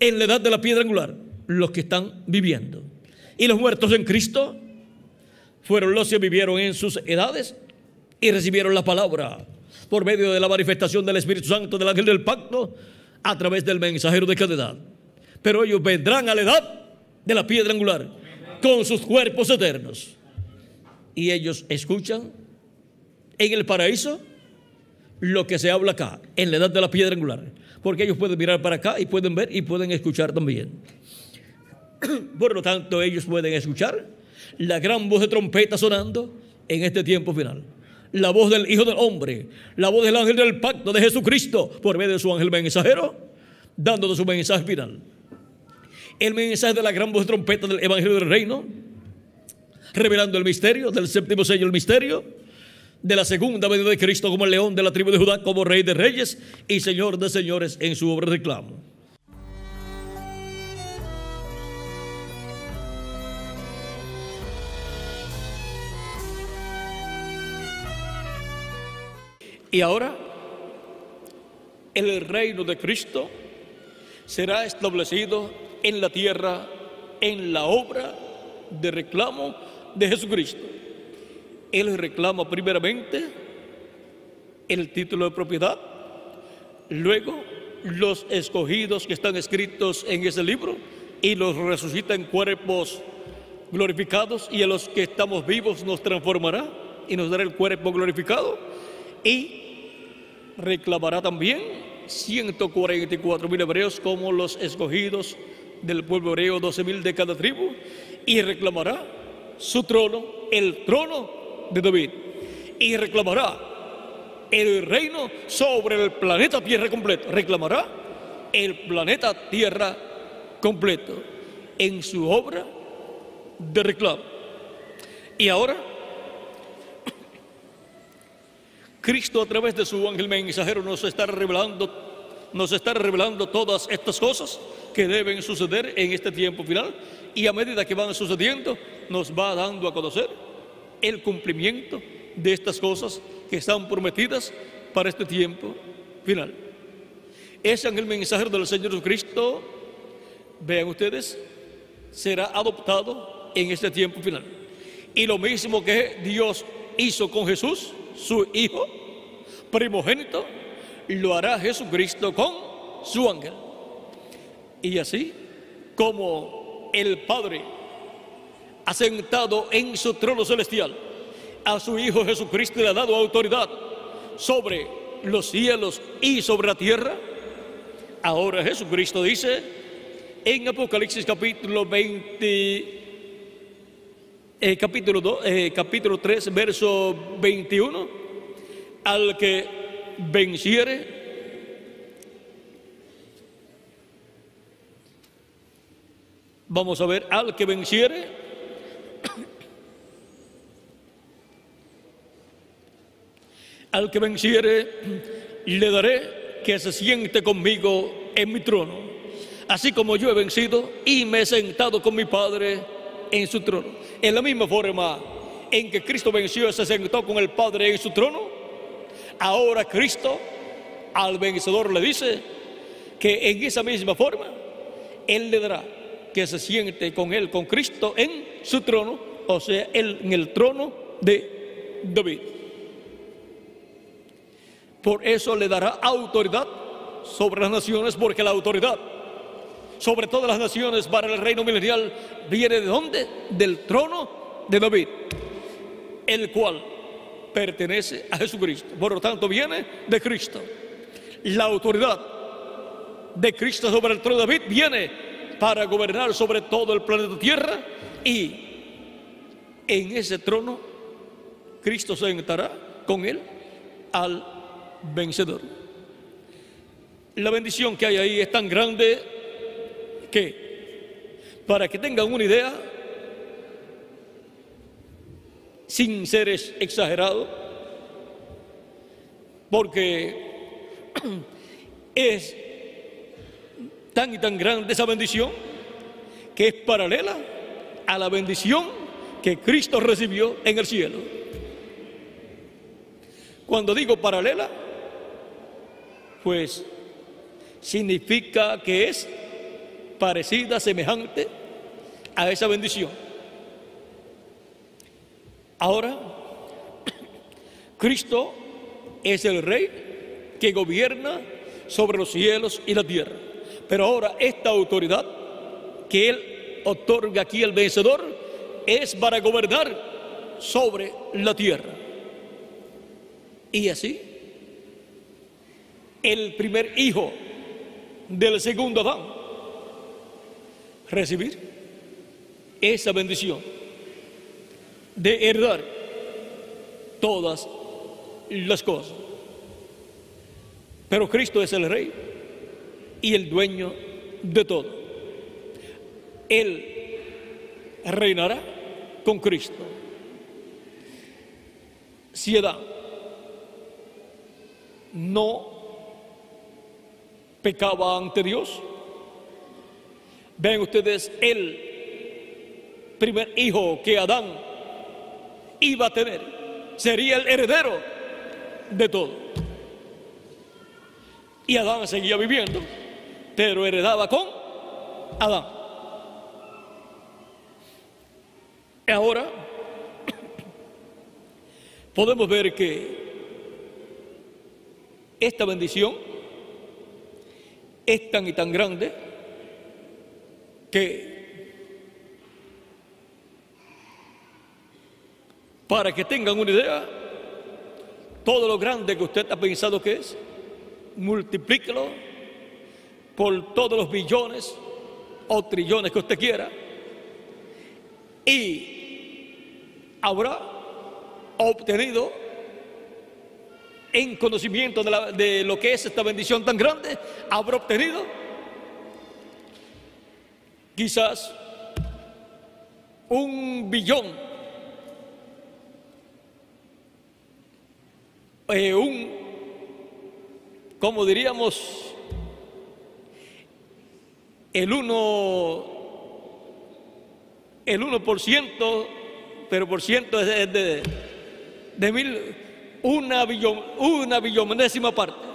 en la edad de la piedra angular, los que están viviendo. Y los muertos en Cristo fueron los que vivieron en sus edades y recibieron la palabra por medio de la manifestación del Espíritu Santo del ángel del pacto a través del mensajero de cada edad. Pero ellos vendrán a la edad de la piedra angular con sus cuerpos eternos. Y ellos escuchan en el paraíso lo que se habla acá, en la edad de la piedra angular. Porque ellos pueden mirar para acá y pueden ver y pueden escuchar también. <clears throat> Por lo tanto, ellos pueden escuchar la gran voz de trompeta sonando en este tiempo final la voz del Hijo del Hombre, la voz del ángel del pacto de Jesucristo por medio de su ángel mensajero, dándonos su mensaje final. El mensaje de la gran voz de trompeta del Evangelio del Reino, revelando el misterio del séptimo sello, el misterio de la segunda venida de Cristo como el león de la tribu de Judá, como rey de reyes y señor de señores en su obra de reclamo. Y ahora el reino de Cristo será establecido en la tierra en la obra de reclamo de Jesucristo. Él reclama primeramente el título de propiedad, luego los escogidos que están escritos en ese libro y los resucita en cuerpos glorificados y a los que estamos vivos nos transformará y nos dará el cuerpo glorificado y reclamará también 144 mil hebreos como los escogidos del pueblo hebreo, 12 mil de cada tribu, y reclamará su trono, el trono de David, y reclamará el reino sobre el planeta Tierra completo, reclamará el planeta Tierra completo en su obra de reclamo. Y ahora, Cristo a través de su ángel mensajero nos está revelando nos está revelando todas estas cosas que deben suceder en este tiempo final y a medida que van sucediendo nos va dando a conocer el cumplimiento de estas cosas que están prometidas para este tiempo final. Ese ángel mensajero del Señor Jesucristo, vean ustedes, será adoptado en este tiempo final. Y lo mismo que Dios hizo con Jesús, su Hijo primogénito, lo hará Jesucristo con su ángel. Y así como el Padre ha sentado en su trono celestial a su Hijo Jesucristo le ha dado autoridad sobre los cielos y sobre la tierra, ahora Jesucristo dice en Apocalipsis capítulo 20, eh, capítulo, 2, eh, capítulo 3, verso 21, al que venciere, vamos a ver, al que venciere, al que venciere, le daré que se siente conmigo en mi trono, así como yo he vencido y me he sentado con mi Padre en su trono. En la misma forma en que Cristo venció y se sentó con el Padre en su trono, Ahora Cristo al vencedor le dice que en esa misma forma Él le dará que se siente con Él, con Cristo en su trono, o sea, él, en el trono de David. Por eso le dará autoridad sobre las naciones, porque la autoridad sobre todas las naciones para el reino milenial viene de dónde? Del trono de David, el cual pertenece a Jesucristo. Por lo tanto, viene de Cristo. La autoridad de Cristo sobre el trono de David viene para gobernar sobre todo el planeta Tierra y en ese trono Cristo se sentará con él al vencedor. La bendición que hay ahí es tan grande que, para que tengan una idea, sin ser exagerado, porque <clears throat> es tan y tan grande esa bendición que es paralela a la bendición que Cristo recibió en el cielo. Cuando digo paralela, pues significa que es parecida, semejante a esa bendición. Ahora, <clears throat> Cristo es el rey que gobierna sobre los cielos y la tierra. Pero ahora esta autoridad que Él otorga aquí al vencedor es para gobernar sobre la tierra. Y así, el primer hijo del segundo Adán recibir esa bendición de heredar todas las cosas. Pero Cristo es el rey y el dueño de todo. Él reinará con Cristo. Si no pecaba ante Dios, ven ustedes el primer hijo que Adán iba a tener. Sería el heredero de todo. Y Adán seguía viviendo, pero heredaba con Adán. Ahora <clears throat> podemos ver que esta bendición es tan y tan grande que Para que tengan una idea, todo lo grande que usted ha pensado que es, multiplíquelo por todos los billones o trillones que usted quiera y habrá obtenido en conocimiento de, de, lo que es esta bendición tan grande, habrá obtenido quizás un billón, eh, un, como diríamos, el uno, el uno por ciento, pero por ciento es de, de mil, una billón, una billonésima parte.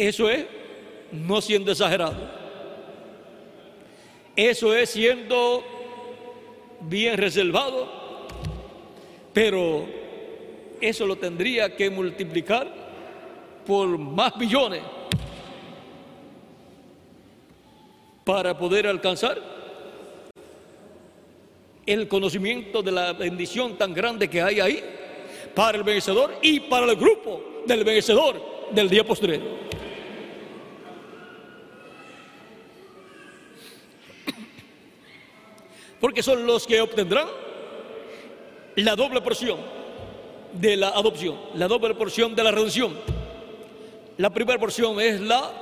Eso es no siendo exagerado. Eso es siendo bien reservado, pero eso lo tendría que multiplicar por más billones para poder alcanzar el conocimiento de la bendición tan grande que hay ahí para el vencedor y para el grupo del vencedor del día posterior. Porque son los que obtendrán la doble porción de la adopción, la doble porción de la redención. La primera porción es la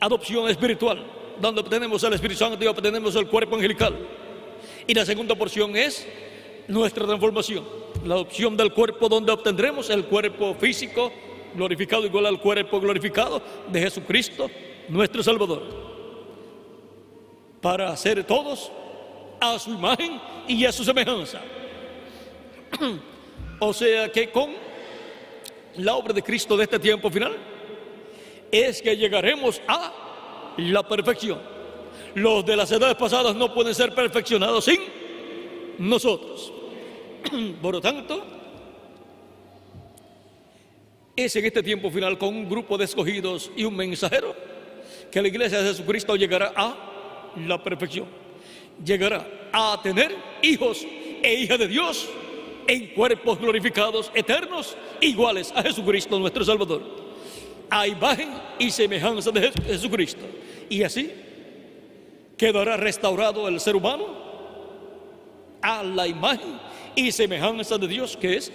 adopción espiritual, donde obtenemos el Espíritu Santo y obtenemos el cuerpo angelical. Y la segunda porción es nuestra transformación, la adopción del cuerpo donde obtendremos el cuerpo físico glorificado igual al cuerpo glorificado de Jesucristo, nuestro Salvador para hacer todos a su imagen y a su semejanza. <clears throat> o sea que con la obra de Cristo de este tiempo final es que llegaremos a la perfección. Los de las edades pasadas no pueden ser perfeccionados sin nosotros. <clears throat> Por lo tanto, es en este tiempo final con un grupo de escogidos y un mensajero que la iglesia de Jesucristo llegará a la perfección. Llegará a tener hijos e hijas de Dios en cuerpos glorificados eternos iguales a Jesucristo nuestro Salvador. A imagen y semejanza de Jesucristo. Y así quedará restaurado el ser humano a la imagen y semejanza de Dios que es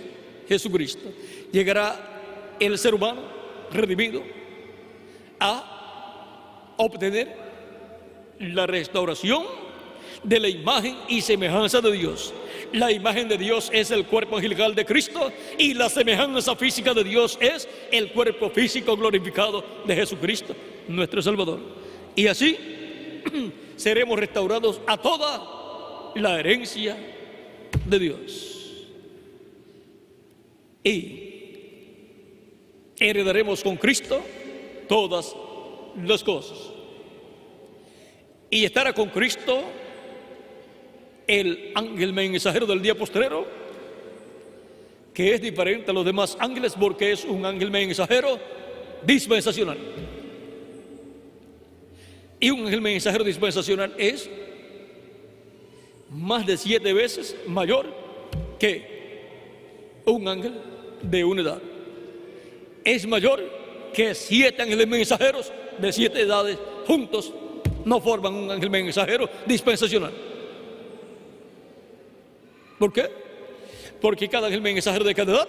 Jesucristo. Llegará el ser humano redimido a obtener la restauración de la imagen y semejanza de Dios. La imagen de Dios es el cuerpo angelical de Cristo y la semejanza física de Dios es el cuerpo físico glorificado de Jesucristo, nuestro Salvador. Y así <clears throat> seremos restaurados a toda la herencia de Dios. Y heredaremos con Cristo todas las cosas y estará con Cristo el ángel mensajero del día postrero, que es diferente a los demás ángeles porque es un ángel mensajero dispensacional. Y un ángel mensajero dispensacional es más de siete veces mayor que un ángel de una edad. Es mayor que siete ángeles mensajeros de siete edades juntos no forman un ángel mensajero dispensacional. ¿Por qué? Porque cada ángel mensajero de cada edad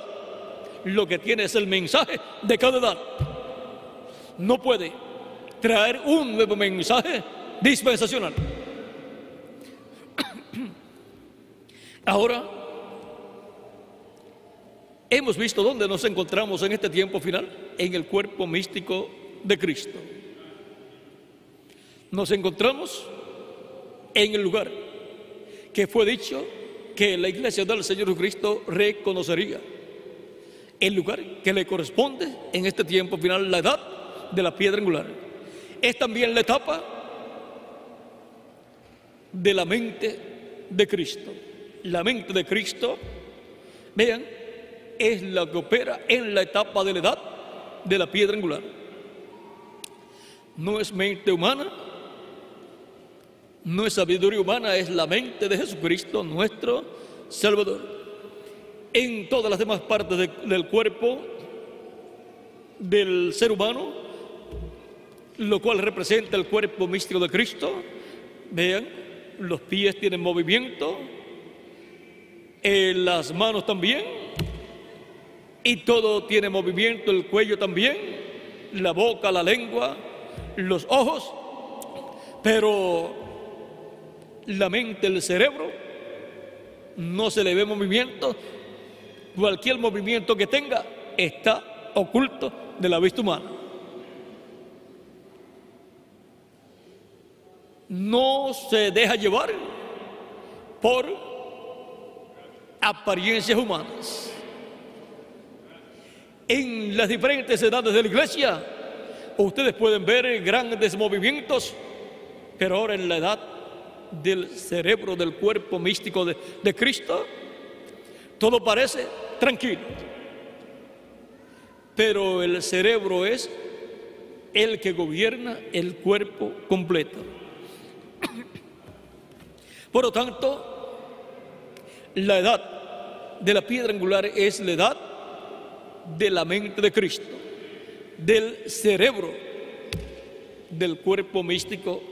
lo que tiene es el mensaje de cada edad. No puede traer un nuevo mensaje dispensacional. <coughs> Ahora, hemos visto dónde nos encontramos en este tiempo final, en el cuerpo místico de Cristo nos encontramos en el lugar que fue dicho que la iglesia del Señor Jesucristo reconocería. El lugar que le corresponde en este tiempo final, la edad de la piedra angular. Es también la etapa de la mente de Cristo. La mente de Cristo, vean, es la que opera en la etapa de la edad de la piedra angular. No es mente humana, no es sabiduría humana, es la mente de Jesucristo, nuestro Salvador. en todas las demás partes de- del cuerpo del ser humano, lo cual representa el cuerpo místico de Cristo. Vean, los pies tienen movimiento, eh, las manos también, y todo tiene movimiento, el cuello también, la boca, la lengua, los ojos, pero la mente, el cerebro, no se le ve movimiento, cualquier movimiento que tenga está oculto de la vista humana. No se deja llevar por apariencias humanas. En las diferentes edades de la iglesia, ustedes pueden ver grandes movimientos, pero ahora en la edad del cerebro, del cuerpo místico de, Cristo, todo parece tranquilo. Pero el cerebro es el que gobierna el cuerpo completo. Por lo tanto, la edad de la piedra angular es la edad de la mente de Cristo, del cerebro del cuerpo místico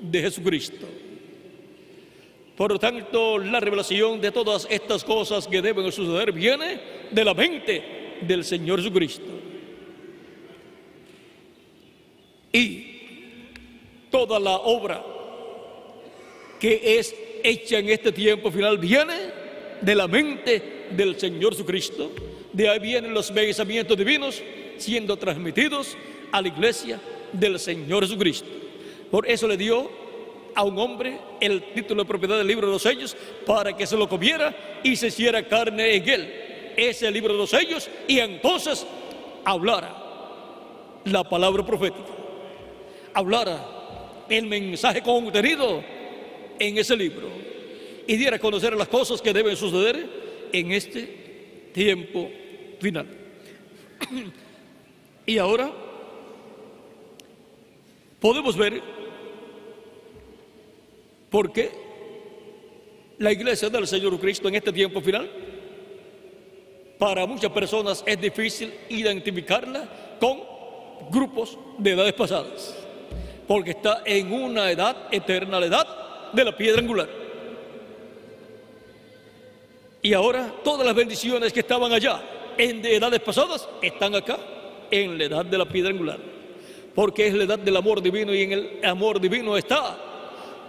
de Jesucristo. Por lo tanto, la revelación de todas estas cosas que deben suceder viene de la mente del Señor Jesucristo. Y toda la obra que es hecha en este tiempo final viene de la mente del Señor Jesucristo. De ahí vienen los pensamientos divinos siendo transmitidos a la iglesia del Señor Jesucristo. Por eso le dio a un hombre el título de propiedad del libro de los sellos para que se lo comiera y se hiciera carne en él. Ese libro de los sellos y entonces hablara la palabra profética. Hablara el mensaje contenido en ese libro y diera a conocer las cosas que deben suceder en este tiempo final. <clears throat> Y ahora podemos ver por qué la iglesia del Señor Cristo en este tiempo final, para muchas personas es difícil identificarla con grupos de edades pasadas, porque está en una edad eterna, la edad de la piedra angular. Y ahora todas las bendiciones que estaban allá en de edades pasadas están acá en la edad de la piedra angular. Porque es la edad del amor divino y en el amor divino está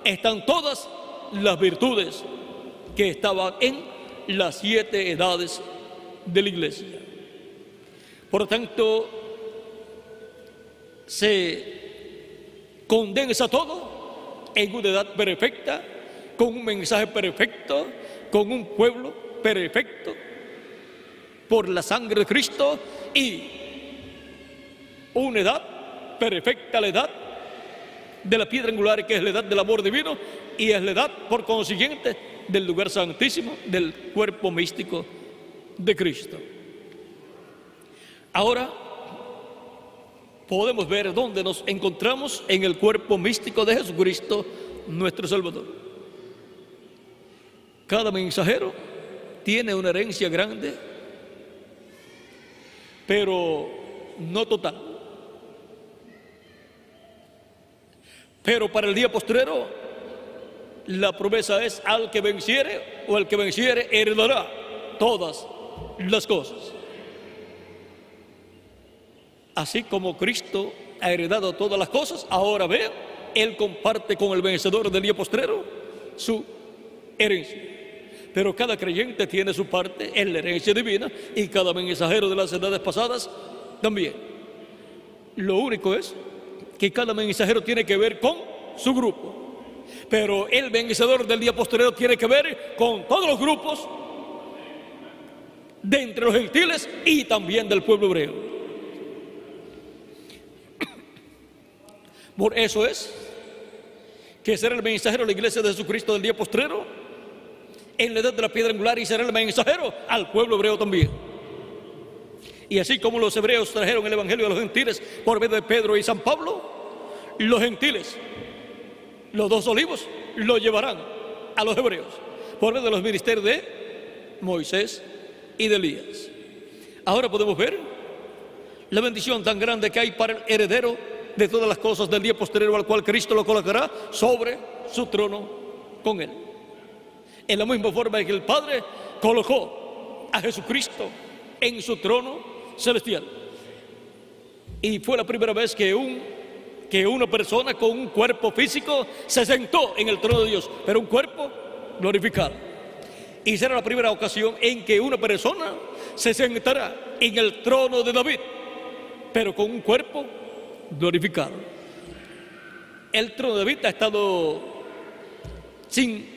están todas las virtudes que estaban en las siete edades de la iglesia. Por tanto, se condensa todo en una edad perfecta, con un mensaje perfecto, con un pueblo perfecto, por la sangre de Cristo y una edad perfecta, la edad de la piedra angular, que es la edad del amor divino, y es la edad, por consiguiente, del lugar santísimo, del cuerpo místico de Cristo. Ahora podemos ver dónde nos encontramos en el cuerpo místico de Jesucristo, nuestro Salvador. Cada mensajero tiene una herencia grande, pero no total. Pero para el día postrero, la promesa es al que venciere o al que venciere heredará todas las cosas. Así como Cristo ha heredado todas las cosas, ahora ve, Él comparte con el vencedor del día postrero su herencia. Pero cada creyente tiene su parte en la herencia divina y cada mensajero de las edades pasadas también. Lo único es que cada mensajero tiene que ver con su grupo. Pero el vencedor del día posterior tiene que ver con todos los grupos de entre los gentiles y también del pueblo hebreo. Por eso es que será el mensajero de la iglesia de Jesucristo del día postrero en la edad de la piedra angular y será el mensajero al pueblo hebreo también. Y así como los hebreos trajeron el evangelio a los gentiles por medio de Pedro y San Pablo, los gentiles, los dos olivos, lo llevarán a los hebreos por medio de los ministerios de Moisés y de Elías. Ahora podemos ver la bendición tan grande que hay para el heredero de todas las cosas del día posterior al cual Cristo lo colocará sobre su trono con él. En la misma forma que el Padre colocó a Jesucristo en su trono celestial. Y fue la primera vez que, un, que una persona con un cuerpo físico se sentó en el trono de Dios, pero un cuerpo glorificado. Y será la primera ocasión en que una persona se sentará en el trono de David, pero con un cuerpo glorificado. El trono de David ha estado sin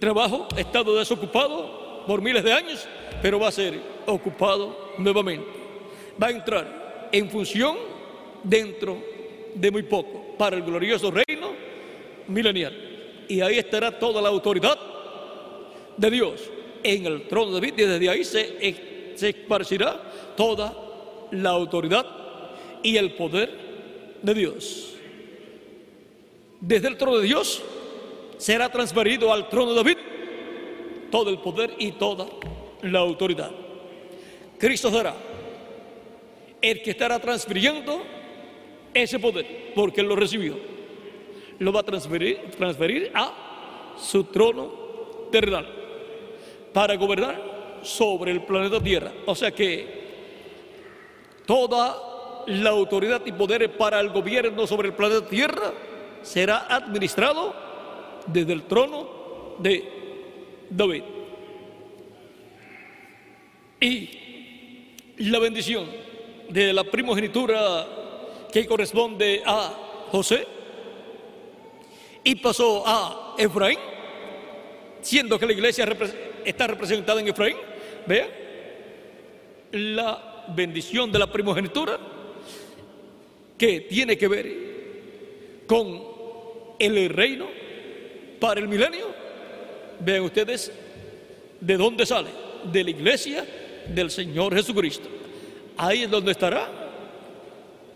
trabajo, ha estado desocupado por miles de años, pero va a ser ocupado nuevamente. Va a entrar en función dentro de muy poco para el glorioso reino milenial. Y ahí estará toda la autoridad de Dios en el trono de David y desde ahí se, se esparcirá toda la autoridad y el poder de Dios. Desde el trono de Dios será transferido al trono de David todo el poder y toda la autoridad. Cristo será el que estará transfiriendo ese poder, porque Él lo recibió. Lo va a transferir, transferir a su trono terrenal para gobernar sobre el planeta Tierra. O sea que toda la autoridad y poder para el gobierno sobre el planeta Tierra será administrado desde el trono de David. Y la bendición de la primogenitura que corresponde a José y pasó a Efraín, siendo que la iglesia está representada en Efraín, vea, la bendición de la primogenitura que tiene que ver con el reino para el milenio. Vean ustedes de dónde sale, de la iglesia del Señor Jesucristo. Ahí es donde estará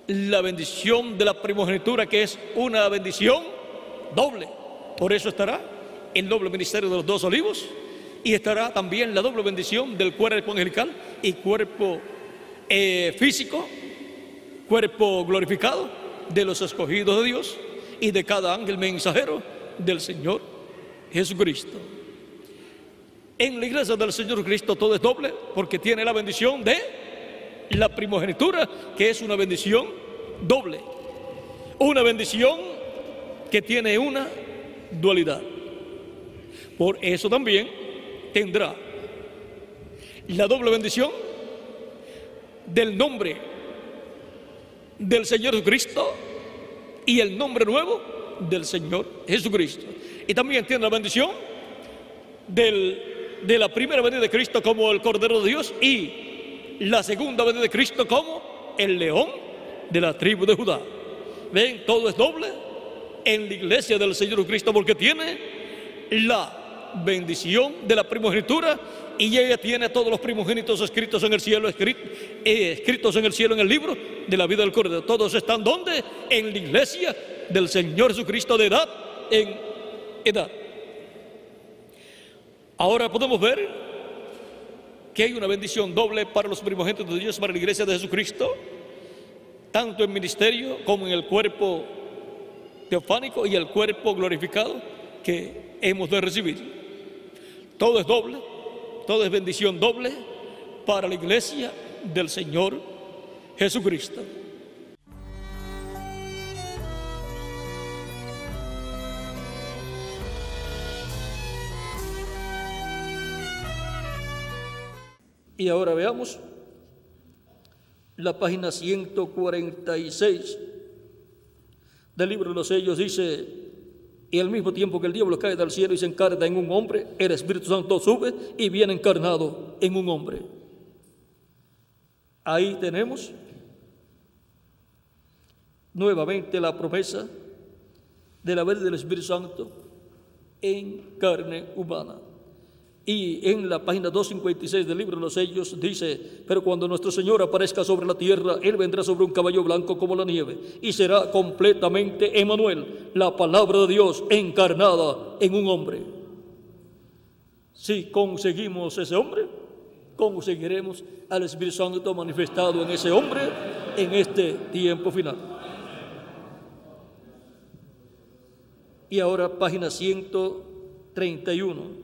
la bendición de la primogenitura, que es una bendición doble. Por eso estará el doble ministerio de los dos olivos y estará también la doble bendición del cuerpo angelical y cuerpo eh, físico, cuerpo glorificado de los escogidos de Dios y de cada ángel mensajero del Señor Jesucristo. En la iglesia del Señor Cristo todo es doble porque tiene la bendición de la primogenitura, que es una bendición doble. Una bendición que tiene una dualidad. Por eso también tendrá la doble bendición del nombre del Señor Jesucristo y el nombre nuevo del Señor Jesucristo. Y también tiene la bendición de la primera venida de Cristo como el Cordero de Dios y la segunda venida de Cristo como el león de la tribu de Judá. Ven, todo es doble en la iglesia del Señor Jesucristo porque tiene la bendición de la primogenitura y ella tiene todos los primogénitos escritos en el cielo, eh, escritos en el cielo en el libro de la vida del Cordero. Todos están donde? En la iglesia del Señor Jesucristo de edad en edad. Ahora podemos ver que hay una bendición doble para los primogénitos de Dios, para la iglesia de Jesucristo, tanto en ministerio como en el cuerpo teofánico y el cuerpo glorificado que hemos de recibir. Todo es doble todo es bendición doble para la iglesia del Señor Jesucristo. Y ahora veamos la página 146 del libro de los sellos. Dice, y al mismo tiempo que el diablo cae del cielo y se encarna en un hombre, el Espíritu Santo sube y viene encarnado en un hombre. Ahí tenemos nuevamente la promesa de la verdad del Espíritu Santo en carne humana. Y en la página 256 del libro de los sellos dice, pero cuando nuestro Señor aparezca sobre la tierra, Él vendrá sobre un caballo blanco como la nieve y será completamente Emanuel, la palabra de Dios encarnada en un hombre. Si conseguimos ese hombre, conseguiremos al Espíritu Santo manifestado en ese hombre en este tiempo final. Y ahora página 131.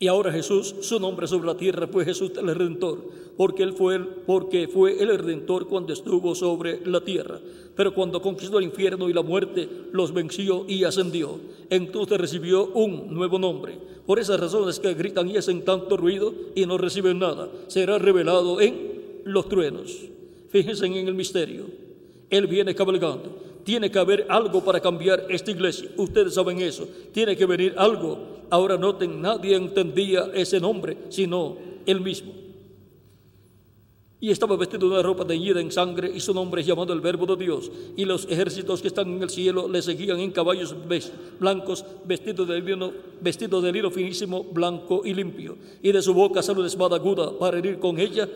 Y ahora Jesús, su nombre sobre la tierra fue Jesús el Redentor, porque él fue porque fue el Redentor cuando estuvo sobre la tierra. Pero cuando conquistó el infierno y la muerte, los venció y ascendió. Entonces recibió un nuevo nombre. Por esas razones que gritan y hacen tanto ruido y no reciben nada, será revelado en los truenos. Fíjense en el misterio. Él viene cabalgando. Tiene que haber algo para cambiar esta iglesia. Ustedes saben eso. Tiene que venir algo Ahora noten, nadie entendía ese nombre, sino él mismo. Y estaba vestido de una ropa teñida en sangre y su nombre es llamado el Verbo de Dios. Y los ejércitos que están en el cielo le seguían en caballos blancos, vestidos de lino, de finísimo, blanco y limpio. Y de su boca sale una espada aguda para herir con ella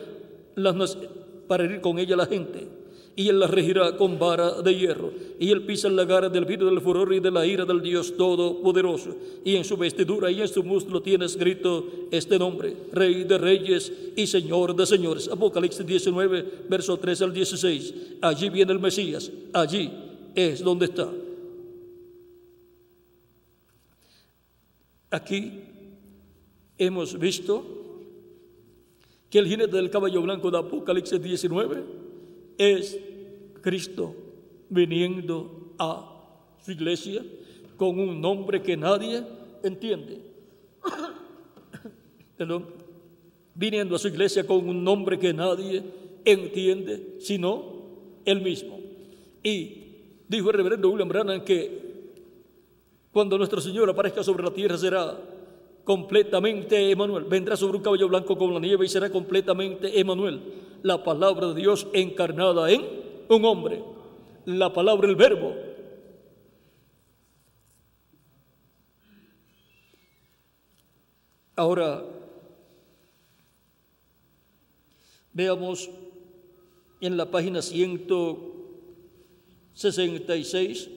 para herir con ella la gente y él la regirá con vara de hierro, y él pisa el lagar del vino del furor y de la ira del Dios Todopoderoso, y en su vestidura y en su muslo tiene escrito este nombre, Rey de Reyes y Señor de Señores. Apocalipsis 19, verso 13 al 16. Allí viene el Mesías, allí es donde está. Aquí hemos visto que el jinete del caballo blanco de Apocalipsis 19 es Cristo viniendo a su iglesia con un nombre que nadie entiende. <coughs> Perdón, viniendo a su iglesia con un nombre que nadie entiende, sino él mismo. Y dijo el reverendo William Branham que cuando nuestro Señor aparezca sobre la tierra será completamente Emanuel. Vendrá sobre un caballo blanco como la nieve y será completamente Emanuel la palabra de Dios encarnada en un hombre, la palabra, el verbo. Ahora, veamos en la página 166,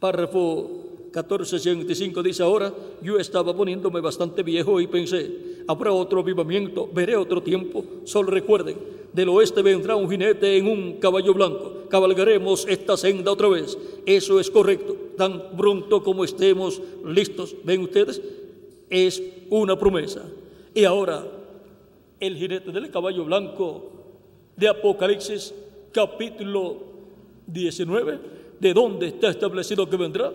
párrafo 1465 dice ahora, yo estaba poniéndome bastante viejo y pensé, habrá otro avivamiento, veré otro tiempo, solo recuerden, del oeste vendrá un jinete en un caballo blanco, cabalgaremos esta senda otra vez, eso es correcto, tan pronto como estemos listos, ven ustedes, es una promesa. Y ahora, el jinete del caballo blanco de Apocalipsis capítulo 19, ¿de dónde está establecido que vendrá?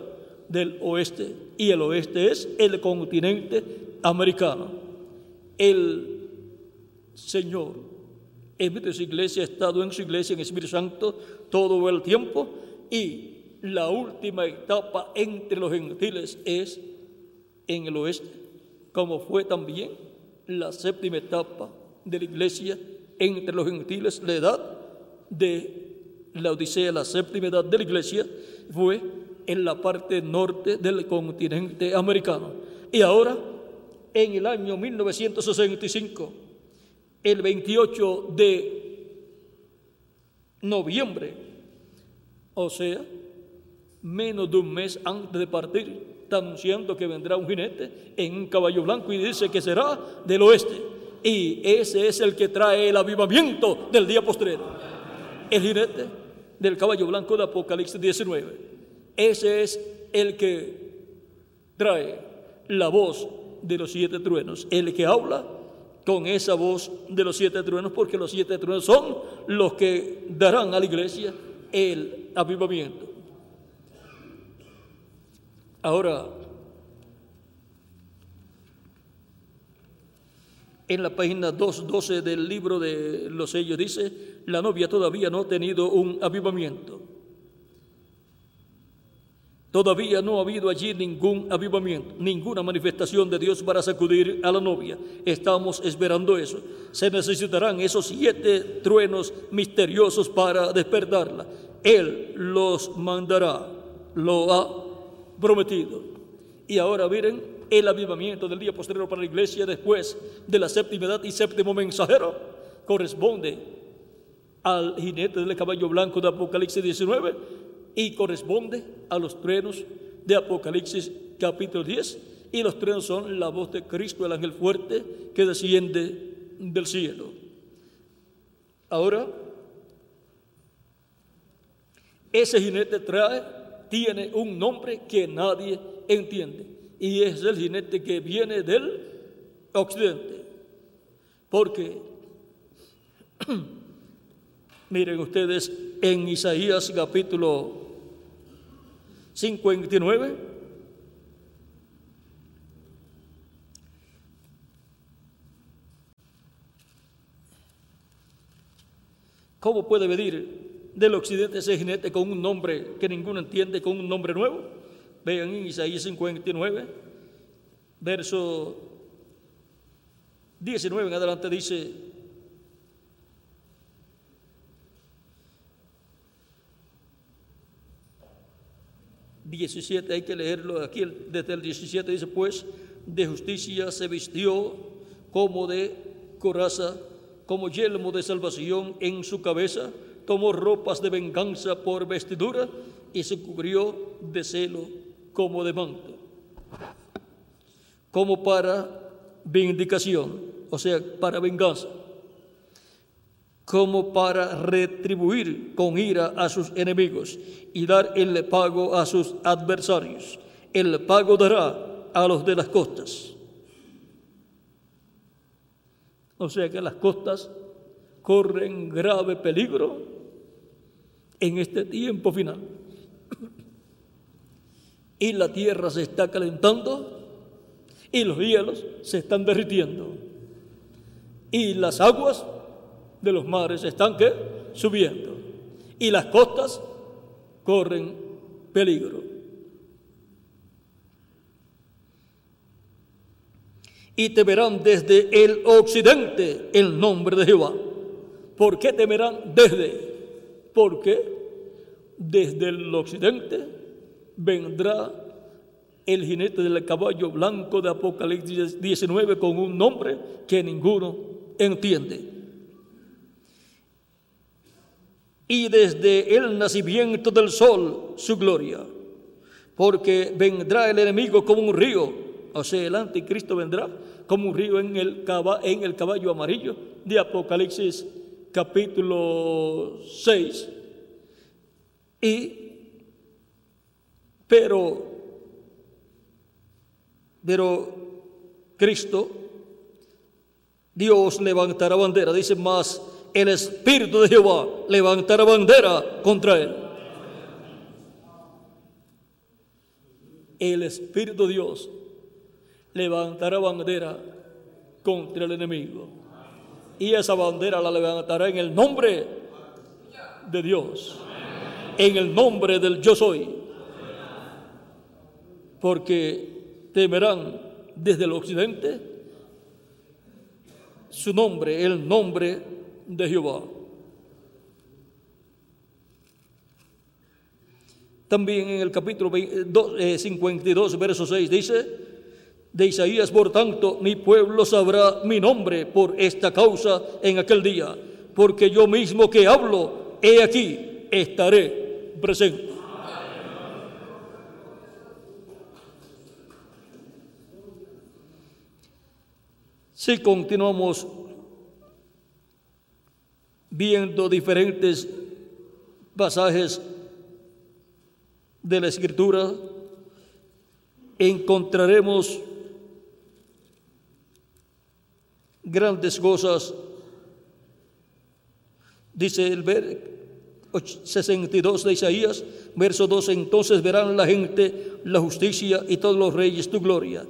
del oeste y el oeste es el continente americano. El Señor de su iglesia ha estado en su iglesia en Espíritu Santo todo el tiempo y la última etapa entre los gentiles es en el oeste, como fue también la séptima etapa de la iglesia entre los gentiles, la edad de la Odisea, la séptima edad de la iglesia fue en la parte norte del continente americano. Y ahora, en el año 1965, el 28 de noviembre, o sea, menos de un mes antes de partir, está anunciando que vendrá un jinete en un caballo blanco y dice que será del oeste. Y ese es el que trae el avivamiento del día postrero. El jinete del caballo blanco de Apocalipsis 19. Ese es el que trae la voz de los siete truenos, el que habla con esa voz de los siete truenos, porque los siete truenos son los que darán a la iglesia el avivamiento. Ahora, en la página 2.12 del libro de los sellos dice, la novia todavía no ha tenido un avivamiento. Todavía no ha habido allí ningún avivamiento, ninguna manifestación de Dios para sacudir a la novia. Estamos esperando eso. Se necesitarán esos siete truenos misteriosos para despertarla. Él los mandará, lo ha prometido. Y ahora miren el avivamiento del día posterior para la iglesia después de la séptima edad y séptimo mensajero corresponde al jinete del caballo blanco de Apocalipsis 19 y corresponde a los truenos de Apocalipsis capítulo 10 y los truenos son la voz de Cristo, el ángel fuerte que desciende del cielo. Ahora, ese jinete trae, tiene un nombre que nadie entiende y es el jinete que viene del occidente. Porque, <clears throat> miren ustedes, en Isaías capítulo 59, ¿Cómo puede venir del occidente ese jinete con un nombre que ninguno entiende, con un nombre nuevo? Vean en Isaías 59, verso 19 en adelante dice, ...17, hay que leerlo aquí desde el 17, dice, pues de justicia se vistió como de coraza, como yelmo de salvación en su cabeza, tomó ropas de venganza por vestidura y se cubrió de celo como de manto, como para vindicación, o sea, para venganza, como para retribuir con ira a sus enemigos y dar el pago a sus adversarios. El pago dará a los de las costas. O sea que las costas corren grave peligro en este tiempo final y la tierra se está calentando y los hielos se están derritiendo y las aguas de los mares están subiendo y las costas corren peligro. Y temerán desde el occidente el nombre de Jehová. ¿Por qué temerán desde? Porque desde el occidente vendrá el jinete del caballo blanco de Apocalipsis 19 con un nombre que ninguno entiende. Y desde el nacimiento del sol su gloria, porque vendrá el enemigo como un río, o sea, el anticristo vendrá como un río en el, en el caballo amarillo de Apocalipsis capítulo 6. Y pero, pero Cristo, Dios levantará bandera, dice más, el Espíritu de Jehová levantará bandera contra él. El Espíritu de Dios levantará bandera contra el enemigo. Y esa bandera la levantará en el nombre de Dios, en el nombre del yo soy porque temerán desde el occidente su nombre, el nombre de Jehová. También en el capítulo 52, eh, verso 6 dice, de Isaías, por tanto, mi pueblo sabrá mi nombre por esta causa en aquel día, porque yo mismo que hablo, he aquí, estaré presente. Si continuamos viendo diferentes pasajes de la Escritura, encontraremos grandes cosas. Dice el 62 de Isaías, verso 12, entonces verán la gente la justicia y todos los reyes tu gloria,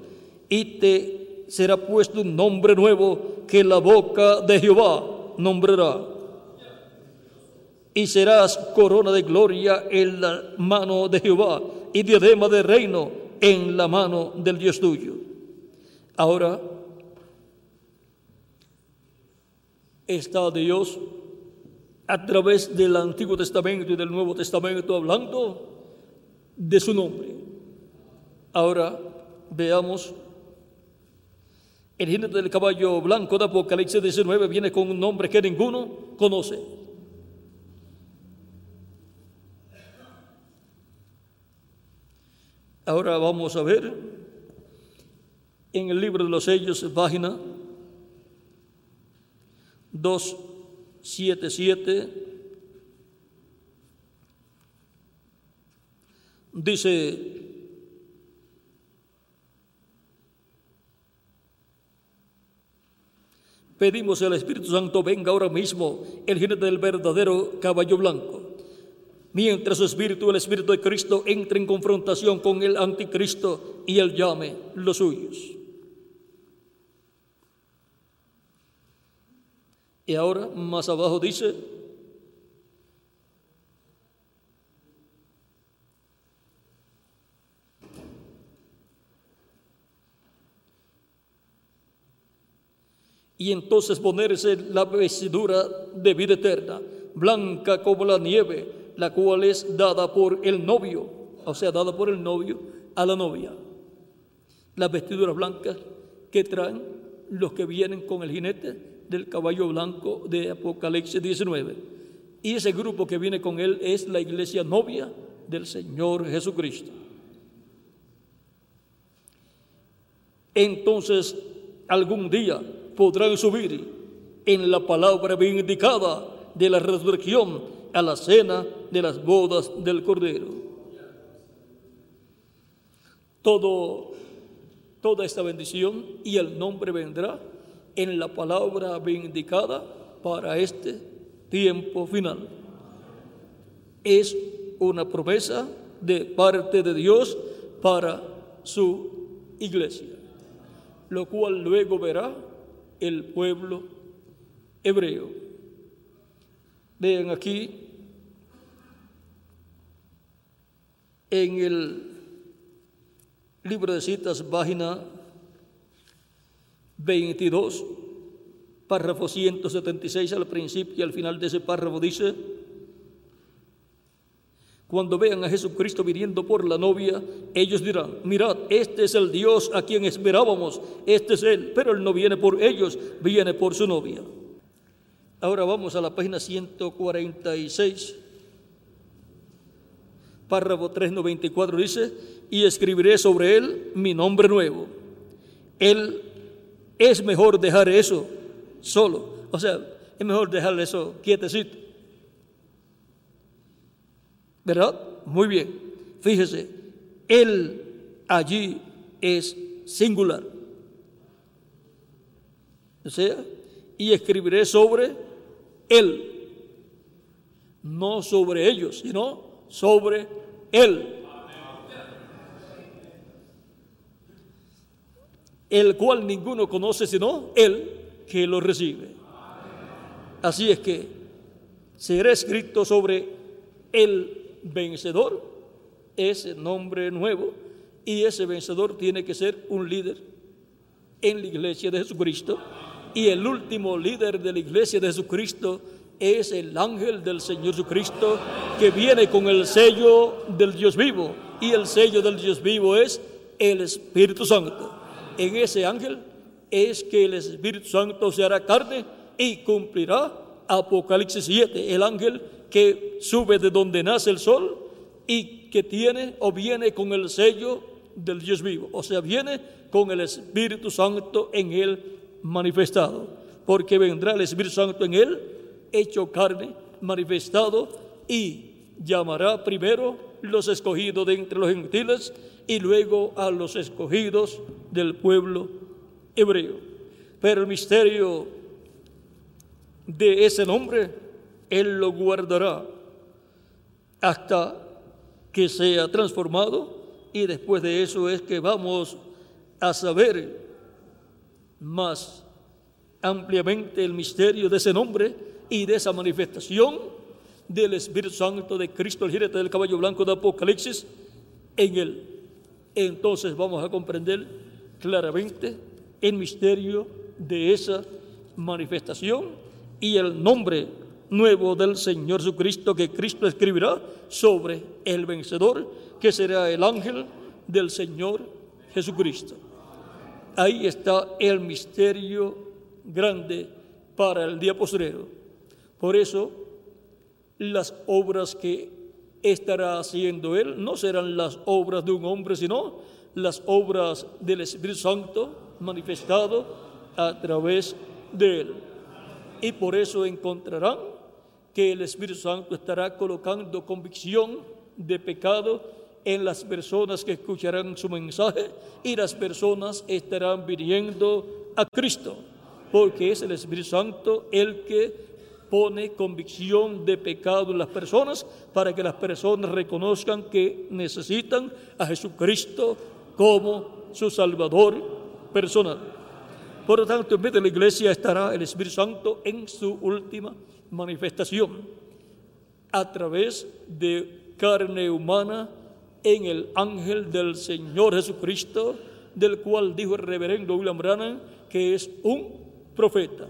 y te será puesto un nombre nuevo que la boca de Jehová nombrará. Y serás corona de gloria en la mano de Jehová y diadema de reino en la mano del Dios tuyo. Ahora está Dios a través del Antiguo Testamento y del Nuevo Testamento hablando de su nombre. Ahora veamos el jinete del caballo blanco de Apocalipsis 19 viene con un nombre que ninguno conoce. Ahora vamos a ver en el libro de los sellos, página 277, dice, pedimos al Espíritu Santo venga ahora mismo el jinete del verdadero caballo blanco. Mientras su espíritu, el espíritu de Cristo, entre en confrontación con el anticristo y él llame los suyos. Y ahora más abajo dice, y entonces ponerse la vestidura de vida eterna, blanca como la nieve, la cual es dada por el novio, o sea, dada por el novio a la novia. Las vestiduras blancas que traen los que vienen con el jinete del caballo blanco de Apocalipsis 19. Y ese grupo que viene con él es la iglesia novia del Señor Jesucristo. Entonces, algún día podrán subir en la palabra bien indicada de la resurrección a la cena de las bodas del Cordero. Todo, toda esta bendición y el nombre vendrá en la palabra bien indicada para este tiempo final. Es una promesa de parte de Dios para su iglesia, lo cual luego verá el pueblo hebreo. Vean aquí en el libro de citas, página 22, párrafo 176, al principio y al final de ese párrafo dice, cuando vean a Jesucristo viniendo por la novia, ellos dirán, mirad, este es el Dios a quien esperábamos, este es Él, pero Él no viene por ellos, viene por su novia. Ahora vamos a la página 146, párrafo 394, dice, y escribiré sobre Él mi nombre nuevo. Él es mejor dejar eso solo, o sea, es mejor dejar eso quietecito ¿Verdad? Muy bien. Fíjese, él allí es singular. O sea, y escribiré sobre él. No sobre ellos, sino sobre él. El cual ninguno conoce sino él que lo recibe. Así es que será escrito sobre él vencedor, ese nombre nuevo, y ese vencedor tiene que ser un líder en la iglesia de Jesucristo. Y el último líder de la iglesia de Jesucristo es el ángel del Señor Jesucristo que viene con el sello del Dios vivo. Y el sello del Dios vivo es el Espíritu Santo. En ese ángel es que el Espíritu Santo se hará carne y cumplirá Apocalipsis 7, el ángel que sube de donde nace el sol y que tiene o viene con el sello del Dios vivo, o sea, viene con el Espíritu Santo en él manifestado, porque vendrá el Espíritu Santo en él, hecho carne, manifestado, y llamará primero los escogidos de entre los gentiles y luego a los escogidos del pueblo hebreo. Pero el misterio de ese nombre él lo guardará hasta que sea transformado y después de eso es que vamos a saber más ampliamente el misterio de ese nombre y de esa manifestación del Espíritu Santo de Cristo, el jinete del caballo blanco de Apocalipsis, en él. Entonces vamos a comprender claramente el misterio de esa manifestación y el nombre nuevo del Señor Jesucristo que Cristo escribirá sobre el vencedor, que será el ángel del Señor Jesucristo. Ahí está el misterio grande para el día postrero. Por eso, las obras que estará haciendo Él no serán las obras de un hombre, sino las obras del Espíritu Santo manifestado a través de Él. Y por eso encontrarán que el Espíritu Santo estará colocando convicción de pecado en las personas que escucharán su mensaje y las personas estarán viniendo a Cristo, porque es el Espíritu Santo el que pone convicción de pecado en las personas para que las personas reconozcan que necesitan a Jesucristo como su Salvador personal. Por lo tanto, en vez de la iglesia estará el Espíritu Santo en su última manifestación a través de carne humana en el ángel del Señor Jesucristo, del cual dijo el reverendo William Branham que es un profeta.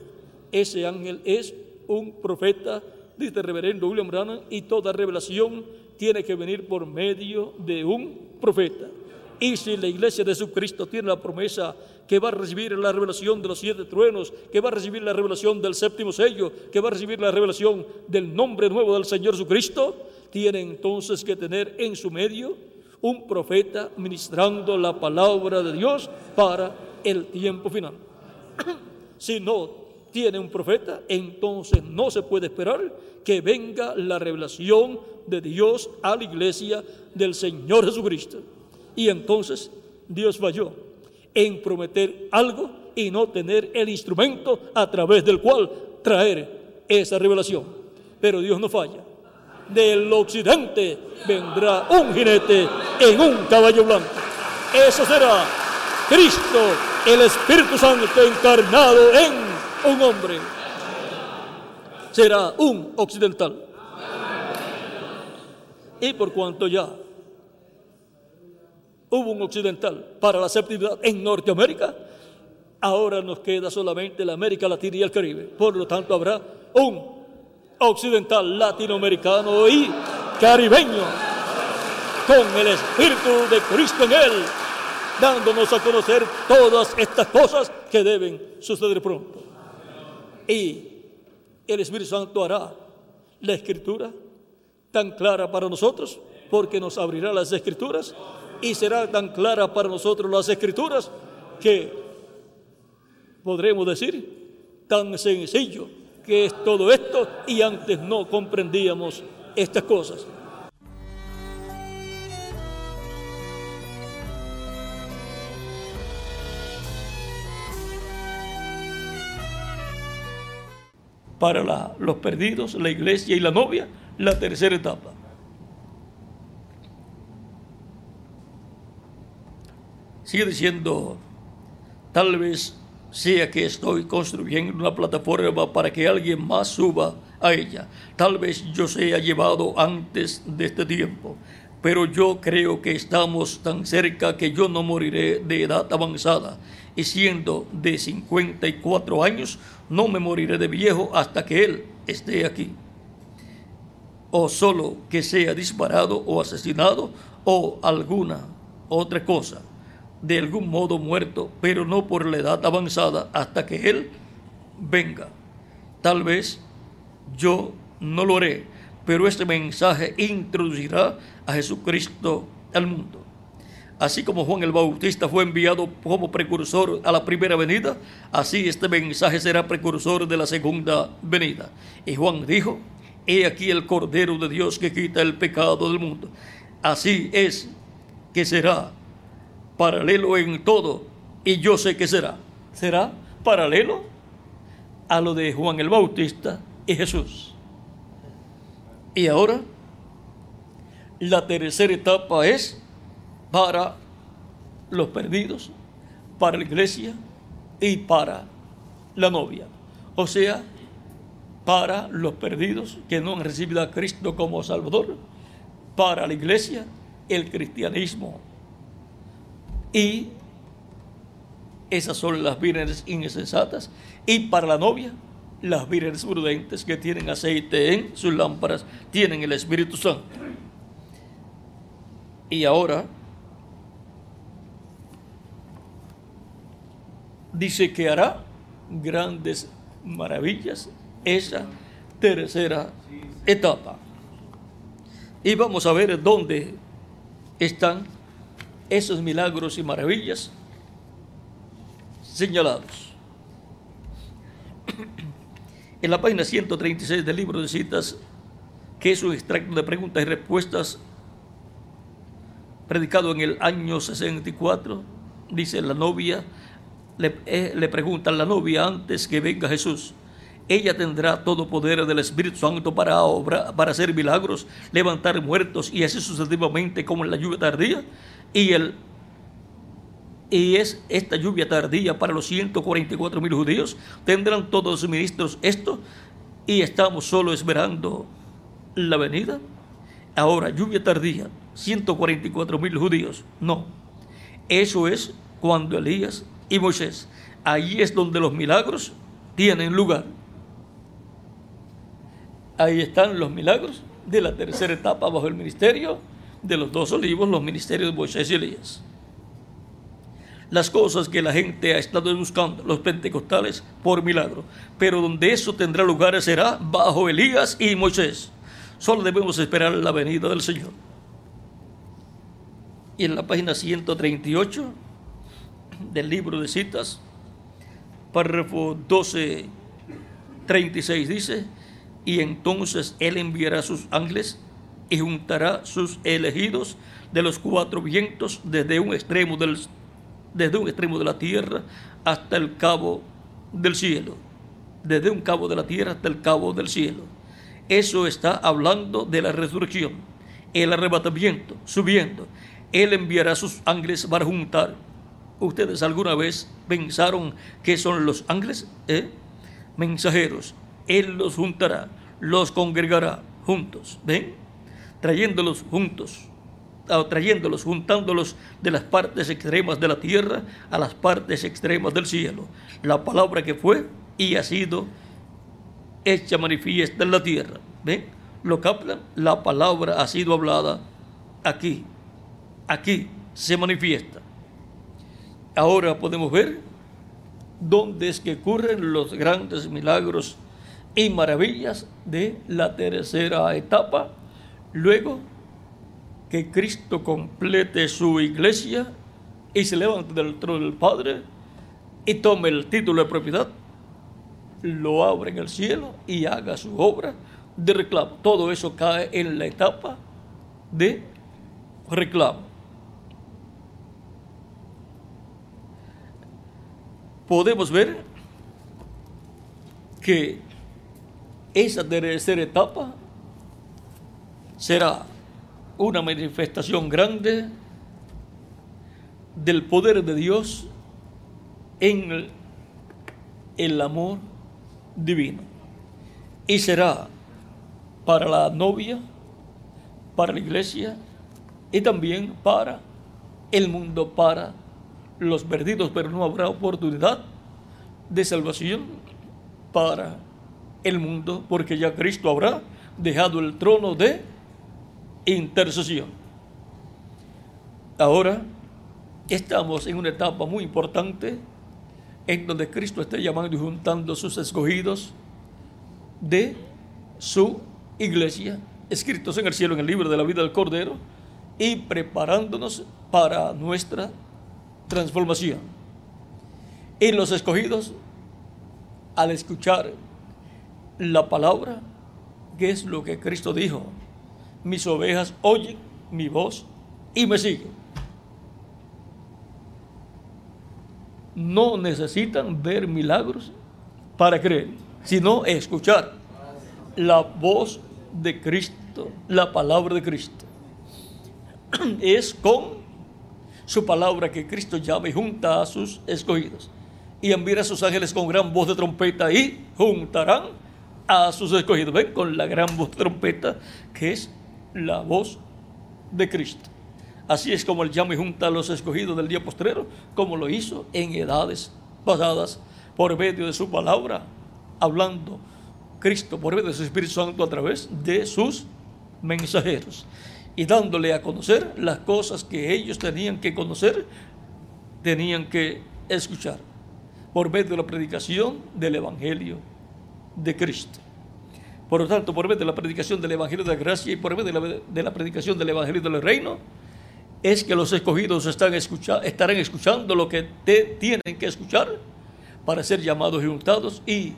Ese ángel es un profeta, dice el reverendo William Branham, y toda revelación tiene que venir por medio de un profeta. Y si la iglesia de Jesucristo tiene la promesa que va a recibir la revelación de los siete truenos, que va a recibir la revelación del séptimo sello, que va a recibir la revelación del nombre nuevo del Señor Jesucristo, tiene entonces que tener en su medio un profeta ministrando la palabra de Dios para el tiempo final. <clears throat> si no tiene un profeta, entonces no se puede esperar que venga la revelación de Dios a la iglesia del Señor Jesucristo. Y entonces Dios falló en prometer algo y no tener el instrumento a través del cual traer esa revelación. Pero Dios no falla del occidente vendrá un jinete en un caballo blanco. Eso será Cristo, el Espíritu Santo encarnado en un hombre. Será un occidental. Y por cuanto ya hubo un occidental para la septiembre en Norteamérica, ahora nos queda solamente la América Latina y el Caribe. Por lo tanto, habrá un occidental, latinoamericano y caribeño, con el Espíritu de Cristo en él, dándonos a conocer todas estas cosas que deben suceder pronto. Y el Espíritu Santo hará la escritura tan clara para nosotros, porque nos abrirá las escrituras, y será tan clara para nosotros las escrituras que podremos decir tan sencillo que es todo esto y antes no comprendíamos estas cosas. Para los perdidos, la iglesia y la novia, la tercera etapa. Sigue diciendo, tal vez sea que estoy construyendo una plataforma para que alguien más suba a ella. Tal vez yo sea llevado antes de este tiempo, pero yo creo que estamos tan cerca que yo no moriré de edad avanzada. Y siendo de 54 años, no me moriré de viejo hasta que Él esté aquí. O solo que sea disparado o asesinado o alguna otra cosa de algún modo muerto, pero no por la edad avanzada, hasta que Él venga. Tal vez yo no lo haré, pero este mensaje introducirá a Jesucristo al mundo. Así como Juan el Bautista fue enviado como precursor a la primera venida, así este mensaje será precursor de la segunda venida. Y Juan dijo, he aquí el Cordero de Dios que quita el pecado del mundo. Así es que será paralelo en todo, y yo sé que será. Será paralelo a lo de Juan el Bautista y Jesús. Y ahora, la tercera etapa es para los perdidos, para la iglesia y para la novia. O sea, para los perdidos que no han recibido a Cristo como Salvador, para la iglesia, el cristianismo y esas son las vírgenes insensatas. Y para la novia, las vírgenes prudentes que tienen aceite en sus lámparas, tienen el Espíritu Santo. Y ahora dice que hará grandes maravillas esa tercera etapa. Y vamos a ver dónde están esos milagros y maravillas señalados. <clears throat> En la página 136 del libro de citas, que es un extracto de preguntas y respuestas predicado en el año 64, dice la novia, le, eh, le pregunta a la novia antes que venga Jesús, ella tendrá todo poder del Espíritu Santo para obrar, para hacer milagros, levantar muertos y así sucesivamente como en la lluvia tardía. Y, el, y es esta lluvia tardía para los 144 mil judíos. Tendrán todos los ministros esto y estamos solo esperando la venida. Ahora, lluvia tardía, 144 mil judíos. No, eso es cuando Elías y Moisés. Ahí es donde los milagros tienen lugar. Ahí están los milagros de la tercera etapa bajo el ministerio de los dos olivos, los ministerios de Moisés y Elías. Las cosas que la gente ha estado buscando, los pentecostales, por milagro. Pero donde eso tendrá lugar será bajo Elías y Moisés. Solo debemos esperar la venida del Señor. Y en la página 138 del libro de citas, párrafo 12, 36 dice, y entonces él enviará sus ángeles y juntará sus elegidos de los cuatro vientos desde un extremo del, desde un extremo de la tierra hasta el cabo del cielo, desde un cabo de la tierra hasta el cabo del cielo. Eso está hablando de la resurrección, el arrebatamiento, subiendo. Él enviará sus ángeles para juntar. ¿Ustedes alguna vez pensaron que son los ángeles? ¿Eh? Mensajeros él los juntará, los congregará juntos, ¿ven? Trayéndolos juntos, o trayéndolos, juntándolos de las partes extremas de la tierra a las partes extremas del cielo. La palabra que fue y ha sido hecha manifiesta en la tierra. ¿Ven? ¿Lo captan? La palabra ha sido hablada aquí. Aquí se manifiesta. Ahora podemos ver dónde es que ocurren los grandes milagros y maravillas de la tercera etapa, luego que Cristo complete su iglesia y se levante del trono del Padre y tome el título de propiedad, lo abra en el cielo y haga su obra de reclamo. Todo eso cae en la etapa de reclamo. Podemos ver que esa tercera etapa será una manifestación grande del poder de Dios en el, amor divino. Y será para la novia, para la iglesia y también para el mundo, para los perdidos, pero no habrá oportunidad de salvación para el mundo, porque ya Cristo habrá dejado el trono de intercesión. Ahora estamos en una etapa muy importante en donde Cristo está llamando y juntando sus escogidos de su iglesia, escritos en el cielo en el libro de la vida del Cordero, y preparándonos para nuestra transformación. Y los escogidos, al escuchar la palabra, que es lo que Cristo dijo. Mis ovejas oyen mi voz y me siguen. No necesitan ver milagros para creer, sino escuchar la voz de Cristo, la palabra de Cristo. <clears throat> Es con su palabra que Cristo llama y junta a sus escogidos. Y envía a sus ángeles con gran voz de trompeta y juntarán a sus escogidos. Ven con la gran voz de trompeta que es la voz de Cristo. Así es como él llama y junta a los escogidos del día postrero, como lo hizo en edades pasadas, por medio de su palabra, hablando Cristo por medio de su Espíritu Santo a través de sus mensajeros y dándole a conocer las cosas que ellos tenían que conocer, tenían que escuchar por medio de la predicación del Evangelio de Cristo. Por lo tanto, por medio de la predicación del Evangelio de la Gracia y por medio de la, de la predicación del Evangelio del Reino, es que los escogidos están estarán escuchando lo que tienen que escuchar para ser llamados y untados y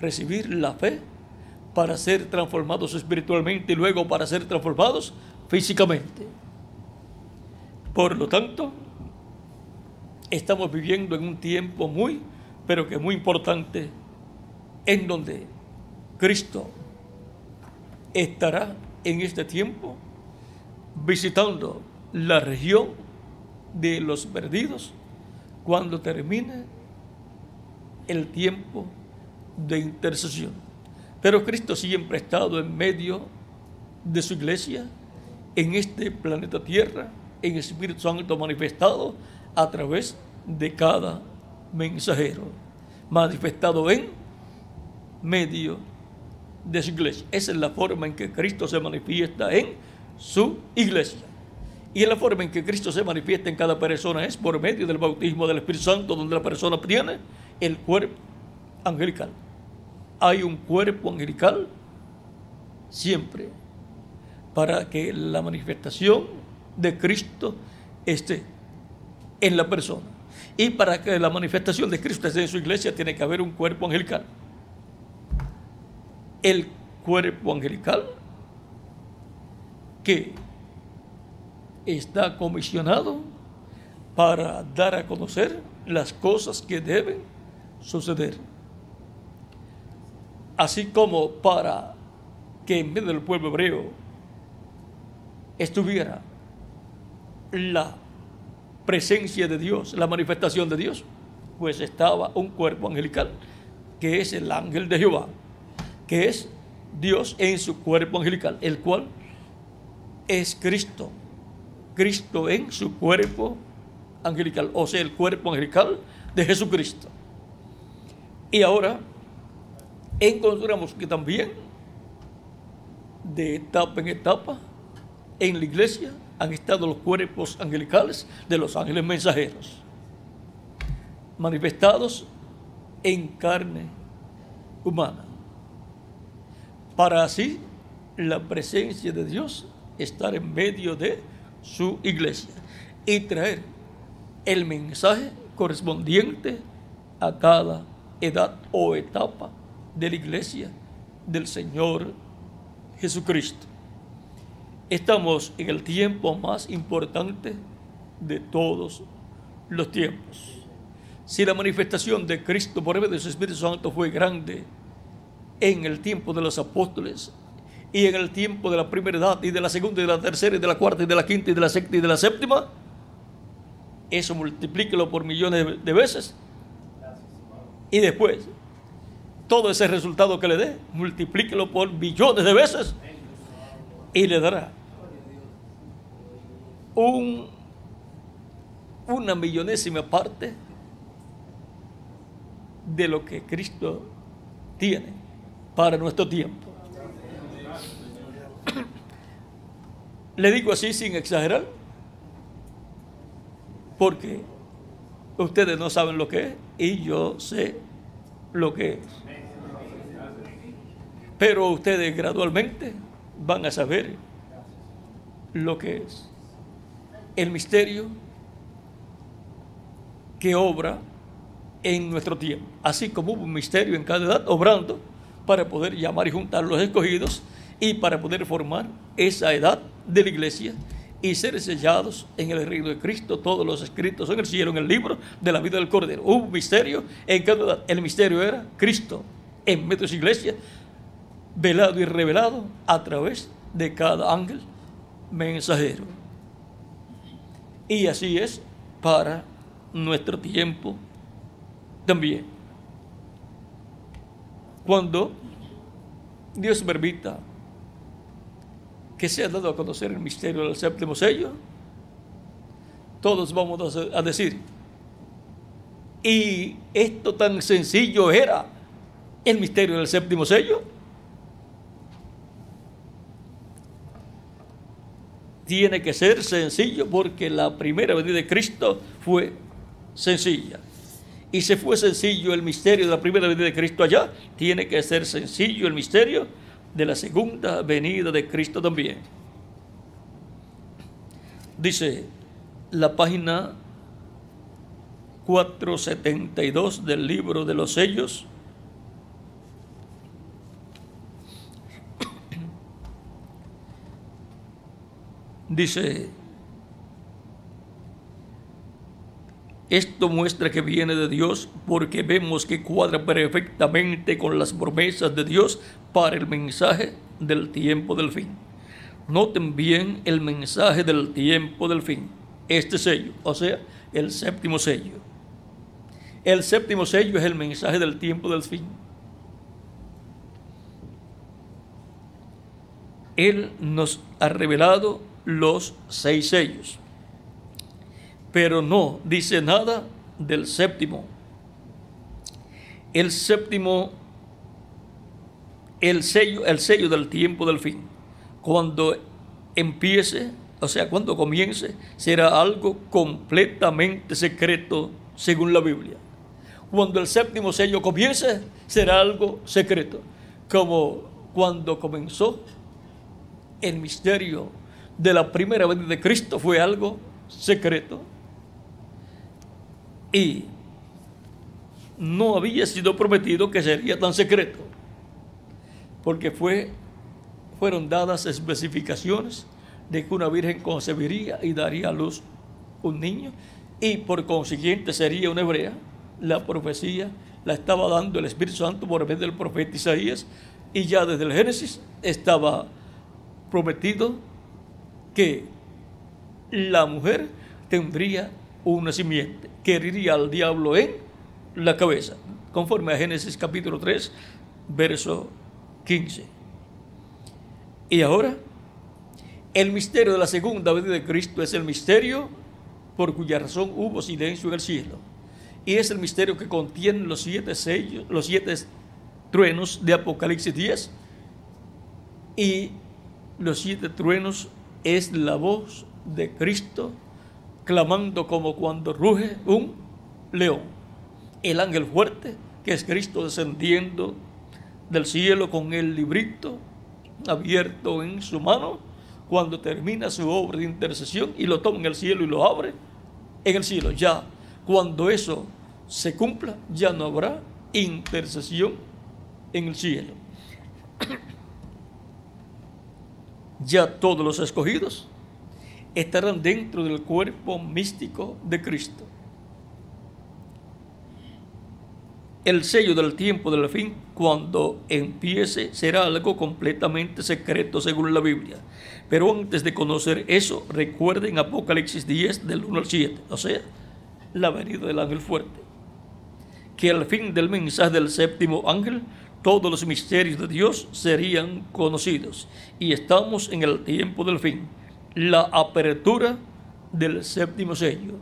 recibir la fe para ser transformados espiritualmente y luego para ser transformados físicamente. Por lo tanto, estamos viviendo en un tiempo muy, pero que muy importante, en donde Cristo estará en este tiempo visitando la región de los perdidos cuando termine el tiempo de intercesión. Pero Cristo siempre ha estado en medio de su iglesia, en este planeta Tierra, en Espíritu Santo manifestado a través de cada mensajero, manifestado en medio de su iglesia. Esa es la forma en que Cristo se manifiesta en su iglesia. Y la forma en que Cristo se manifiesta en cada persona es por medio del bautismo del Espíritu Santo, donde la persona tiene el cuerpo angelical. Hay un cuerpo angelical siempre para que la manifestación de Cristo esté en la persona. Y para que la manifestación de Cristo esté en su iglesia tiene que haber un cuerpo angelical. El cuerpo angelical que está comisionado para dar a conocer las cosas que deben suceder. Así como para que en medio del pueblo hebreo estuviera la presencia de Dios, la manifestación de Dios, pues estaba un cuerpo angelical, que es el ángel de Jehová, que es Dios en su cuerpo angelical, el cual es Cristo, Cristo en su cuerpo angelical, o sea, el cuerpo angelical de Jesucristo. Y ahora encontramos que también de etapa en etapa en la iglesia han estado los cuerpos angelicales de los ángeles mensajeros, manifestados en carne humana, para así la presencia de Dios estar en medio de su iglesia y traer el mensaje correspondiente a cada edad o etapa de la iglesia del Señor Jesucristo. Estamos en el tiempo más importante de todos los tiempos. Si la manifestación de Cristo por medio de su Espíritu Santo fue grande en el tiempo de los apóstoles, y en el tiempo de la primera edad y de la segunda y de la tercera y de la cuarta y de la quinta y de la sexta y de la séptima, eso multiplíquelo por millones de veces. Y después, todo ese resultado que le dé, multiplíquelo por billones de veces y le dará un, una millonésima parte de lo que Cristo tiene para nuestro tiempo. Le digo así sin exagerar, porque ustedes no saben lo que es y yo sé lo que es. Pero ustedes gradualmente van a saber lo que es el misterio que obra en nuestro tiempo. Así como hubo un misterio en cada edad obrando para poder llamar y juntar los escogidos y para poder formar esa edad de la iglesia y ser sellados en el reino de Cristo, todos los escritos en el cielo, en el libro de la vida del Cordero. Hubo un misterio en cada edad. El misterio era Cristo en medio de su iglesia, velado y revelado a través de cada ángel mensajero. Y así es para nuestro tiempo también. Cuando Dios permita que se ha dado a conocer el misterio del séptimo sello, todos vamos a decir, y esto tan sencillo era el misterio del séptimo sello. Tiene que ser sencillo porque la primera venida de Cristo fue sencilla. Y si fue sencillo el misterio de la primera venida de Cristo allá, tiene que ser sencillo el misterio de la segunda venida de Cristo también. Dice la página 472 del libro de los sellos. Dice, esto muestra que viene de Dios porque vemos que cuadra perfectamente con las promesas de Dios para el mensaje del tiempo del fin. Noten bien el mensaje del tiempo del fin, este sello, o sea, el séptimo sello. El séptimo sello es el mensaje del tiempo del fin. Él nos ha revelado los seis sellos, pero no dice nada del séptimo. El séptimo, el sello, el sello del tiempo del fin. Cuando empiece, o sea, cuando comience, será algo completamente secreto según la Biblia cuando el séptimo sello comience, será algo secreto, como cuando comenzó el misterio de la primera venida de Cristo fue algo secreto. Y no había sido prometido que sería tan secreto, porque fue, fueron dadas especificaciones de que una virgen concebiría y daría a luz un niño, y por consiguiente sería una hebrea la profecía la estaba dando el Espíritu Santo por medio del profeta Isaías y ya desde el Génesis estaba prometido que la mujer tendría un nacimiento que heriría al diablo en la cabeza, conforme a Génesis capítulo 3, verso 15. Y ahora, el misterio de la segunda venida de Cristo es el misterio por cuya razón hubo silencio en el cielo y es el misterio que contiene los siete sellos, los siete truenos de Apocalipsis 10. Y los siete truenos es la voz de Cristo clamando como cuando ruge un león. El ángel fuerte, que es Cristo descendiendo del cielo con el librito abierto en su mano, cuando termina su obra de intercesión y lo toma en el cielo y lo abre en el cielo. Ya cuando eso se cumpla, ya no habrá intercesión en el cielo. Ya todos los escogidos estarán dentro del cuerpo místico de Cristo. El sello del tiempo del fin, cuando empiece, será algo completamente secreto según la Biblia. Pero antes de conocer eso, recuerden Apocalipsis 10 del 1 al 7, o sea, la venida del ángel fuerte. Que al fin del mensaje del séptimo ángel, todos los misterios de Dios serían conocidos. Y estamos en el tiempo del fin, la apertura del séptimo sello.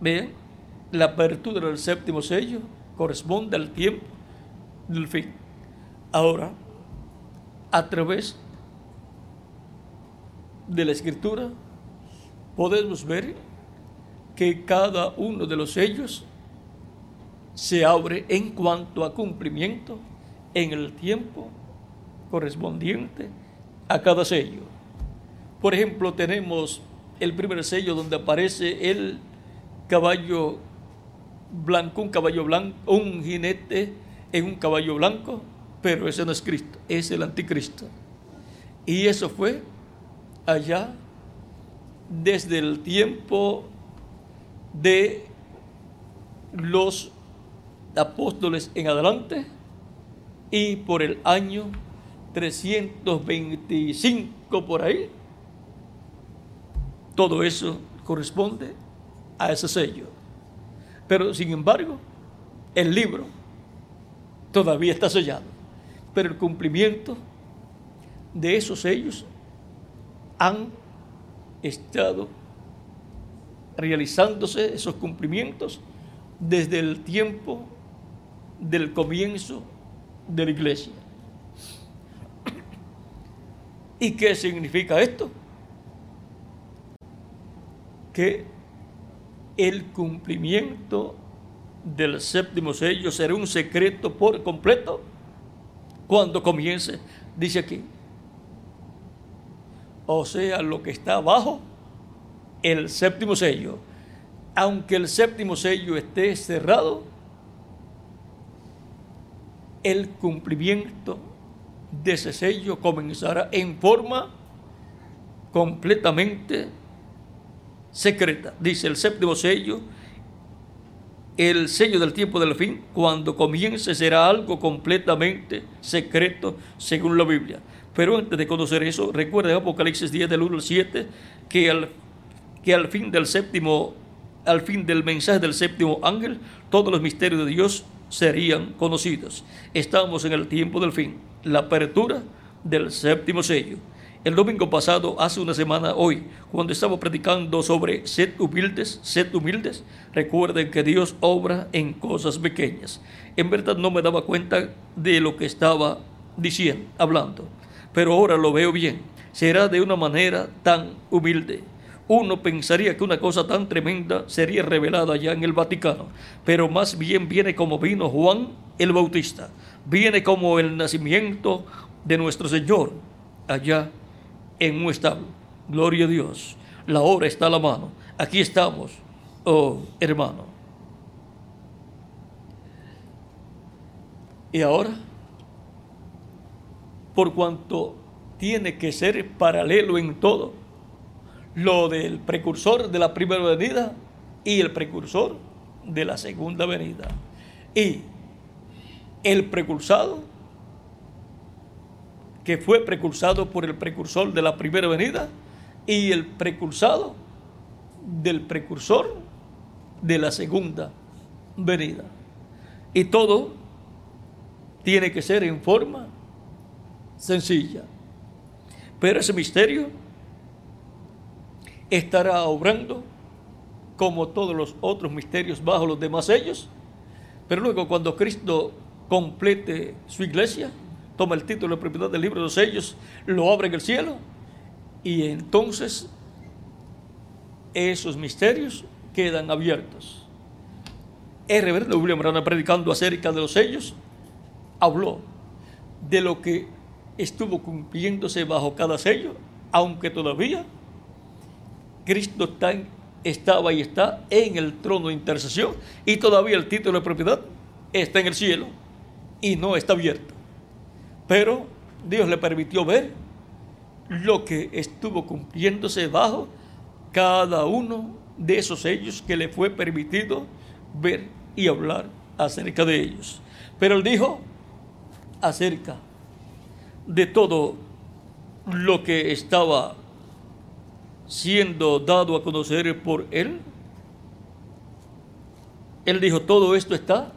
Vean, la apertura del séptimo sello corresponde al tiempo del fin. Ahora, a través de la escritura, podemos ver que cada uno de los sellos se abre en cuanto a cumplimiento en el tiempo correspondiente a cada sello. Por ejemplo, tenemos el primer sello donde aparece el caballo blanco, un caballo blanco, un jinete en un caballo blanco, pero ese no es Cristo, es el anticristo. Y eso fue allá desde el tiempo de los apóstoles en adelante y por el año 325 por ahí. Todo eso corresponde a ese sello. Pero sin embargo, el libro todavía está sellado. Pero el cumplimiento de esos sellos han estado realizándose esos cumplimientos desde el tiempo del comienzo de la iglesia. ¿Y qué significa esto? Que el cumplimiento del séptimo sello será un secreto por completo cuando comience, dice aquí. O sea, lo que está abajo, el séptimo sello. Aunque el séptimo sello esté cerrado, el cumplimiento de ese sello comenzará en forma completamente secreta. Dice el séptimo sello, el sello del tiempo del fin, cuando comience será algo completamente secreto según la Biblia. Pero antes de conocer eso, recuerda Apocalipsis 10 del 1 al 7 que al, que al fin del séptimo, al fin del mensaje del séptimo ángel, todos los misterios de Dios serían conocidos. Estamos en el tiempo del fin, la apertura del séptimo sello. El domingo pasado, hace una semana hoy, cuando estaba predicando sobre sed humildes, sed humildes, recuerden que Dios obra en cosas pequeñas. En verdad no me daba cuenta de lo que estaba diciendo, hablando, pero ahora lo veo bien. Será de una manera tan humilde. Uno pensaría que una cosa tan tremenda sería revelada ya en el Vaticano, pero más bien viene como vino Juan el Bautista, viene como el nacimiento de nuestro Señor allá en un establo. Gloria a Dios. La obra está a la mano. Aquí estamos, oh hermano. Y ahora, por cuanto tiene que ser paralelo en todo, lo del precursor de la primera venida y el precursor de la segunda venida. Y el precursado que fue precursado por el precursor de la primera venida y el precursado del precursor de la segunda venida. Y todo tiene que ser en forma sencilla. Pero ese misterio estará obrando como todos los otros misterios bajo los demás sellos. Pero luego cuando Cristo complete su iglesia, toma el título de propiedad del libro de los sellos, lo abre en el cielo y entonces esos misterios quedan abiertos. El reverendo William Branham predicando acerca de los sellos habló de lo que estuvo cumpliéndose bajo cada sello, aunque todavía Cristo estaba y está en el trono de intercesión y todavía el título de propiedad está en el cielo y no está abierto. Pero Dios le permitió ver lo que estuvo cumpliéndose bajo cada uno de esos sellos que le fue permitido ver y hablar acerca de ellos. Pero él dijo acerca de todo lo que estaba siendo dado a conocer por él. Él dijo, todo esto está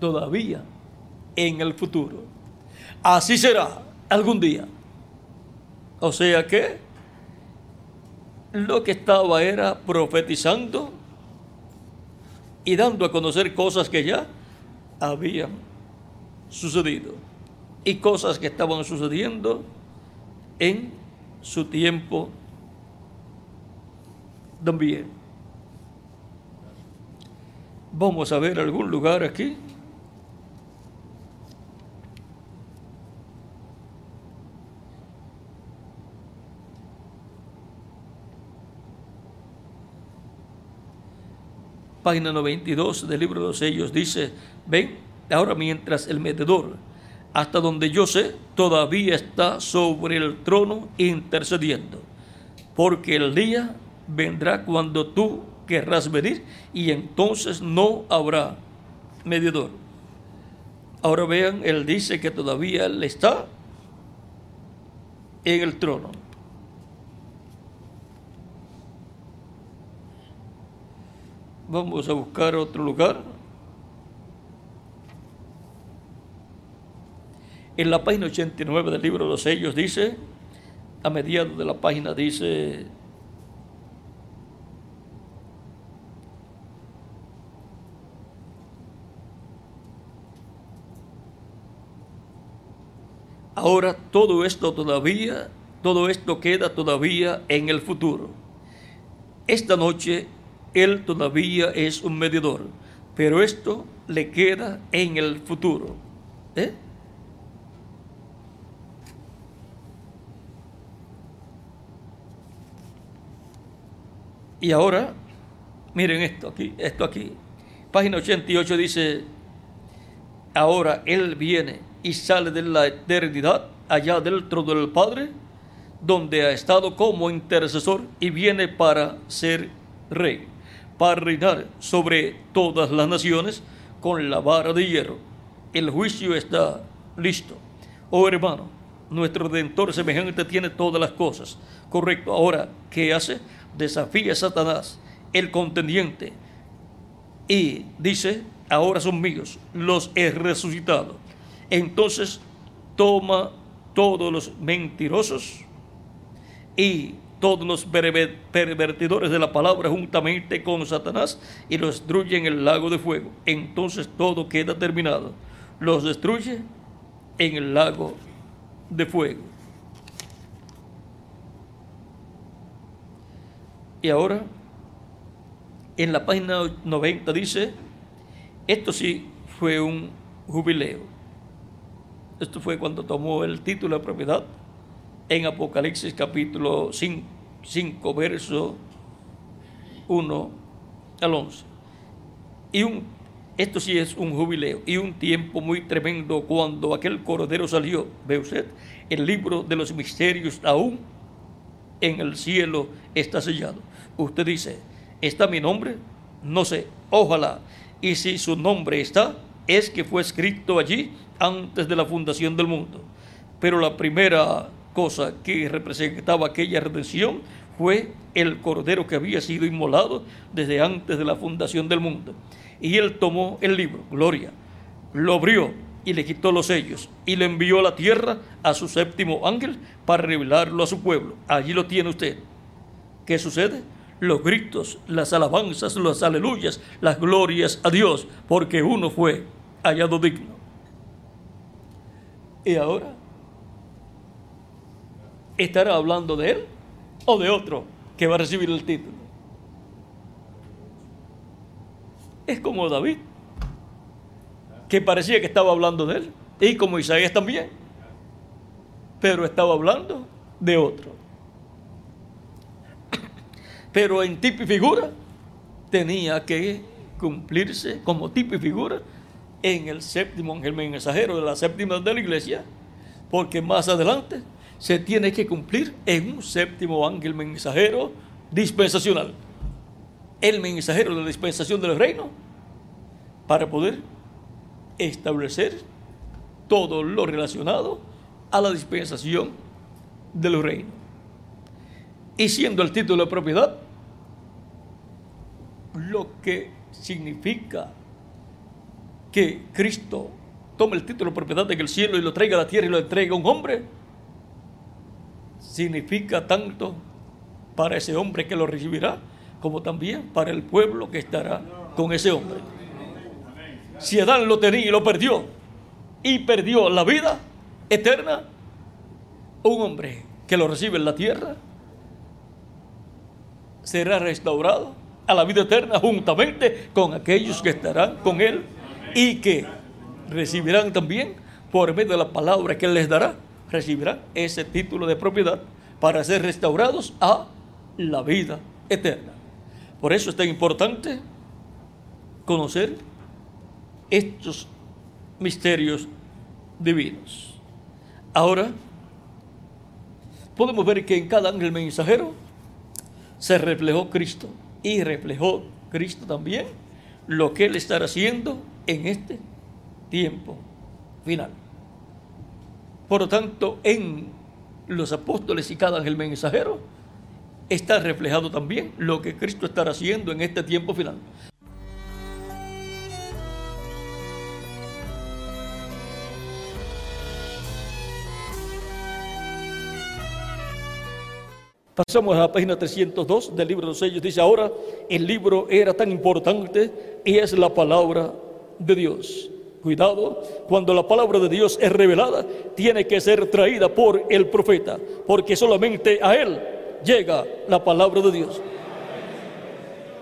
todavía en el futuro. Así será algún día. O sea que lo que estaba era profetizando y dando a conocer cosas que ya habían sucedido y cosas que estaban sucediendo en su tiempo también. Vamos a ver algún lugar aquí. página 92 del libro de los sellos, dice, ven, ahora mientras el medidor, hasta donde yo sé, todavía está sobre el trono intercediendo, porque el día vendrá cuando tú querrás venir y entonces no habrá medidor. Ahora vean, él dice que todavía él está en el trono. Vamos a buscar otro lugar. En la página 89 del libro de los sellos dice, a mediados de la página dice, Ahora todo esto todavía, todo esto queda todavía en el futuro. Esta noche él todavía es un medidor. pero esto le queda en el futuro. ¿eh? Y ahora, miren esto aquí, esto aquí. Página 88 dice, ahora Él viene y sale de la eternidad allá dentro del Padre, donde ha estado como intercesor y viene para ser rey, para reinar sobre todas las naciones con la vara de hierro. El juicio está listo. Oh hermano, nuestro redentor semejante tiene todas las cosas. Correcto. Ahora, ¿qué hace? Desafía a Satanás, el contendiente, y dice, ahora son míos, los he resucitado. Entonces toma todos los mentirosos y todos los pervertidores de la palabra juntamente con Satanás y los destruye en el lago de fuego. Entonces todo queda terminado. Los destruye en el lago de fuego. Y ahora, en la página 90 dice, esto sí fue un jubileo. Esto fue cuando tomó el título de propiedad en Apocalipsis capítulo 5, verso 1 al 11. Y un, esto sí es un jubileo y un tiempo muy tremendo cuando aquel cordero salió. ¿Ve usted? El libro de los misterios aún en el cielo está sellado. Usted dice, ¿está mi nombre? No sé, ojalá. Y si su nombre está, es que fue escrito allí antes de la fundación del mundo. Pero la primera cosa que representaba aquella redención fue el cordero que había sido inmolado desde antes de la fundación del mundo. Y él tomó el libro, Gloria, lo abrió y le quitó los sellos y le envió a la tierra a su séptimo ángel para revelarlo a su pueblo. Allí lo tiene usted. ¿Qué sucede? Los gritos, las alabanzas, las aleluyas, las glorias a Dios, porque uno fue hallado digno. Y ahora, ¿estará hablando de él o de otro que va a recibir el título? Es como David, que parecía que estaba hablando de él, y como Isaías también, pero estaba hablando de otro. Pero en tipo y figura tenía que cumplirse como tipo y figura en el séptimo ángel mensajero de la séptima de la iglesia, porque más adelante se tiene que cumplir en un séptimo ángel mensajero dispensacional, el mensajero de la dispensación del reino, para poder establecer todo lo relacionado a la dispensación del reino. Y siendo el título de propiedad lo que significa que Cristo tome el título de propiedad en el cielo y lo traiga a la tierra y lo entregue a un hombre, significa tanto para ese hombre que lo recibirá, como también para el pueblo que estará con ese hombre. Si Adán lo tenía y lo perdió, y perdió la vida eterna, un hombre que lo recibe en la tierra será restaurado a la vida eterna juntamente con aquellos que estarán con él y que recibirán también, por medio de la palabra que Él les dará, recibirán ese título de propiedad para ser restaurados a la vida eterna. Por eso es tan importante conocer estos misterios divinos. Ahora, podemos ver que en cada ángel mensajero se reflejó Cristo y reflejó Cristo también lo que Él estará haciendo en este tiempo final. Por lo tanto, en los apóstoles y cada ángel mensajero está reflejado también lo que Cristo estará haciendo en este tiempo final. Pasamos a la página 302 del libro de los sellos. Dice, ahora el libro era tan importante y es la palabra de Dios. Cuidado, cuando la palabra de Dios es revelada, tiene que ser traída por el profeta, porque solamente a él llega la palabra de Dios.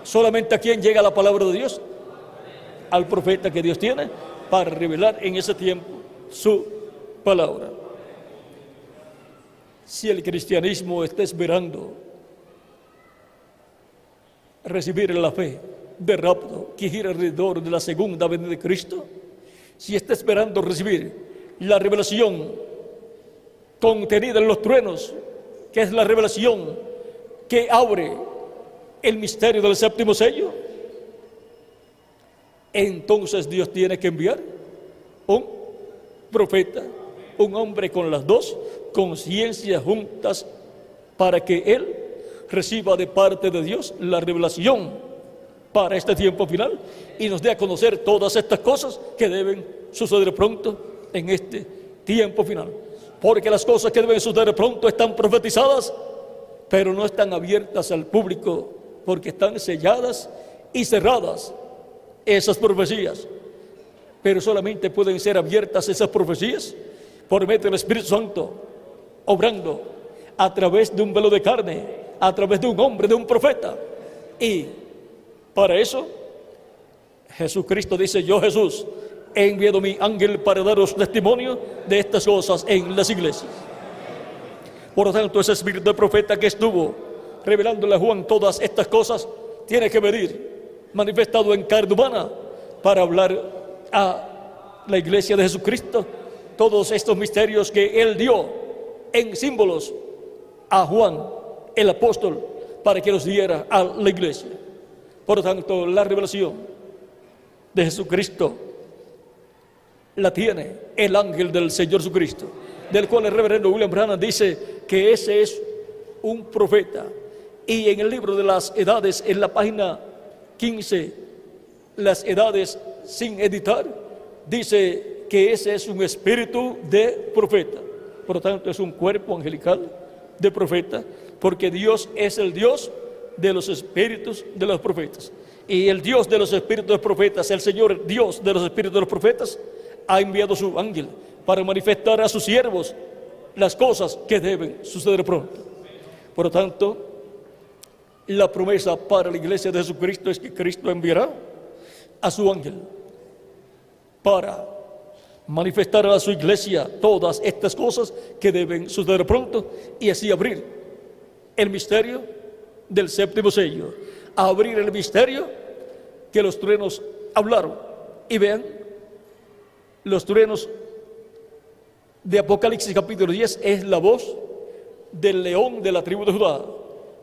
¿Solamente a quién llega la palabra de Dios? al profeta que Dios tiene para revelar en ese tiempo su palabra. Si el cristianismo está esperando recibir la fe de rapto que gira alrededor de la segunda venida de Cristo, si está esperando recibir la revelación contenida en los truenos, que es la revelación que abre el misterio del séptimo sello, entonces Dios tiene que enviar un profeta, un hombre con las dos conciencias juntas para que él reciba de parte de Dios la revelación para este tiempo final y nos dé a conocer todas estas cosas que deben suceder pronto en este tiempo final. Porque las cosas que deben suceder pronto están profetizadas, pero no están abiertas al público porque están selladas y cerradas esas profecías. Pero solamente pueden ser abiertas esas profecías por medio del Espíritu Santo, obrando a través de un velo de carne, a través de un hombre, de un profeta. Y para eso, Jesucristo dice, yo Jesús, he enviado mi ángel para daros testimonio de estas cosas en las iglesias. Por lo tanto, ese espíritu de profeta que estuvo revelándole a Juan todas estas cosas, tiene que venir manifestado en carne humana para hablar a la iglesia de Jesucristo todos estos misterios que él dio en símbolos a Juan, el apóstol, para que los diera a la iglesia. Por lo tanto, la revelación de Jesucristo la tiene el ángel del Señor Jesucristo, del cual el reverendo William Branham dice que ese es un profeta. Y en el libro de las edades, en la página 15, las edades sin editar, dice que ese es un espíritu de profeta. Por lo tanto, es un cuerpo angelical de profeta, porque Dios es el Dios de los espíritus de los profetas. Y el Dios de los espíritus de los profetas, el Señor Dios de los espíritus de los profetas, ha enviado su ángel para manifestar a sus siervos las cosas que deben suceder pronto. Por lo tanto, la promesa para la iglesia de Jesucristo es que Cristo enviará a su ángel para manifestar a su iglesia todas estas cosas que deben suceder pronto y así abrir el misterio del séptimo sello, abrir el misterio que los truenos hablaron. Y vean, los truenos de Apocalipsis capítulo 10 es la voz del león de la tribu de Judá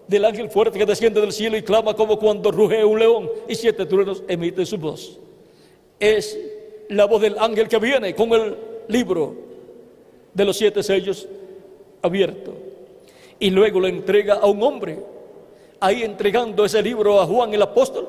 del ángel fuerte que desciende del cielo y clama como cuando ruge un león y siete truenos emiten su voz. Es la voz del ángel que viene con el libro de los siete sellos abierto y luego lo entrega a un hombre. Ahí entregando ese libro a Juan el apóstol,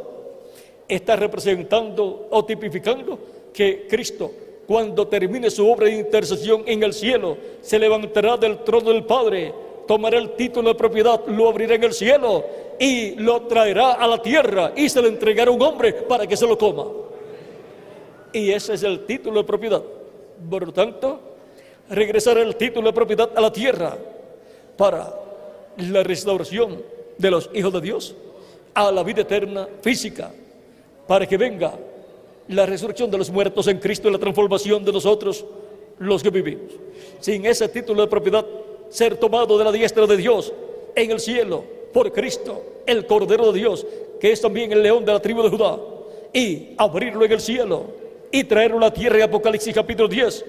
está representando o tipificando que Cristo, cuando termine su obra de intercesión en el cielo, se levantará del trono del Padre tomará el título de propiedad, lo abrirá en el cielo y lo traerá a la tierra y se lo entregará a un hombre para que se lo coma. Y ese es el título de propiedad. Por lo tanto, regresará el título de propiedad a la tierra para la restauración de los hijos de Dios a la vida eterna física, para que venga la resurrección de los muertos en Cristo y la transformación de nosotros los que vivimos. Sin ese título de propiedad ser tomado de la diestra de Dios en el cielo por Cristo, el Cordero de Dios, que es también el león de la tribu de Judá, y abrirlo en el cielo y traerlo a la tierra en Apocalipsis capítulo 10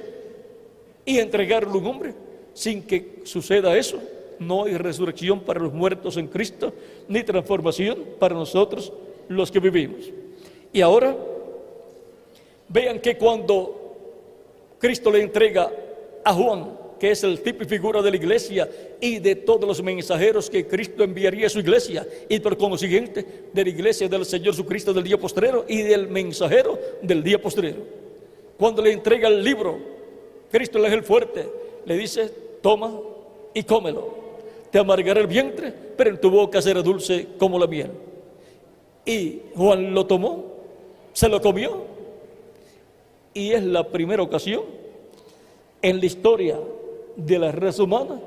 y entregarlo a un hombre sin que suceda eso. No hay resurrección para los muertos en Cristo, ni transformación para nosotros los que vivimos. Y ahora, vean que cuando Cristo le entrega a Juan que es el tipo y figura de la iglesia y de todos los mensajeros que Cristo enviaría a su iglesia y por consiguiente de la iglesia del Señor Jesucristo del día postrero y del mensajero del día postrero. Cuando le entrega el libro, Cristo el ángel fuerte le dice, toma y cómelo. Te amargará el vientre, pero en tu boca será dulce como la miel. Y Juan lo tomó, se lo comió y es la primera ocasión en la historia de la raza humana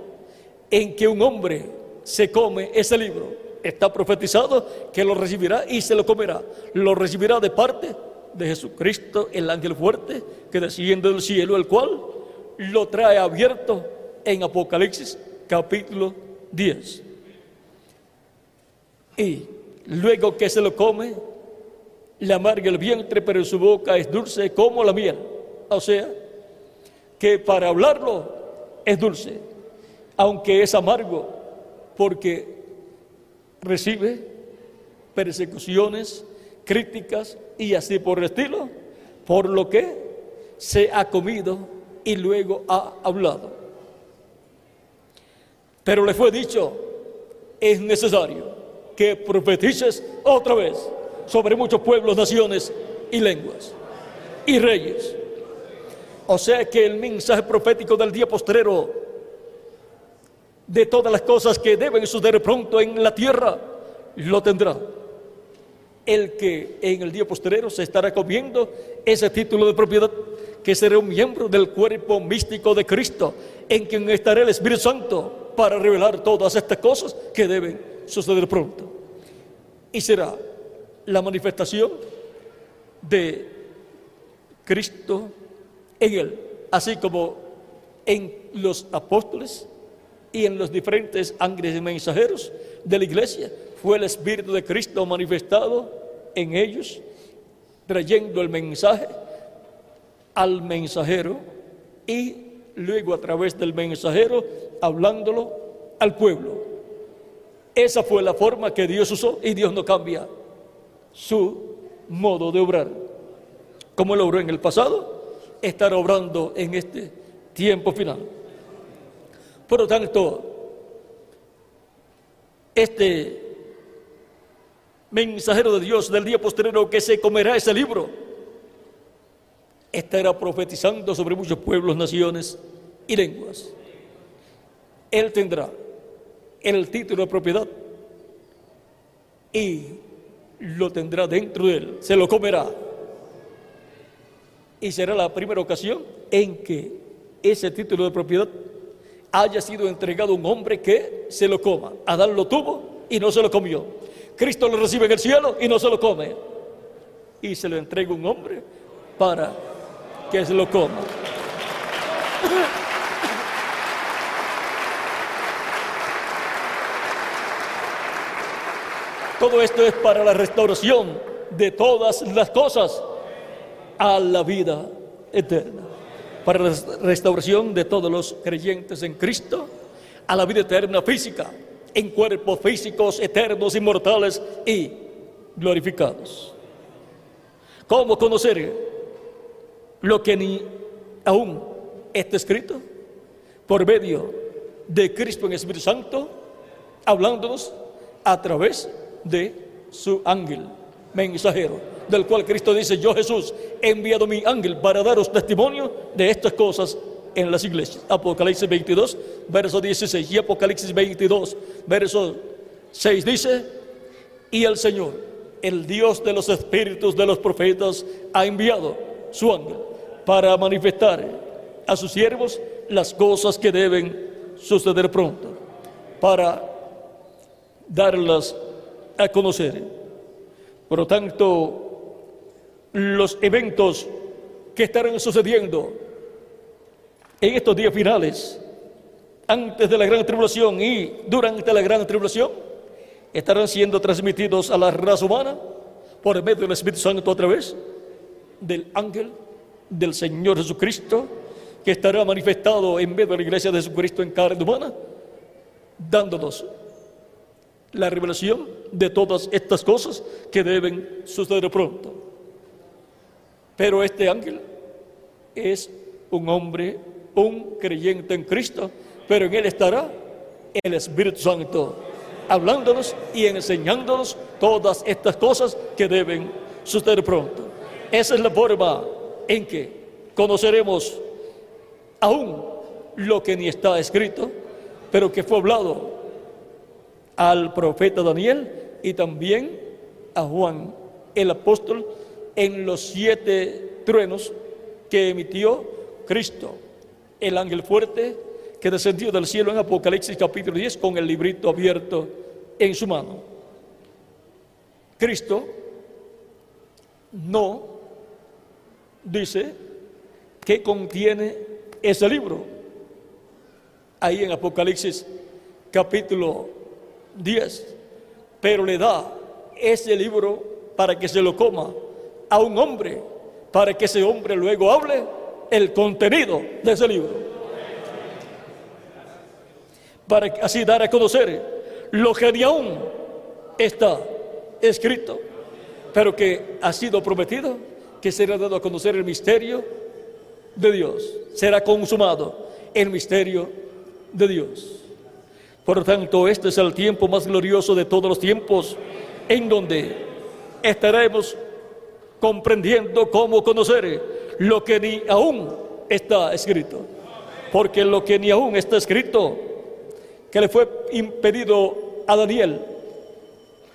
en que un hombre se come ese libro. Está profetizado que lo recibirá y se lo comerá. Lo recibirá de parte de Jesucristo, el ángel fuerte que desciende del cielo, el cual lo trae abierto en Apocalipsis capítulo 10. Y luego que se lo come, le amarga el vientre, pero en su boca es dulce como la miel. O sea, que para hablarlo es dulce, aunque es amargo, porque recibe persecuciones, críticas y así por el estilo, por lo que se ha comido y luego ha hablado. Pero le fue dicho, es necesario que profetices otra vez sobre muchos pueblos, naciones y lenguas y reyes. O sea que el mensaje profético del día postrero de todas las cosas que deben suceder pronto en la tierra, lo tendrá. El que en el día postrero se estará comiendo ese título de propiedad, que será un miembro del cuerpo místico de Cristo, en quien estará el Espíritu Santo para revelar todas estas cosas que deben suceder pronto. Y será la manifestación de Cristo en él, así como en los apóstoles y en los diferentes ángeles y mensajeros de la iglesia. Fue el Espíritu de Cristo manifestado en ellos, trayendo el mensaje al mensajero y luego a través del mensajero hablándolo al pueblo. Esa fue la forma que Dios usó y Dios no cambia su modo de obrar. Como lo obró en el pasado, estará obrando en este tiempo final. Por lo tanto, este mensajero de Dios del día posterior que se comerá ese libro, estará profetizando sobre muchos pueblos, naciones y lenguas. Él tendrá el título de propiedad y lo tendrá dentro de él, se lo comerá. Y será la primera ocasión en que ese título de propiedad haya sido entregado a un hombre que se lo coma. Adán lo tuvo y no se lo comió. Cristo lo recibe en el cielo y no se lo come. Y se lo entrega un hombre para que se lo coma. Todo esto es para la restauración de todas las cosas a la vida eterna. Para la restauración de todos los creyentes en Cristo a la vida eterna física, en cuerpos físicos eternos, inmortales y glorificados. ¿Cómo conocer lo que ni aún está escrito? Por medio de Cristo en Espíritu Santo, hablándonos a través de su ángel mensajero, del cual Cristo dice, yo Jesús he enviado mi ángel para daros testimonio de estas cosas en las iglesias. Apocalipsis 22, verso 16 y Apocalipsis 22, verso 6 dice, y el Señor, el Dios de los espíritus de los profetas, ha enviado su ángel para manifestar a sus siervos las cosas que deben suceder pronto, para darlas a conocer. Por lo tanto, los eventos que estarán sucediendo en estos días finales, antes de la gran tribulación y durante la gran tribulación, estarán siendo transmitidos a la raza humana por medio del Espíritu Santo a través del ángel del Señor Jesucristo, que estará manifestado en medio de la iglesia de Jesucristo en carne humana, dándonos la revelación de todas estas cosas que deben suceder pronto. Pero este ángel es un hombre, un creyente en Cristo, pero en él estará el Espíritu Santo, hablándonos y enseñándonos todas estas cosas que deben suceder pronto. Esa es la forma en que conoceremos aún lo que ni está escrito, pero que fue hablado al profeta Daniel y también a Juan el apóstol en los siete truenos que emitió Cristo, el ángel fuerte que descendió del cielo en Apocalipsis capítulo 10 con el librito abierto en su mano. Cristo no dice que contiene ese libro. Ahí en Apocalipsis capítulo 10. Pero le da ese libro para que se lo coma a un hombre, para que ese hombre luego hable el contenido de ese libro. Para así dar a conocer lo que ni aún está escrito, pero que ha sido prometido que será dado a conocer el misterio de Dios. Será consumado el misterio de Dios. Por lo tanto, este es el tiempo más glorioso de todos los tiempos, en donde estaremos comprendiendo cómo conocer lo que ni aún está escrito. Porque lo que ni aún está escrito, que le fue impedido a Daniel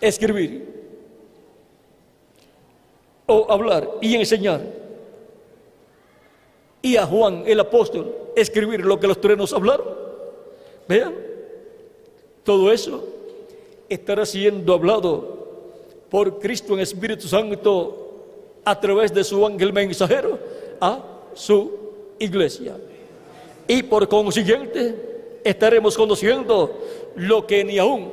escribir o hablar y enseñar, y a Juan el apóstol escribir lo que los truenos hablaron. Vean, todo eso estará siendo hablado por Cristo en Espíritu Santo a través de su ángel mensajero a su iglesia. Y por consiguiente estaremos conociendo lo que ni aún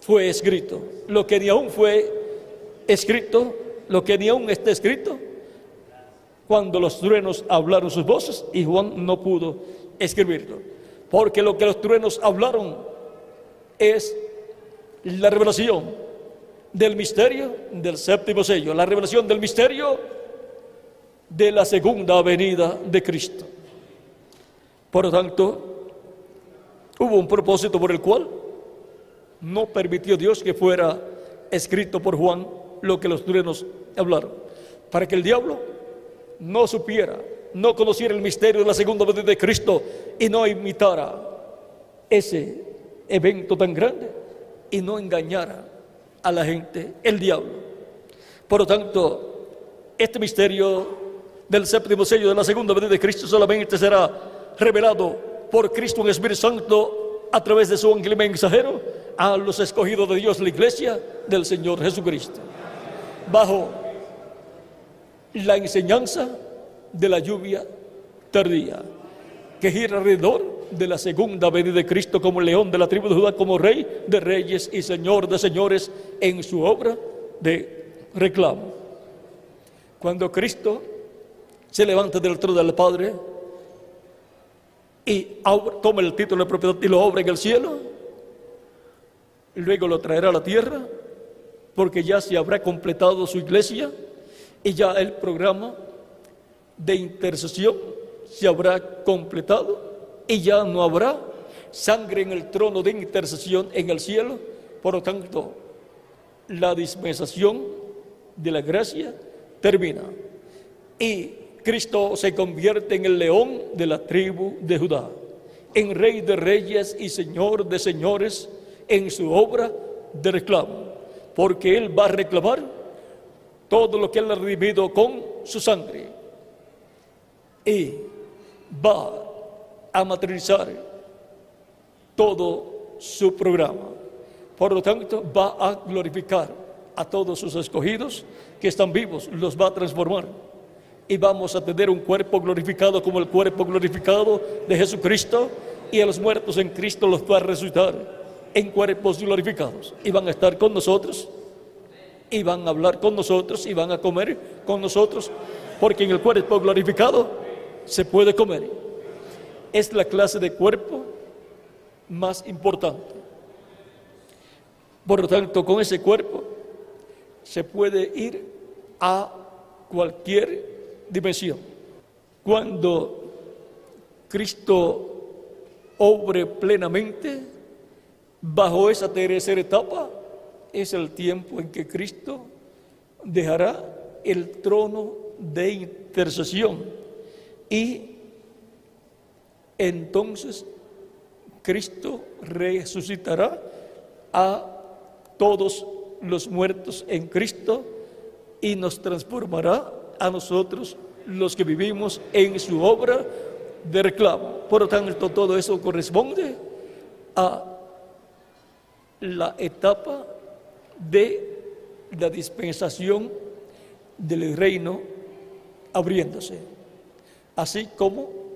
fue escrito, lo que ni aún fue escrito, lo que ni aún está escrito, cuando los truenos hablaron sus voces y Juan no pudo escribirlo. Porque lo que los truenos hablaron es la revelación del misterio del séptimo sello, la revelación del misterio de la segunda venida de Cristo. Por lo tanto, hubo un propósito por el cual no permitió Dios que fuera escrito por Juan lo que los truenos hablaron, para que el diablo no supiera, no conociera el misterio de la segunda venida de Cristo y no imitara ese evento tan grande y no engañara a la gente, el diablo. Por lo tanto, este misterio del séptimo sello de la segunda venida de Cristo solamente será revelado por Cristo en Espíritu Santo a través de su ángel mensajero a los escogidos de Dios, la iglesia del Señor Jesucristo. Bajo la enseñanza de la lluvia tardía, que gira alrededor de la segunda venida de Cristo como león de la tribu de Judá, como rey de reyes y señor de señores en su obra de reclamo. Cuando Cristo se levanta del trono del Padre y toma el título de propiedad y lo obra en el cielo, luego lo traerá a la tierra, porque ya se habrá completado su iglesia y ya el programa de intercesión se habrá completado y ya no habrá sangre en el trono de intercesión en el cielo. Por lo tanto, la dispensación de la gracia termina. Y Cristo se convierte en el león de la tribu de Judá, en rey de reyes y señor de señores en su obra de reclamo, porque Él va a reclamar todo lo que Él ha redimido con su sangre. Y va a materializar todo su programa. Por lo tanto, va a glorificar a todos sus escogidos que están vivos, los va a transformar. Y vamos a tener un cuerpo glorificado como el cuerpo glorificado de Jesucristo y a los muertos en Cristo los va a resucitar en cuerpos glorificados. Y van a estar con nosotros, y van a hablar con nosotros, y van a comer con nosotros, porque en el cuerpo glorificado se puede comer es la clase de cuerpo más importante. Por lo tanto, con ese cuerpo se puede ir a cualquier dimensión. Cuando Cristo obre plenamente bajo esa tercera etapa, es el tiempo en que Cristo dejará el trono de intercesión y entonces Cristo resucitará a todos los muertos en Cristo y nos transformará a nosotros los que vivimos en su obra de reclamo. Por lo tanto, todo eso corresponde a la etapa de la dispensación del reino abriéndose, así como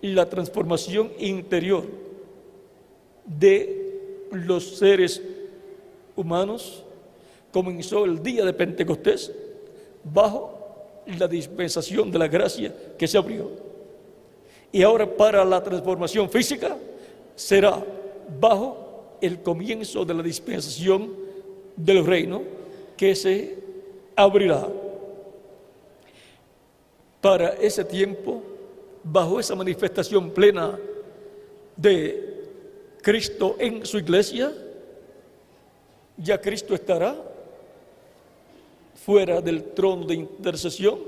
la transformación interior de los seres humanos comenzó el día de Pentecostés bajo la dispensación de la gracia que se abrió. Y ahora para la transformación física será bajo el comienzo de la dispensación del reino que se abrirá. Para ese tiempo, bajo esa manifestación plena de Cristo en su iglesia, ya Cristo estará fuera del trono de intercesión,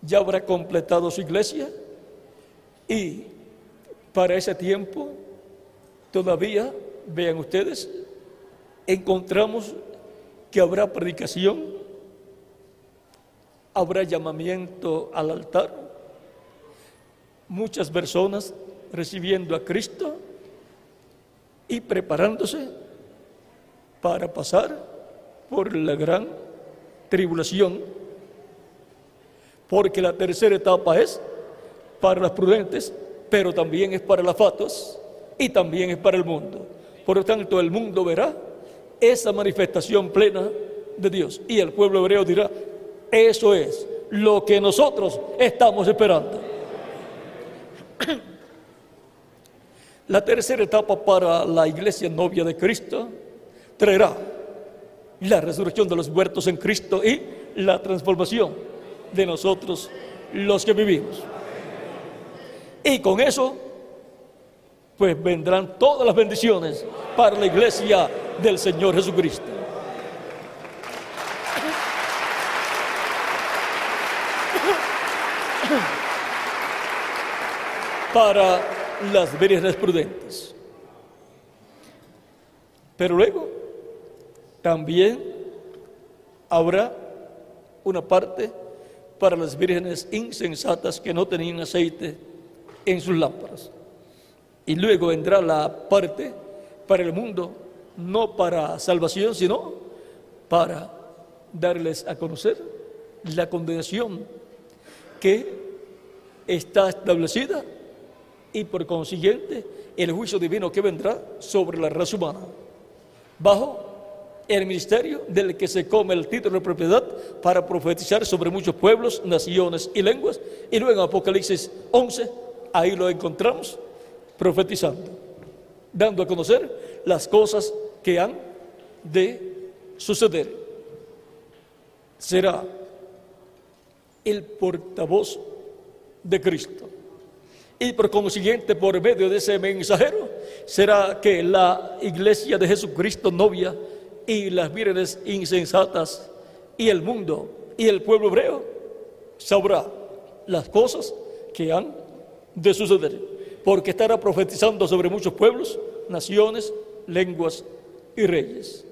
ya habrá completado su iglesia y para ese tiempo todavía, vean ustedes, encontramos que habrá predicación, habrá llamamiento al altar, muchas personas recibiendo a Cristo y preparándose para pasar por la gran tribulación, porque la tercera etapa es para las prudentes, pero también es para las fatos y también es para el mundo. Por lo tanto, el mundo verá esa manifestación plena de Dios y el pueblo hebreo dirá, eso es lo que nosotros estamos esperando. La tercera etapa para la iglesia novia de Cristo traerá la resurrección de los muertos en Cristo y la transformación de nosotros los que vivimos. Y con eso, pues vendrán todas las bendiciones para la iglesia del Señor Jesucristo. Para las vírgenes prudentes. Pero luego también habrá una parte para las vírgenes insensatas que no tenían aceite en sus lámparas. Y luego vendrá la parte para el mundo, no para salvación, sino para darles a conocer la condenación que está establecida y por consiguiente el juicio divino que vendrá sobre la raza humana, bajo el ministerio del que se come el título de propiedad para profetizar sobre muchos pueblos, naciones y lenguas, y luego en Apocalipsis 11, ahí lo encontramos profetizando, dando a conocer las cosas que han de suceder. Será el portavoz de Cristo y por consiguiente, por medio de ese mensajero, será que la iglesia de Jesucristo novia y las vírgenes insensatas y el mundo y el pueblo hebreo sabrá las cosas que han de suceder, porque estará profetizando sobre muchos pueblos, naciones, lenguas y reyes.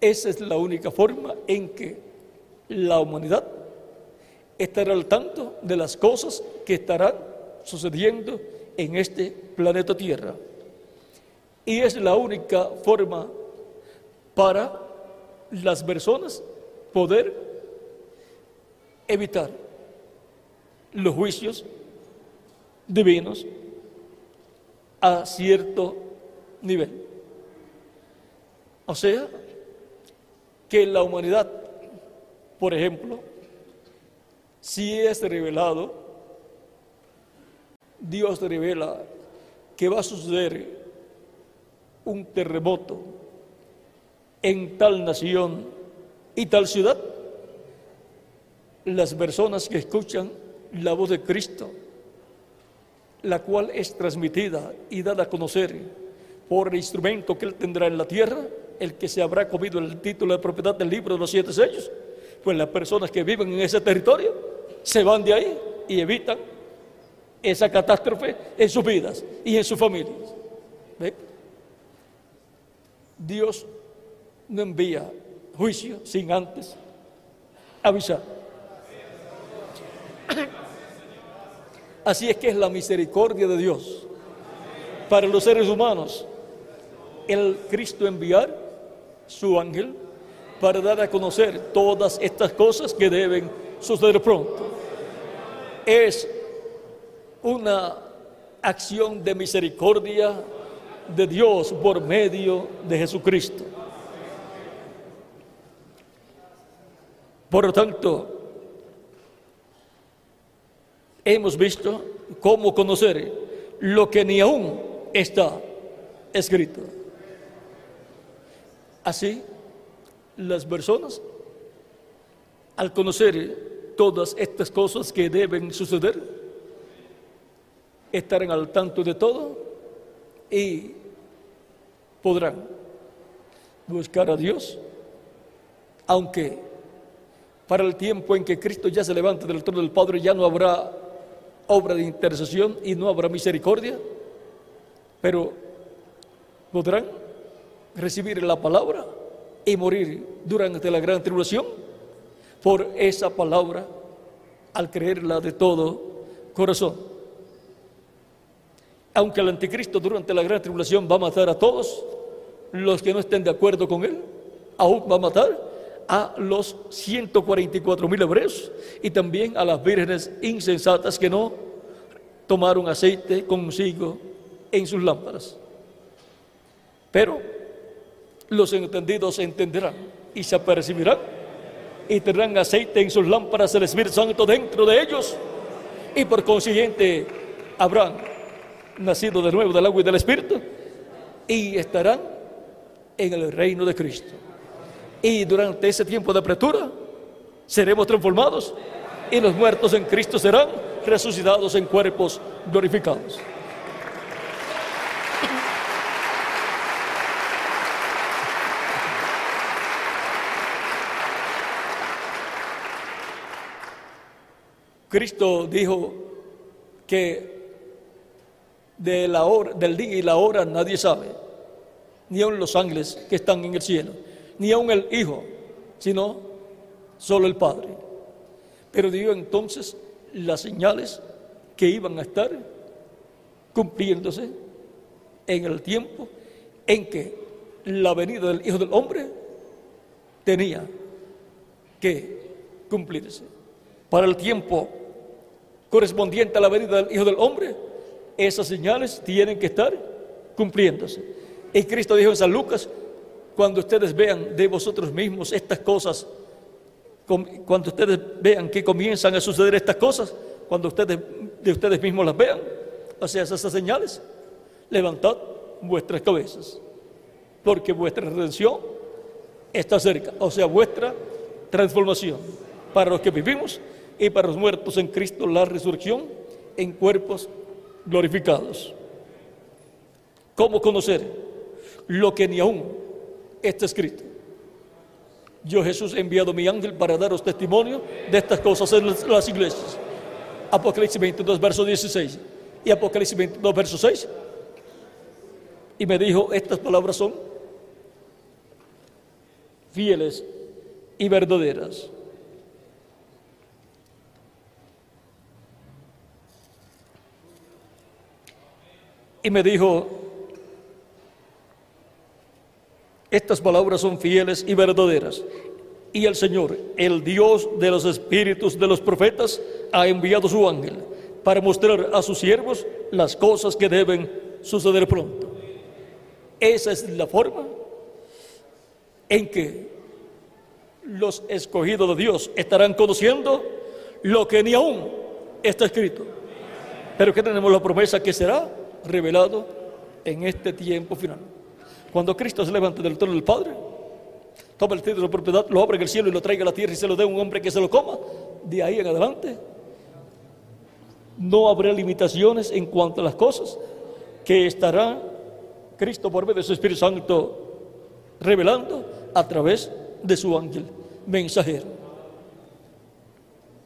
Esa es la única forma en que la humanidad estar al tanto de las cosas que estarán sucediendo en este planeta Tierra. Y es la única forma para las personas poder evitar los juicios divinos a cierto nivel. O sea, que la humanidad, por ejemplo, si es revelado, Dios revela que va a suceder un terremoto en tal nación y tal ciudad, las personas que escuchan la voz de Cristo, la cual es transmitida y dada a conocer por el instrumento que Él tendrá en la tierra, el que se habrá comido el título de propiedad del libro de los siete sellos, pues las personas que viven en ese territorio se van de ahí y evitan esa catástrofe en sus vidas y en sus familias. Dios no envía juicio sin antes avisar. Así es que es la misericordia de Dios para los seres humanos el Cristo enviar su ángel para dar a conocer todas estas cosas que deben suceder pronto. Es una acción de misericordia de Dios por medio de Jesucristo. Por lo tanto, hemos visto cómo conocer lo que ni aún está escrito. Así, las personas, al conocer todas estas cosas que deben suceder, estarán al tanto de todo y podrán buscar a Dios, aunque para el tiempo en que Cristo ya se levante del trono del Padre ya no habrá obra de intercesión y no habrá misericordia, pero podrán recibir la palabra y morir durante la gran tribulación por esa palabra al creerla de todo corazón. Aunque el anticristo durante la gran tribulación va a matar a todos los que no estén de acuerdo con él, aún va a matar a los 144 mil hebreos y también a las vírgenes insensatas que no tomaron aceite consigo en sus lámparas. Pero los entendidos entenderán y se apercibirán y tendrán aceite en sus lámparas el Espíritu Santo dentro de ellos y por consiguiente habrán nacido de nuevo del agua y del Espíritu y estarán en el reino de Cristo. Y durante ese tiempo de apertura seremos transformados y los muertos en Cristo serán resucitados en cuerpos glorificados. Cristo dijo que del día y la hora nadie sabe, ni aun los ángeles que están en el cielo, ni aun el Hijo, sino solo el Padre. Pero dio entonces las señales que iban a estar cumpliéndose en el tiempo en que la venida del Hijo del Hombre tenía que cumplirse. Para el tiempo correspondiente a la venida del Hijo del Hombre, esas señales tienen que estar cumpliéndose. Y Cristo dijo en San Lucas, cuando ustedes vean de vosotros mismos estas cosas, cuando ustedes vean que comienzan a suceder estas cosas, cuando ustedes de ustedes mismos las vean, o sea, esas señales, levantad vuestras cabezas, porque vuestra redención está cerca, o sea, vuestra transformación para los que vivimos y para los muertos en Cristo la resurrección en cuerpos glorificados. ¿Cómo conocer lo que ni aún está escrito? Yo Jesús he enviado mi ángel para daros testimonio de estas cosas en las iglesias. Apocalipsis 22, verso 16 y Apocalipsis 22, verso 6. Y me dijo, estas palabras son fieles y verdaderas. Y me dijo, estas palabras son fieles y verdaderas. Y el Señor, el Dios de los espíritus de los profetas, ha enviado su ángel para mostrar a sus siervos las cosas que deben suceder pronto. Esa es la forma en que los escogidos de Dios estarán conociendo lo que ni aún está escrito. Pero que tenemos la promesa que será revelado en este tiempo final. Cuando Cristo se levante del trono del Padre, toma el título de propiedad, lo abra en el cielo y lo traiga a la tierra y se lo dé a un hombre que se lo coma, de ahí en adelante no habrá limitaciones en cuanto a las cosas que estará Cristo por medio de su Espíritu Santo revelando a través de su ángel mensajero.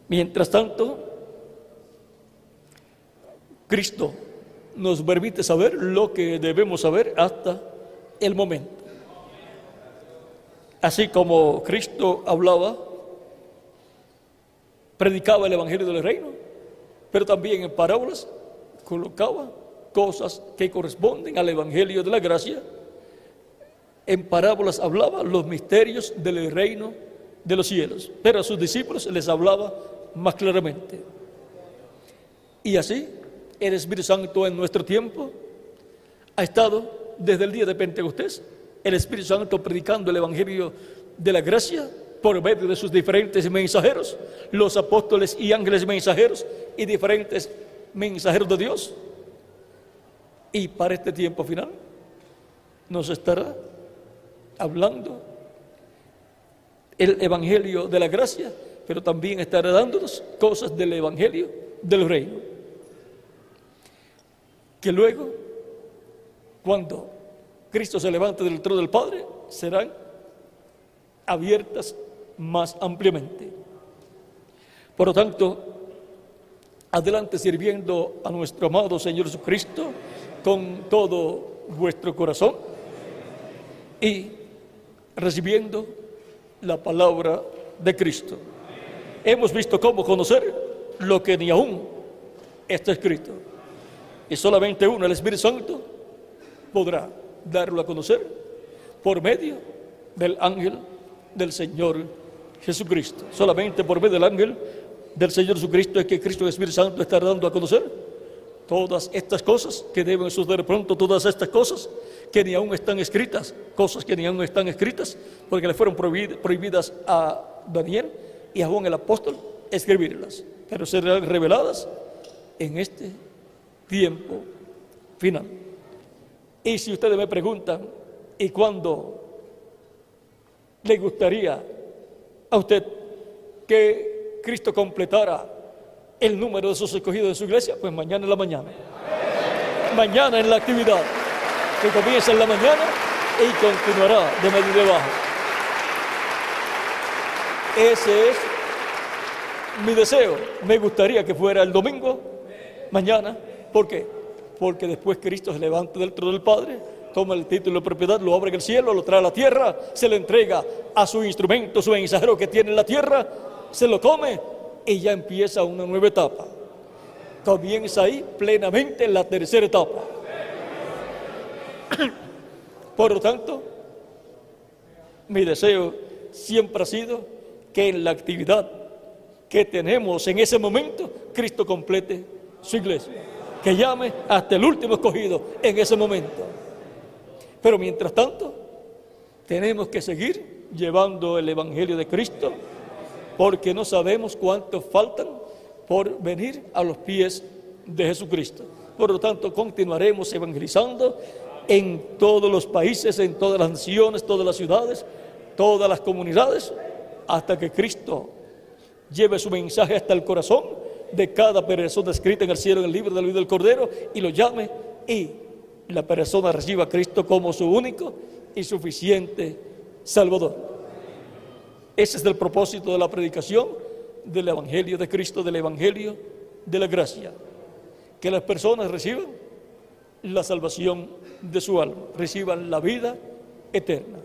Mientras tanto, Cristo nos permite saber lo que debemos saber hasta el momento. Así como Cristo hablaba, predicaba el Evangelio del Reino, pero también en parábolas colocaba cosas que corresponden al Evangelio de la Gracia en parábolas hablaba los misterios del reino de los cielos, pero a sus discípulos les hablaba más claramente. Y así el Espíritu Santo en nuestro tiempo ha estado desde el día de Pentecostés, el Espíritu Santo predicando el Evangelio de la gracia por medio de sus diferentes mensajeros, los apóstoles y ángeles mensajeros y diferentes mensajeros de Dios. Y para este tiempo final nos estará hablando el Evangelio de la gracia, pero también estará dándonos cosas del Evangelio del reino. Que luego, cuando Cristo se levante del trono del Padre, serán abiertas más ampliamente. Por lo tanto, adelante sirviendo a nuestro amado Señor Jesucristo con todo vuestro corazón y recibiendo la palabra de Cristo. Hemos visto cómo conocer lo que ni aún está escrito. Y solamente uno, el Espíritu Santo, podrá darlo a conocer por medio del ángel del Señor Jesucristo. Solamente por medio del ángel del Señor Jesucristo es que Cristo el Espíritu Santo estará dando a conocer todas estas cosas que deben suceder pronto, todas estas cosas que ni aún están escritas, cosas que ni aún están escritas, porque le fueron prohibidas a Daniel y a Juan el apóstol escribirlas, pero serán reveladas en este tiempo final. Y si ustedes me preguntan, ¿y cuándo le gustaría a usted que Cristo completara el número de sus escogidos de su iglesia? Pues mañana en la mañana. Mañana en la actividad que comienza en la mañana y continuará de medio y de abajo. Ese es mi deseo. Me gustaría que fuera el domingo, mañana. ¿Por qué? Porque después Cristo se levanta del trono del Padre, toma el título de propiedad, lo abre en el cielo, lo trae a la tierra, se le entrega a su instrumento, su mensajero que tiene en la tierra, se lo come y ya empieza una nueva etapa. Comienza ahí plenamente la tercera etapa. <coughs> Por lo tanto, mi deseo siempre ha sido que en la actividad que tenemos en ese momento, Cristo complete su iglesia, que llame hasta el último escogido en ese momento. Pero mientras tanto, tenemos que seguir llevando el Evangelio de Cristo, porque no sabemos cuántos faltan por venir a los pies de Jesucristo. Por lo tanto, continuaremos evangelizando en todos los países, en todas las naciones, todas las ciudades, todas las comunidades, hasta que Cristo lleve su mensaje hasta el corazón de cada persona escrita en el cielo, en el libro de la vida del Cordero, y lo llame y la persona reciba a Cristo como su único y suficiente Salvador. Ese es el propósito de la predicación del Evangelio de Cristo, del Evangelio de la gracia. Que las personas reciban la salvación de su alma, reciban la vida eterna.